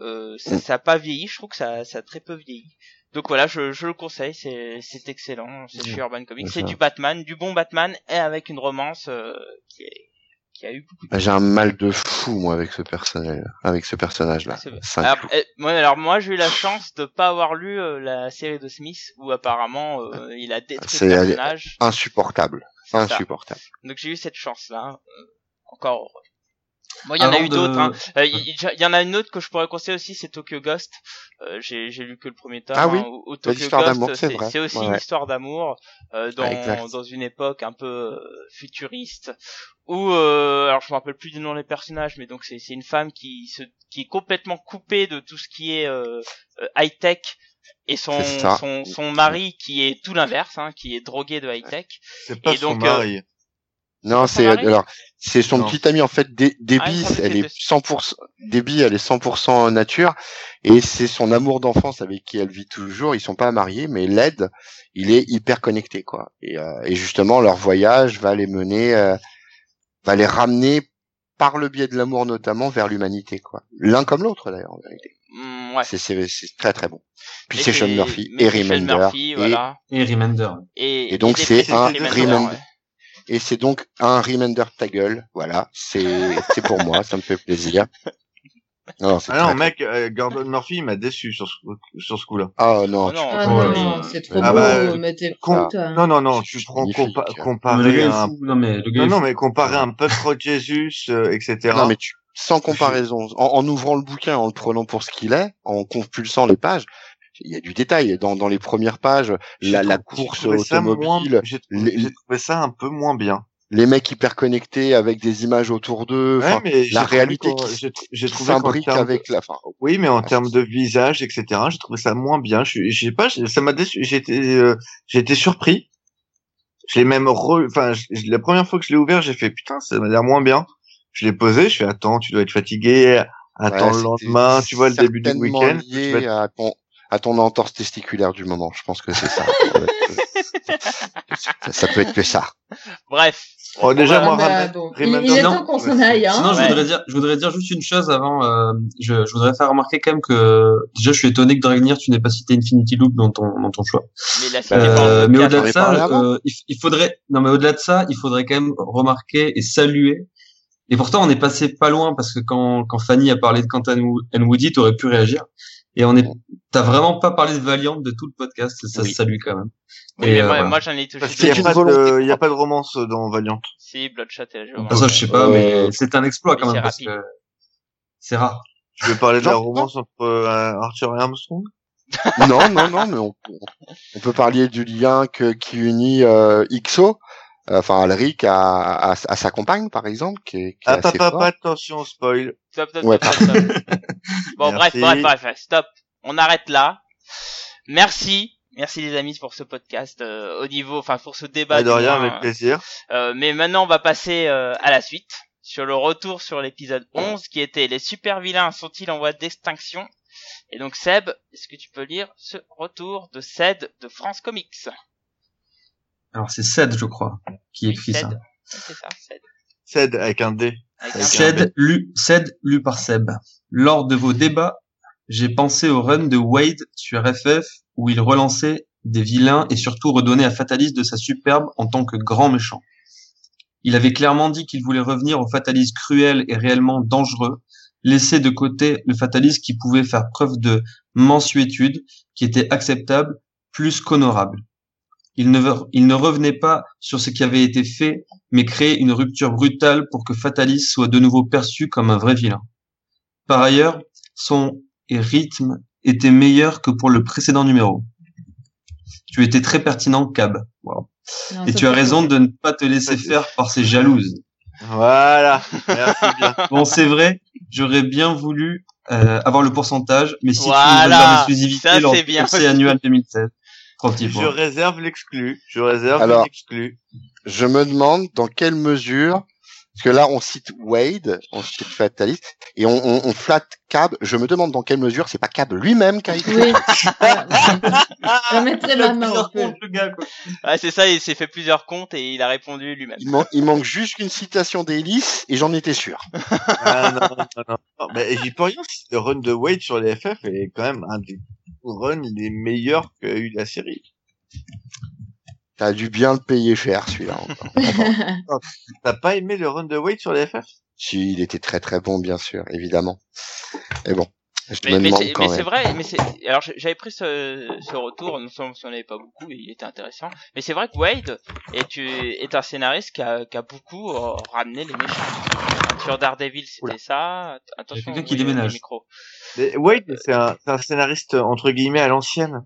Euh, ça, Mm. ça a pas vieilli, je trouve que ça, ça a très peu vieilli. Donc voilà, je, je le conseille, c'est c'est excellent, c'est chez Urban Comics, c'est du Batman, du bon Batman et avec une romance euh, qui est qui a eu beaucoup de Bah, J'ai un mal de fou moi avec ce personnage, avec ce personnage-là. Alors, moi, alors moi j'ai eu la chance de pas avoir lu euh, la série de Smith où apparemment euh, il a détruit C'est- le personnage. Insupportable. Ça. Insupportable. Donc j'ai eu cette chance là. encore heureux. Moi il y en a eu de- d'autres. Hein. Euh, Il y, en a une autre que je pourrais conseiller aussi, c'est Tokyo Ghost. Euh, j'ai j'ai lu que le premier tome. Ah oui, hein, où- où Tokyo Ghost, c'est c'est vrai. c'est aussi Ouais, une histoire d'amour euh, dans exact. dans une époque un peu euh, futuriste où euh, alors je me rappelle plus du nom des personnages, mais donc c'est c'est une femme qui se qui est complètement coupée de tout ce qui est euh, high tech et son son son mari qui est tout l'inverse, hein, qui est drogué de high tech. C'est pas Et son donc, euh, mari. Non, c'est alors c'est son Non. petit ami en fait Dé- Ah, crois que elle est c'était- 100% Déby, elle est 100% nature et c'est son amour d'enfance avec qui elle vit toujours. Ils sont pas mariés, mais Led, il est hyper connecté quoi. Et, euh, et justement leur voyage va les mener, euh, va les ramener par le biais de l'amour notamment vers l'humanité quoi. L'un comme l'autre d'ailleurs en vérité. Mm, ouais. C'est c'est c'est très très bon. Puis c'est Sean Murphy et Murphy, et, voilà. Et Remender. Et, et donc c'est un Remender, Remender. ouais. Et c'est donc un Remender ta gueule, voilà, c'est c'est pour moi, ça me fait plaisir. Non, c'est Ah non, mec, euh, Gordon Murphy m'a déçu sur ce, sur ce coup-là. Ah non, Oh tu- non, Ah Ouais. non, c'est trop Ah beau, bah. Non, non, non, C'est tu prends compa- Mais le comparé gars est à un... fou. Non, mais le Non, non, mais comparé à un Puck Jesus, euh, etc. non mais tu, sans comparaison, en, en ouvrant le bouquin, en le prenant pour ce qu'il est, en compulsant les pages, il y a du détail dans dans les premières pages, la, la course automobile, J'ai trouvé ça un peu moins bien. les mecs hyper connectés avec des images autour d'eux, Ouais, mais la réalité j'ai trouvé s'imbrique de- avec la, enfin, Oui, mais en termes de visage, etc., j'ai trouvé ça moins bien. Je, je sais pas, ça m'a déçu. J'ai été, euh, j'ai été surpris. Je l'ai même re, enfin, la première fois que je l'ai ouvert, j'ai fait putain, ça m'a l'air moins bien. Je l'ai posé, je fais attends, tu dois être fatigué. Attends Ouais, le lendemain, tu vois le début du week-end. lié à ton à ton entorse testiculaire du moment. Je pense que c'est ça. ça. ça peut être que ça. Bref. Oh, déjà, moi, Ah bah, bon. Il, est temps qu'on s'en aille, hein. Sinon, je Ouais. voudrais dire, je voudrais dire juste une chose avant. euh, je, je voudrais faire remarquer quand même que déjà, je suis étonné que Dragnir, tu n'aies pas cité Infinity Loop dans ton dans ton choix. Mais la Euh, mais au-delà de ça, euh, il, faudrait, non mais au-delà de ça, il faudrait quand même remarquer et saluer. Et pourtant, on est passé pas loin parce que quand quand Fanny a parlé de Quentin and Woody, t'aurais pu réagir. Et on est, t'as vraiment pas parlé de Valiant de tout le podcast. Ça Oui. se salue quand même. Oui, Et, mais euh, moi, j'en ai touché Parce deux. qu'il y a pas de, il y a pas de romance dans Valiant. Si, Bloodshot et la géomètre. ça, je sais pas, mais c'est un exploit quand même c'est parce que c'est rare. Tu veux parler de la romance entre euh, Arthur et Armstrong Non, non, non, mais on, on peut parler du lien que, qui unit euh, XO, enfin Alric à, à, à sa compagne par exemple, qui est, qui est Attends, assez pas, fort. pas attention, spoil. Stop, stop, Ouais, stop, stop, stop. Bon, bref, bref, bref, stop. On arrête là. Merci. Merci les amis pour ce podcast euh, au niveau, enfin pour ce débat. Pas de rien, avec plaisir. Euh, mais maintenant, on va passer euh, à la suite sur le retour sur l'épisode 11 qui était les super vilains sont-ils en voie d'extinction? Et donc Seb, est-ce que tu peux lire ce retour de Ced de France Comics? Alors c'est Ced, je crois, qui écrit Ced. ça. Oui, C'est ça, Ced. Ced avec un D. Avec un Avec D. Ced lu, Ced lu par Seb. Lors de vos débats, j'ai pensé au run de Wade sur FF où il relançait des vilains et surtout redonnait à Fatalis de sa superbe en tant que grand méchant. Il avait clairement dit qu'il voulait revenir au Fatalis cruel et réellement dangereux, laisser de côté le Fatalis qui pouvait faire preuve de mansuétude, qui était acceptable, plus qu'honorable. Il ne, il ne revenait pas sur ce qui avait été fait, mais créer une rupture brutale pour que Fatalis soit de nouveau perçu comme un vrai vilain. Par ailleurs, son rythme était meilleur que pour le précédent numéro. Tu étais très pertinent, Cab. Wow. Non, Et tu as raison de ne pas te laisser faire par ces jalouses. Voilà. Merci bien. Bon, c'est vrai, j'aurais bien voulu euh, avoir le pourcentage, mais si tu Voilà, nous donnes l'exclusivité annuel 2016. Je réserve l'exclu. Je réserve Alors. l'exclu. Je me demande dans quelle mesure, parce que là on cite Wade, on cite Fatalis, et on, on, on flatte Cab. Je me demande dans quelle mesure c'est pas Cab lui-même qui a écrit. Oui. Je mettrai ma main au feu. le gars, quoi. Ah, c'est ça, il s'est fait plusieurs comptes et il a répondu lui-même. Il, man- il manque juste une citation d'Hélice et j'en étais sûr. Ah, non, non, non. non. Mais j'y peux rien. si Le run de Wade sur les FF est quand même un des runs les meilleurs qu'a eu la série. T'as dû bien le payer cher celui-là. T'as pas aimé le run de Wade sur les FF si, il était très très bon bien sûr, évidemment. Et bon, je Mais, me mais demande c'est mais vrai, mais c'est alors j'avais pris ce, ce retour, non seulement si on n'avait pas beaucoup, et il était intéressant, mais c'est vrai que Wade est, est un scénariste qui a, qui a beaucoup euh, ramené les méchants. Sur Daredevil, c'était ça. Attention, quelqu'un qui oui, le déménage. micro. Mais Wade, c'est un, c'est un scénariste entre guillemets à l'ancienne.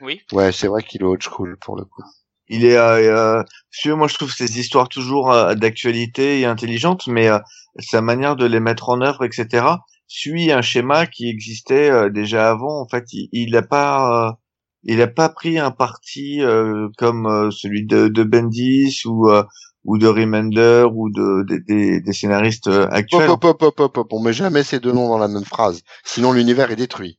Oui. Ouais, c'est vrai qu'il est old school pour le coup. Il est, euh, euh, moi je trouve ces histoires toujours euh, d'actualité et intelligentes, mais euh, sa manière de les mettre en œuvre, etc., suit un schéma qui existait euh, déjà avant. En fait, il, il a pas, euh, il a pas pris un parti euh, comme euh, celui de, de Bendis ou euh, ou de Remender ou de des, des, des scénaristes actuels. Hop, hop, hop, hop, hop, on met jamais ces deux noms dans la même phrase. Sinon, l'univers est détruit.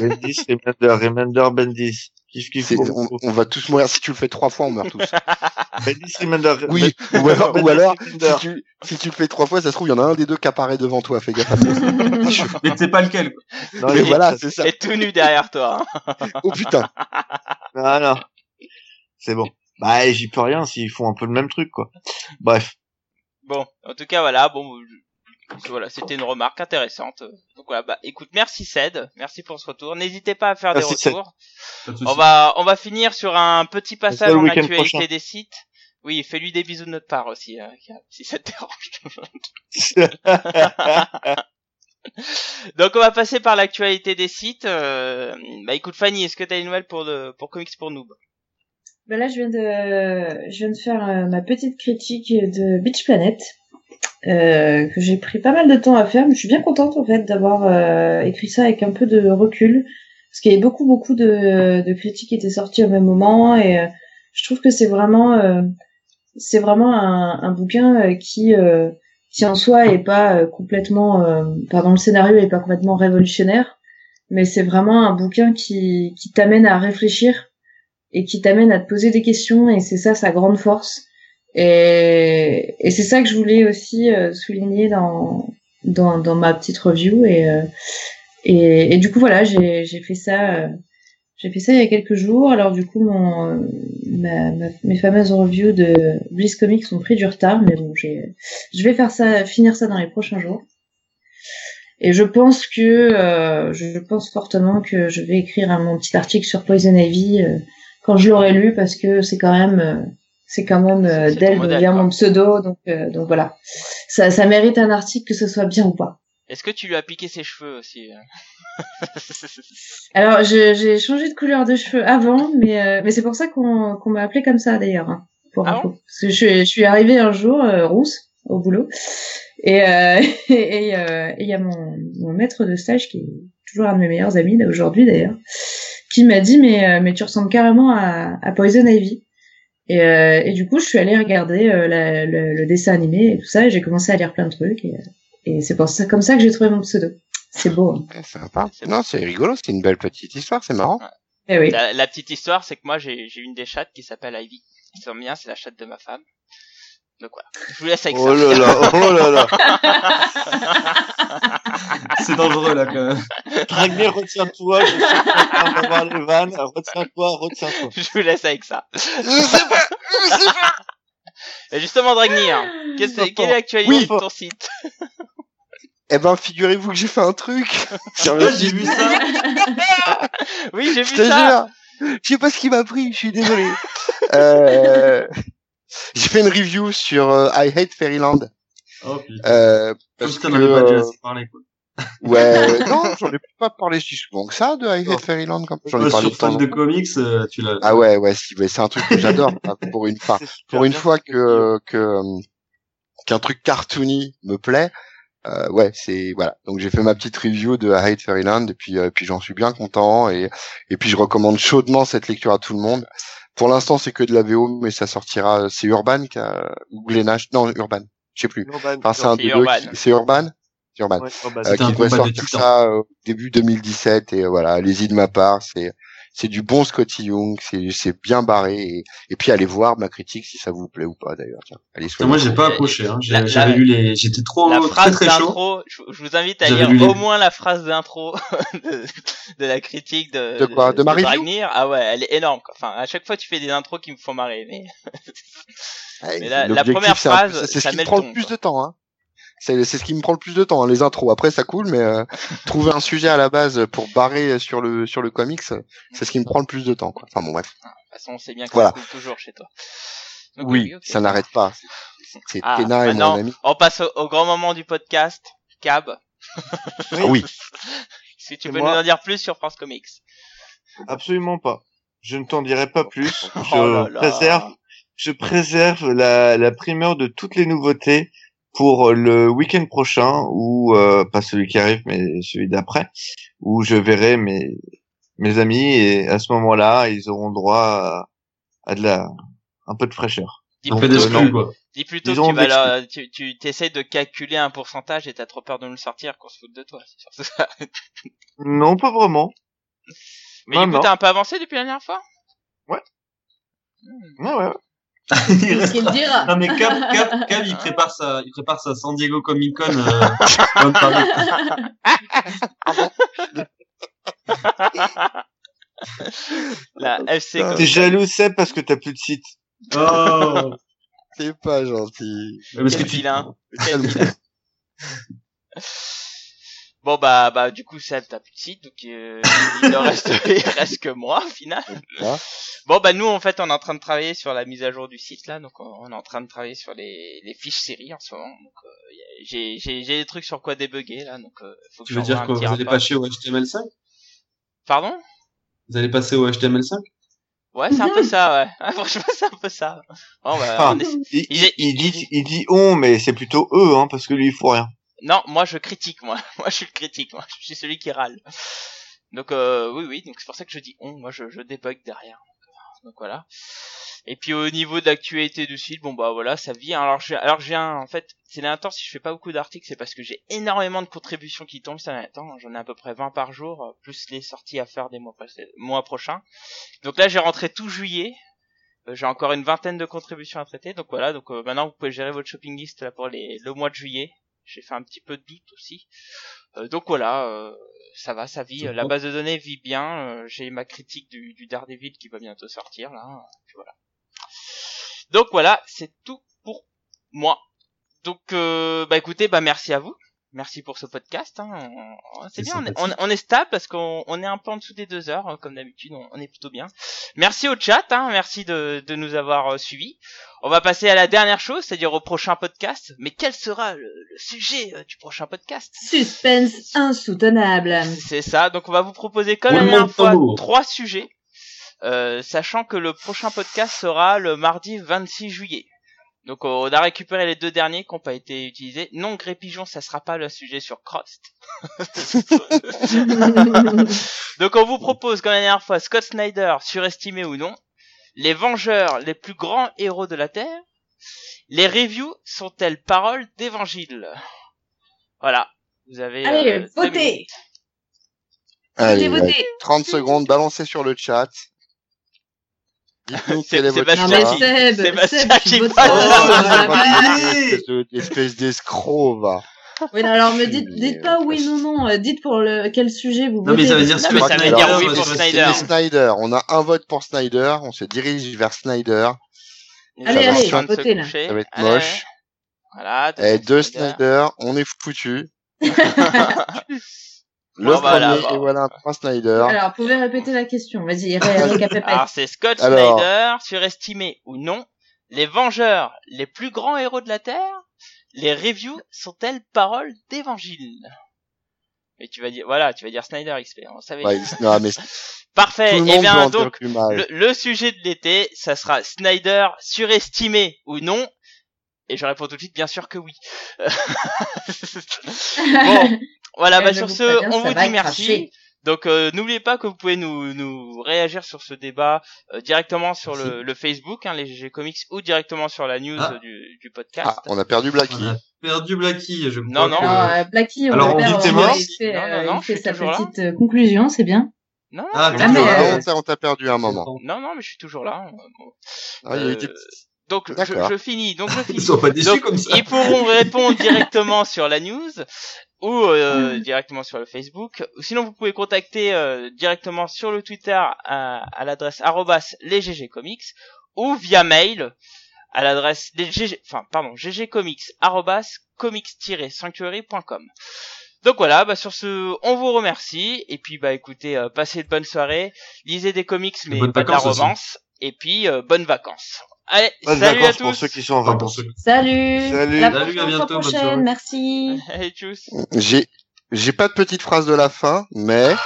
Bendis, Remender, Remender, Bendis. Kiff, kiff, on, on va tous mourir. Si tu le fais trois fois, on meurt tous. Bendis, Remender. Oui, ou alors, ou si, tu, si tu le fais trois fois, ça se trouve, il y en a un des deux qui apparaît devant toi. Fais gaffe à ça. Mais c'est pas lequel. Non, Mais il- voilà, c'est ça. Et tout nu derrière toi. hein. Oh putain. Ah non. C'est bon. Bah, j'y peux rien s'ils font un peu le même truc, quoi. Bref. Bon, en tout cas, voilà, bon, voilà, c'était une remarque intéressante. Donc voilà, bah, écoute, merci Ced, merci pour ce retour. N'hésitez pas à faire Merci, des retours. On va, on va finir sur un petit passage en actualité prochain. des sites. Oui, fais-lui des bisous de notre part aussi, hein, si ça te dérange. Donc on va passer par l'actualité des sites. Euh, bah écoute Fanny, est-ce que t'as des nouvelles pour le, pour Comics pour Noob? Ben là, je viens de, je viens de faire euh, ma petite critique de Beach Planet, euh, que j'ai pris pas mal de temps à faire, mais je suis bien contente en fait d'avoir euh, écrit ça avec un peu de recul, parce qu'il y avait beaucoup beaucoup de, de critiques qui étaient sorties au même moment, et euh, je trouve que c'est vraiment, euh, c'est vraiment un, un bouquin qui, qui en soi est pas complètement, pardon, le scénario est pas complètement révolutionnaire, mais c'est vraiment un bouquin qui, qui t'amène à réfléchir et qui t'amène à te poser des questions et c'est ça sa grande force et, et c'est ça que je voulais aussi euh, souligner dans, dans dans ma petite review. Et euh, et, et du coup voilà j'ai fait ça euh, j'ai fait ça il y a quelques jours. Alors du coup mon ma, ma- mes fameuses reviews de Bliss Comics ont pris du retard. Mais bon je vais faire ça finir ça dans les prochains jours. Et je pense que euh, je pense fortement que je vais écrire mon petit article sur Poison Ivy euh, quand je l'aurai lu parce que c'est quand même c'est quand même euh, d'elle vient quoi. mon pseudo donc euh, donc voilà. Ça ça mérite un article que ce soit bien ou pas. Est-ce que tu lui as piqué ses cheveux aussi euh alors j'ai changé de couleur de cheveux avant mais mais c'est pour ça qu'on qu'on m'a appelé comme ça d'ailleurs hein, pour Ah parce que je, suis- je suis arrivée un jour rousse au boulot et euh, et euh, et il y a mon mon maître de stage qui est toujours un de mes meilleurs amis là, aujourd'hui d'ailleurs qui m'a dit mais mais tu ressembles carrément à, à Poison Ivy et, euh, et du coup je suis allée regarder euh, la- le, le dessin animé et tout ça et j'ai commencé à lire plein de trucs et, et c'est pour ça comme ça que j'ai trouvé mon pseudo c'est beau hein. Ouais, sympa. C'est Non, c'est rigolo. C'est une belle petite histoire. C'est marrant. eh oui la, la petite histoire, c'est que moi j'ai j'ai une des chattes qui s'appelle Ivy. Semble bien, c'est la chatte de ma femme. Donc voilà, je vous laisse avec Oh ça. là là, oh là là. C'est dangereux là quand même. Dragner, retiens-toi, je sais qu'on va voir les vannes, retiens-toi, retiens-toi. je vous laisse avec ça. Et justement, Dragnir, qu'est-ce que- quelle est l'actualité Oui. de ton site Eh ben, figurez-vous que j'ai fait un truc. Le J'ai vu ça. Oui, j'ai Je vu ça. Je sais pas ce qui m'a pris. Je suis désolé. euh... J'ai fait une review sur euh, I Hate Fairyland. Oh putain. Euh, parce que, avais pas déjà euh, assez parlé quoi. ouais, non, j'en ai pas parlé si souvent que ça de I Hate Fairyland. Comme... J'en ai Toi, parlé sur de comics, euh, tu l'as. Ah ouais, ouais, si, ouais, c'est un truc que j'adore. hein, pour une fois, pour une fois que que euh, qu'un truc cartoony me plaît. Euh, ouais, c'est voilà. Donc j'ai fait ma petite review de I Hate Fairyland et puis euh, puis j'en suis bien content et et puis je recommande chaudement cette lecture à tout le monde. Pour l'instant, c'est que de la VO, mais ça sortira. C'est Urban qui a ou. Non, Urban. Je sais plus. Urban, Enfin, c'est un C'est des deux. Urban. qui- C'est Urban? C'est Urban. Ouais, Urban. Euh, qui doit combat de sortir ça euh, début 2017 et voilà, allez-y de ma part. C'est c'est du bon Scotty Young, c'est c'est bien barré et, et puis allez voir ma critique si ça vous plaît ou pas d'ailleurs. Tiens, allez Putain, Moi, j'ai pas accroché. Hein. J'avais lu les. J'étais trop La très phrase très chaud. d'intro, je, je vous invite à lire les- au moins la phrase d'intro de, de la critique de, De quoi? De ma review Dragnir. Ah ouais, elle est énorme. quoi. Enfin, à chaque fois, tu fais des intros qui me font marrer. Mais Ouais, Mais la- la première phrase, c'est ça ce qui met me le ton, le plus quoi. de temps. Hein. C'est c'est ce qui me prend le plus de temps, hein, les intros. Après, ça coule, mais euh, trouver un sujet à la base pour barrer sur le sur le comics, c'est ce qui me prend le plus de temps. Quoi. Enfin bon, bref. de toute façon, on sait bien que Voilà. ça coule toujours chez toi. Donc, Oui, ça n'arrête pas. C'est Ah, Tena et mon maintenant, ami. on passe au, au grand moment du podcast. Cab. Oui. Si tu peux moi. nous en dire plus sur France Comics. Absolument pas. Je ne t'en dirai pas plus. Je Oh là là. préserve, je préserve la, la primeur de toutes les nouveautés pour le week-end prochain ou euh, pas celui qui arrive mais celui d'après où je verrai mes mes amis et à ce moment-là ils auront droit à, à de la un peu de fraîcheur. Dis Donc, plutôt, euh, non. dis plutôt que tu vas leur- tu, tu t'essayes de calculer un pourcentage et t'as trop peur de nous le sortir qu'on se foute de toi, c'est surtout ça. Non, pas vraiment. Mais Non, du coup, non. t'as un peu avancé depuis la dernière fois? Ouais, ouais. Il reste- Qu'il me dira. Non mais Cab, Cab, Cab, il prépare sa, il prépare sa San Diego Comic Con. Euh. La FC Ah. T'es jaloux, Seb, parce que t'as plus de site. Oh. C'est pas gentil. Parce que Quel tu, vilain. Quel vilain. Bon bah bah du coup Seb t'as plus de site donc euh, il ne reste il reste que moi au final. Bon bah nous en fait on est en train de travailler sur la mise à jour du site là donc on on est en train de travailler sur les, les fiches séries en ce moment donc euh, j'ai j'ai j'ai des trucs sur quoi débugger là donc euh, faut que tu veux dire petit Vous allez passer au HTML5 Pardon? Vous allez passer au HTML5 Ouais c'est un peu ça ouais Ah, franchement c'est un peu ça. Bon bah Ah. on est- Il, il dit, il dit on, mais c'est plutôt eux, hein, parce que lui, il faut rien. Non, moi je critique, moi. Moi je suis le critique, moi. Je suis celui qui râle. Donc euh, oui, oui, donc c'est pour ça que je dis on, moi je, je débug derrière. Donc, voilà. Et puis au niveau d'actualité du site, bon bah voilà, ça vit. Alors j'ai, alors j'ai un, en fait, c'est derniers si je fais pas beaucoup d'articles, c'est parce que j'ai énormément de contributions qui tombent derniers temps. J'en ai à peu près 20 par jour, euh, plus les sorties à faire des mois prochains. Donc là j'ai rentré tout juillet. Euh, J'ai encore une vingtaine de contributions à traiter, donc voilà. Donc euh, maintenant vous pouvez gérer votre shopping list là pour les, le mois de juillet. J'ai fait un petit peu de doute aussi. Euh, donc voilà, euh, ça va, ça vit. C'est La base de données vit bien. Euh, J'ai ma critique du, du Daredevil qui va bientôt sortir là. Puis voilà. Donc voilà, c'est tout pour moi. Donc euh, bah écoutez, bah merci à vous. Merci pour ce podcast. Hein. C'est bien, on est, sympathique. on, on est stable parce qu'on on est un peu en dessous des deux heures, hein, comme d'habitude. On, on est plutôt bien. Merci au chat, hein, merci de, de nous avoir euh, suivis. On va passer à la dernière chose, c'est-à-dire au prochain podcast. Mais quel sera le, le sujet euh, du prochain podcast? Suspense insoutenable. C'est ça. Donc on va vous proposer comme la dernière fois trois sujets, euh, sachant que le prochain podcast sera le mardi 26 juillet. Donc on a récupéré les deux derniers qui n'ont pas été utilisés. Non, Gré Pigeon, ça sera pas le sujet sur Crost. Donc on vous propose comme la dernière fois Scott Snyder, surestimé ou non, les Vengeurs, les plus grands héros de la Terre, les reviews sont-elles paroles d'évangile? Voilà, vous avez Allez, euh, votez. Allez, Votez, votez. 30 secondes, balancez sur le chat. Dites-nous C'est- quel est votre Sébastien qui- Seb, Sébastien Seb, qui. Oh, Ah, bah. Espèce de- Espèce d'escroc, va. Oui, non, alors me dites, Mais, dites pas oui, non, non. euh, Dites pour le quel sujet vous Non, votez. mais ça veut dire Non, ce mais que ça veut dire oui pour Snyder. Snyder, on a un vote pour Snyder, on se dirige vers Snyder. Les Allez, allez, votez, là. Ça va être moche. Voilà. Et deuxième deux Snyder, on est foutu. Le Bon, voilà, premier, et voilà, un Snyder. Alors, vous pouvez répéter la question. Vas-y. Alors c'est Scott Alors. Snyder, surestimé ou non, les Vengeurs, les plus grands héros de la Terre, les reviews sont-elles paroles d'évangile? Et tu vas dire, voilà, tu vas dire Snyder XP, on savait. Ouais, non, mais Parfait. Et peut bien donc le, le sujet de l'été, ça sera Snyder surestimé ou non Et je réponds tout de suite, bien sûr que oui. bon, voilà, Euh, bah sur ce, on vous dit merci. cracher. Donc euh, n'oubliez pas que vous pouvez nous, nous réagir sur ce débat euh, directement sur le, le Facebook, hein, les GG Comics, ou directement sur la news Ah. du, du podcast. Ah, on a perdu Blacky. On a perdu Blacky, je Non, non. que- Alors, euh, Blacky, on Alors, on faire, dit t'es euh, mort il fait, Non, non, euh, non, fait sa là. petite euh, conclusion, c'est bien. Non, non, Ah, Ah, mais, euh, on t'a- on perdu un moment. non, non, mais je suis toujours là. Bon. Ah, il y a eu des- donc je, finis, donc je Ils finis. sont pas déçus Donc, comme ça. Ils pourront répondre directement sur la news ou euh, directement sur le Facebook. Ou Sinon, vous pouvez contacter euh, directement sur le Twitter à, à l'adresse arrobas lesggcomics ou via mail à l'adresse enfin pardon ggcomics arrobas comics-sanctuary.com. Donc voilà, bah sur ce, on vous remercie et puis bah écoutez, euh, passez de bonnes soirées, lisez des comics mais pas de la aussi. romance et puis euh, bonnes vacances. Allez, Pas de salut à tous. pour ceux qui sont en vacances. Salut. Salut. La Salut, à prochaine, bientôt, prochaine. Merci. Allez, tchuss. J'ai, j'ai pas de petite phrase de la fin, mais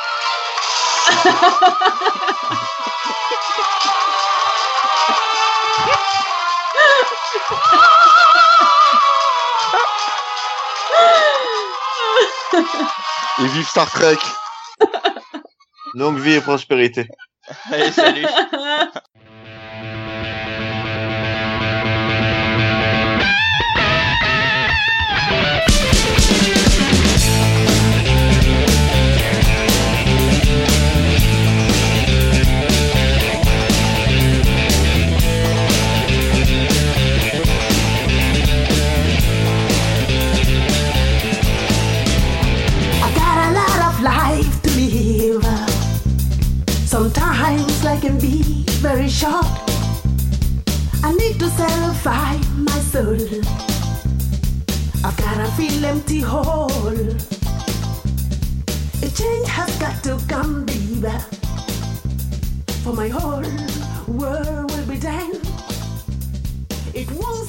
et vive Star Trek. Longue vie et prospérité. Allez, salut. Satisfy my soul. I've gotta feel empty hole. A change has got to come, baby. For my whole world will be done. It won't